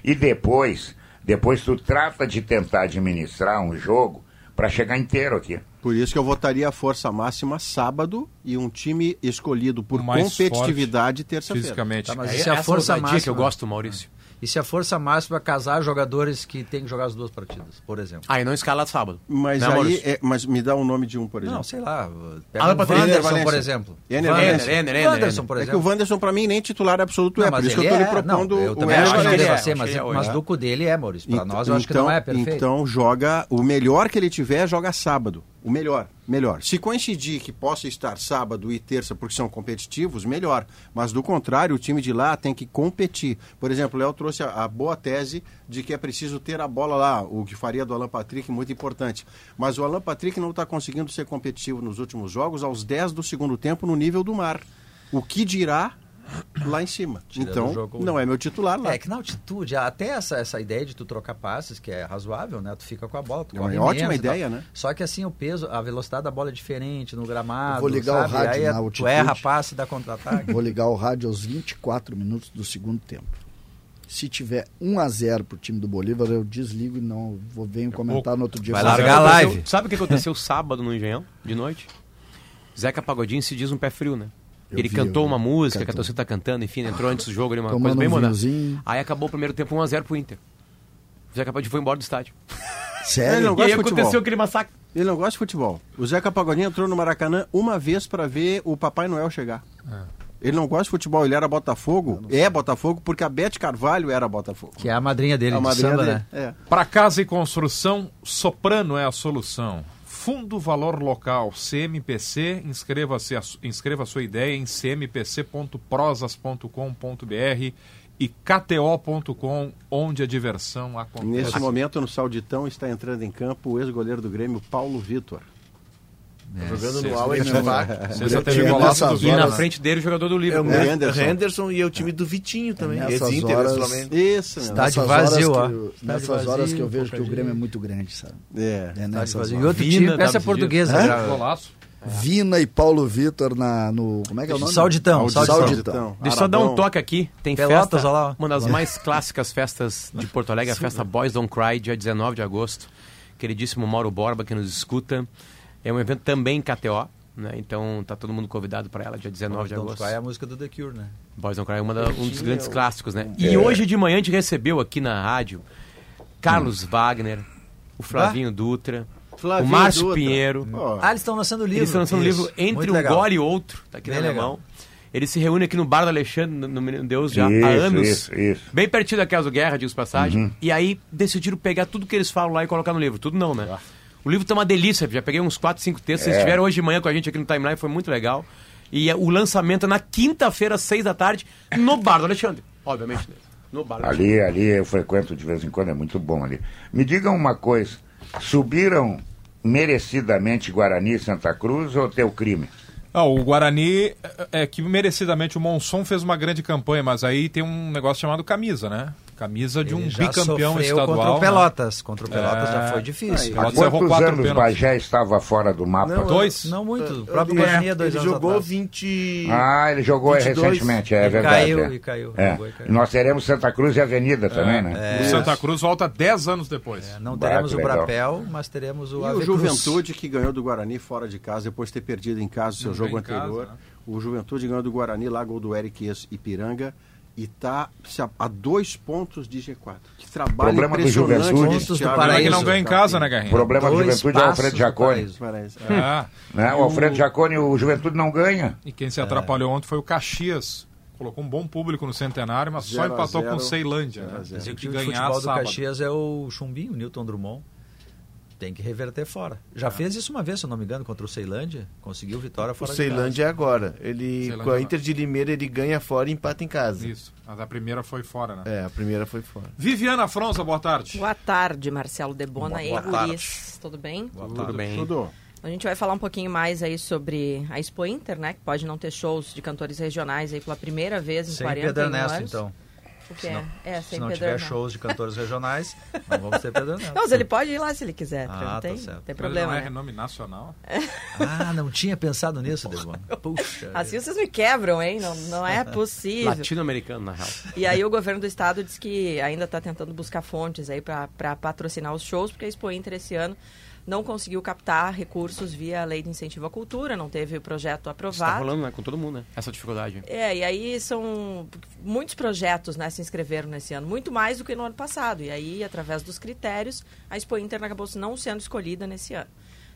E depois, depois tu trata de tentar administrar um jogo para chegar inteiro aqui. Por isso que eu votaria a força máxima sábado e um time escolhido por Mais competitividade terça-feira. Fisicamente. Tá, mas É e se a essa força máxima... que eu gosto, Maurício. E se a força máxima é casar jogadores que têm que jogar as duas partidas, por exemplo? Aí não escala sábado. Mas Não, aí, é- mas me dá um nome de um, por exemplo. Não, sei lá. Pega Alan o Patrick. Wanderson, Valência. por exemplo. Ener Wanderson. Valência. Ener, Ener, Wanderson, Ener. por É que o exemplo. Wanderson, para mim, nem titular absoluto Não, é. Por isso que eu estou lhe é, propondo não, eu o também acho que ele deve ser, mas, é mas do cu dele é, Maurício. Pra Então- nós, eu acho que não é perfeito. Então joga o melhor que ele tiver, joga sábado. O melhor, melhor. Se coincidir que possa estar sábado e terça porque são competitivos, melhor. Mas do contrário, o time de lá tem que competir. Por exemplo, o Léo trouxe a, a boa tese de que é preciso ter a bola lá, o que faria do Alan Patrick muito importante. Mas o Alan Patrick não está conseguindo ser competitivo nos últimos jogos aos 10 do segundo tempo no nível do mar. O que dirá lá em cima? Tirando então, o jogo- não é meu titular lá. É que na altitude, até essa, essa ideia de tu trocar passes, que é razoável, né? Tu fica com a bola, tu É uma corre ótima menos ideia, né? Só que assim, o peso, a velocidade da bola é diferente no gramado, Eu vou ligar o sabe? rádio Aí na é- tu altitude. erra passe e dá contra-ataque. Vou ligar o rádio aos 24 minutos do segundo tempo. Se tiver 1 a 0 pro time do Bolívar, eu desligo e não vou venho comentar no outro dia. Vai largar a Aconteceu- live. Sabe o que aconteceu sábado no Engenhão, de noite? Zeca Pagodinho se diz um pé frio, né? Eu Ele vi, cantou uma música que a Cantou. torcida tá cantando, enfim, entrou antes do jogo ali, uma Tomando coisa bem um. Aí acabou o primeiro tempo 1x0 pro Inter. O Zeca Pagodinho foi embora do estádio. Sério? Ele não E gosta aí de futebol. aconteceu aquele massacre. Ele não gosta de futebol. O Zeca Pagodinho entrou no Maracanã uma vez para ver o Papai Noel chegar. Ele não gosta de futebol, ele era Botafogo, é Botafogo, porque a Bete Carvalho era Botafogo. Que é a madrinha dele a de madrinha samba, dele. né? É. Para casa e construção, Soprano é a solução. Fundo Valor Local, CMPC. Inscreva-se inscreva sua ideia em cmpc.prosas.com.br e kto.com, onde a diversão acontece. Nesse momento, no Sauditão, está entrando em campo o ex-goleiro do Grêmio, Paulo Vitor. Tá jogando no. Sexta E teve é golaço E na frente dele o jogador do É o Liverpool. Henderson. Henderson. E é o time do Vitinho também. Nessas Ex-Inter, horas-. Isso, meu. Estádio vazio, ó. Nessas vazio, horas que eu vejo que o Grêmio é muito grande, sabe? É. É. E outro time, peça portuguesa. dias. já- Golaço. Vina e Paulo Vitor na, no. Como é que é o nome? Sauditão, Sauditão. Sauditão. Deixa eu só dar um toque aqui. Tem Pelotas, festa, lá. uma das mais clássicas festas de Porto Alegre, a festa Boys Don't Cry, dia 19 de agosto. Queridíssimo Mauro Borba, que nos escuta. É um evento também em KTO, né? Então tá todo mundo convidado para ela, dia 19 de Don't agosto. Cry é a música do The Cure, né? Boys Don't Cry é uma da- um dos grandes o- clássicos, né? E hoje de manhã a gente recebeu aqui na rádio Carlos Wagner, o Flavinho Dutra, Flavinho o Márcio Dutra. Pinheiro. Ó, Ah, eles estão lançando livro. Eles estão lançando um Isso. livro Entre Muito um legal. Gole e Outro, tá aqui Bem na minha legal. mão. Eles se reúnem aqui no Bar do Alexandre, no no Menino Deus, já Isso, há anos. isso, isso. Bem pertinho da Casa do Guerra, digo passagem. E aí decidiram pegar tudo que eles falam lá e colocar no livro. Tudo não, né? O livro tá uma delícia. Já peguei uns 4, 5 textos. Vocês É. estiveram hoje de manhã com a gente aqui no Timeline, foi muito legal. E é, o lançamento é na quinta-feira, às 6 da tarde, no Bar do Alexandre. Obviamente, no Bar do Alexandre. Ali, ali eu frequento de vez em quando, é muito bom ali. Me digam uma coisa: subiram merecidamente Guarani e Santa Cruz ou teu crime? Ah, o Guarani é é que merecidamente o Monson fez uma grande campanha, mas aí tem um negócio chamado camisa, né? Camisa de um bicampeão estadual. contra o né? Pelotas. Contra o Pelotas É. já foi difícil. Pelotas Há quantos quatro anos pênaltis. Bagé estava fora do mapa? Não, Dois. Não muito. O próprio li- Guarani há dois ele anos jogou atrás. 20. Ah, ele jogou 22. recentemente, é E verdade. caiu, é. e caiu, É. jogou e caiu. E Nós teremos Santa Cruz e Avenida também, né? O Santa Cruz volta 10 anos depois. É, não Bah, teremos que o legal. Brapel, mas teremos o E o Ave Cruz. Juventude, que ganhou do Guarani fora de casa, depois de ter perdido em casa o seu Não jogo em casa, anterior. né? O Juventude ganhou do Guarani, lá gol do Eric Ex Ipiranga. E está a dois pontos de G4. Que trabalho Problema do Juventude. Pontos do Como é que Paraíso, não ganha em casa, né, O Garrinha? problema do Juventude é o Alfredo. Paraíso. Parece. É. Né? O Alfredo Jaconi, o Juventude não ganha. E quem se atrapalhou ontem foi o Caxias. Colocou um bom público no centenário, mas só Zero a empatou zero. com o Ceilândia. Né? O de ganhar futebol do sábado. Caxias é o Chumbinho, o Newton Drummond. Tem que reverter fora. Já fez isso uma vez, se eu não me engano, contra o Ceilândia. Conseguiu vitória O fora de Ceilândia é agora. Ele, Ceilândia com a não. Inter de Limeira, ele ganha fora e empata em casa. Isso. Mas a primeira foi fora, né? É, a primeira foi fora. Viviana Fronza, boa tarde. Boa tarde, Marcelo Debona e Boa Guris. Tudo bem? Tudo bem. Tudo. A gente vai falar um pouquinho mais aí sobre a Expo Inter, né? Que pode não ter shows de cantores regionais aí pela primeira vez em Sem 41 Pedro Ernesto, anos. então. O que é? não- É, Se não tiver shows de cantores regionais, não vamos ter Pedro Ernesto. Não, mas ele pode ir lá se ele quiser. Ah, não tá tem, certo. tem Mas problema. não é né? renome nacional? Ah, não tinha pensado nisso, Debona. Puxa. Assim vocês me quebram, hein? Não, não é possível. Latino-americano, na real. E aí o governo do estado diz que ainda está tentando buscar fontes aí para patrocinar os shows, porque a Expo Inter esse ano não conseguiu captar recursos via lei de incentivo à cultura, não teve o projeto tá aprovado. rolando, né? Com todo mundo, né? Essa dificuldade. É, e aí são muitos projetos, né, se inscreveram nesse ano, muito mais do que no ano passado. E aí, através dos critérios, a Expo Inter acabou não sendo escolhida nesse ano.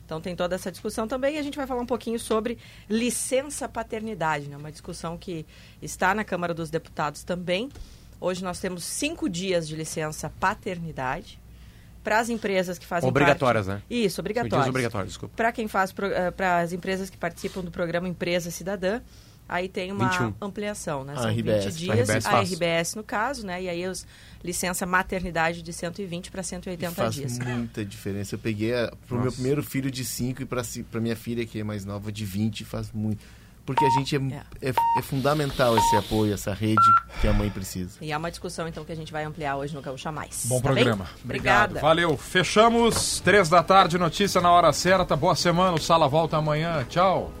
Então tem toda essa discussão também e a gente vai falar um pouquinho sobre licença paternidade, né? Uma discussão que está na Câmara dos Deputados também. Hoje nós temos cinco dias de licença paternidade para as empresas que fazem Obrigatórias, parte... né? Isso, obrigatórias. dias obrigatórios, desculpa. Para quem faz, para as empresas que participam do programa Empresa Cidadã, aí tem uma 21. ampliação, né? A São RBS. 20 dias, A RBS a faz. RBS no caso, né? E aí os licença maternidade de 120 para E 180 faz dias. muita diferença. Eu peguei a, pro meu primeiro filho de 5 e pra minha filha, que é mais nova, de 20, faz muito. Porque a gente é, é. é fundamental esse apoio, essa rede que a mãe precisa. E é uma discussão, então, que a gente vai ampliar hoje no Gaúcha Mais. Bom tá programa. Bem? Obrigado. Obrigada. Valeu. Fechamos. Três da tarde, notícia na hora certa. Boa semana. O Sala volta amanhã. Tchau.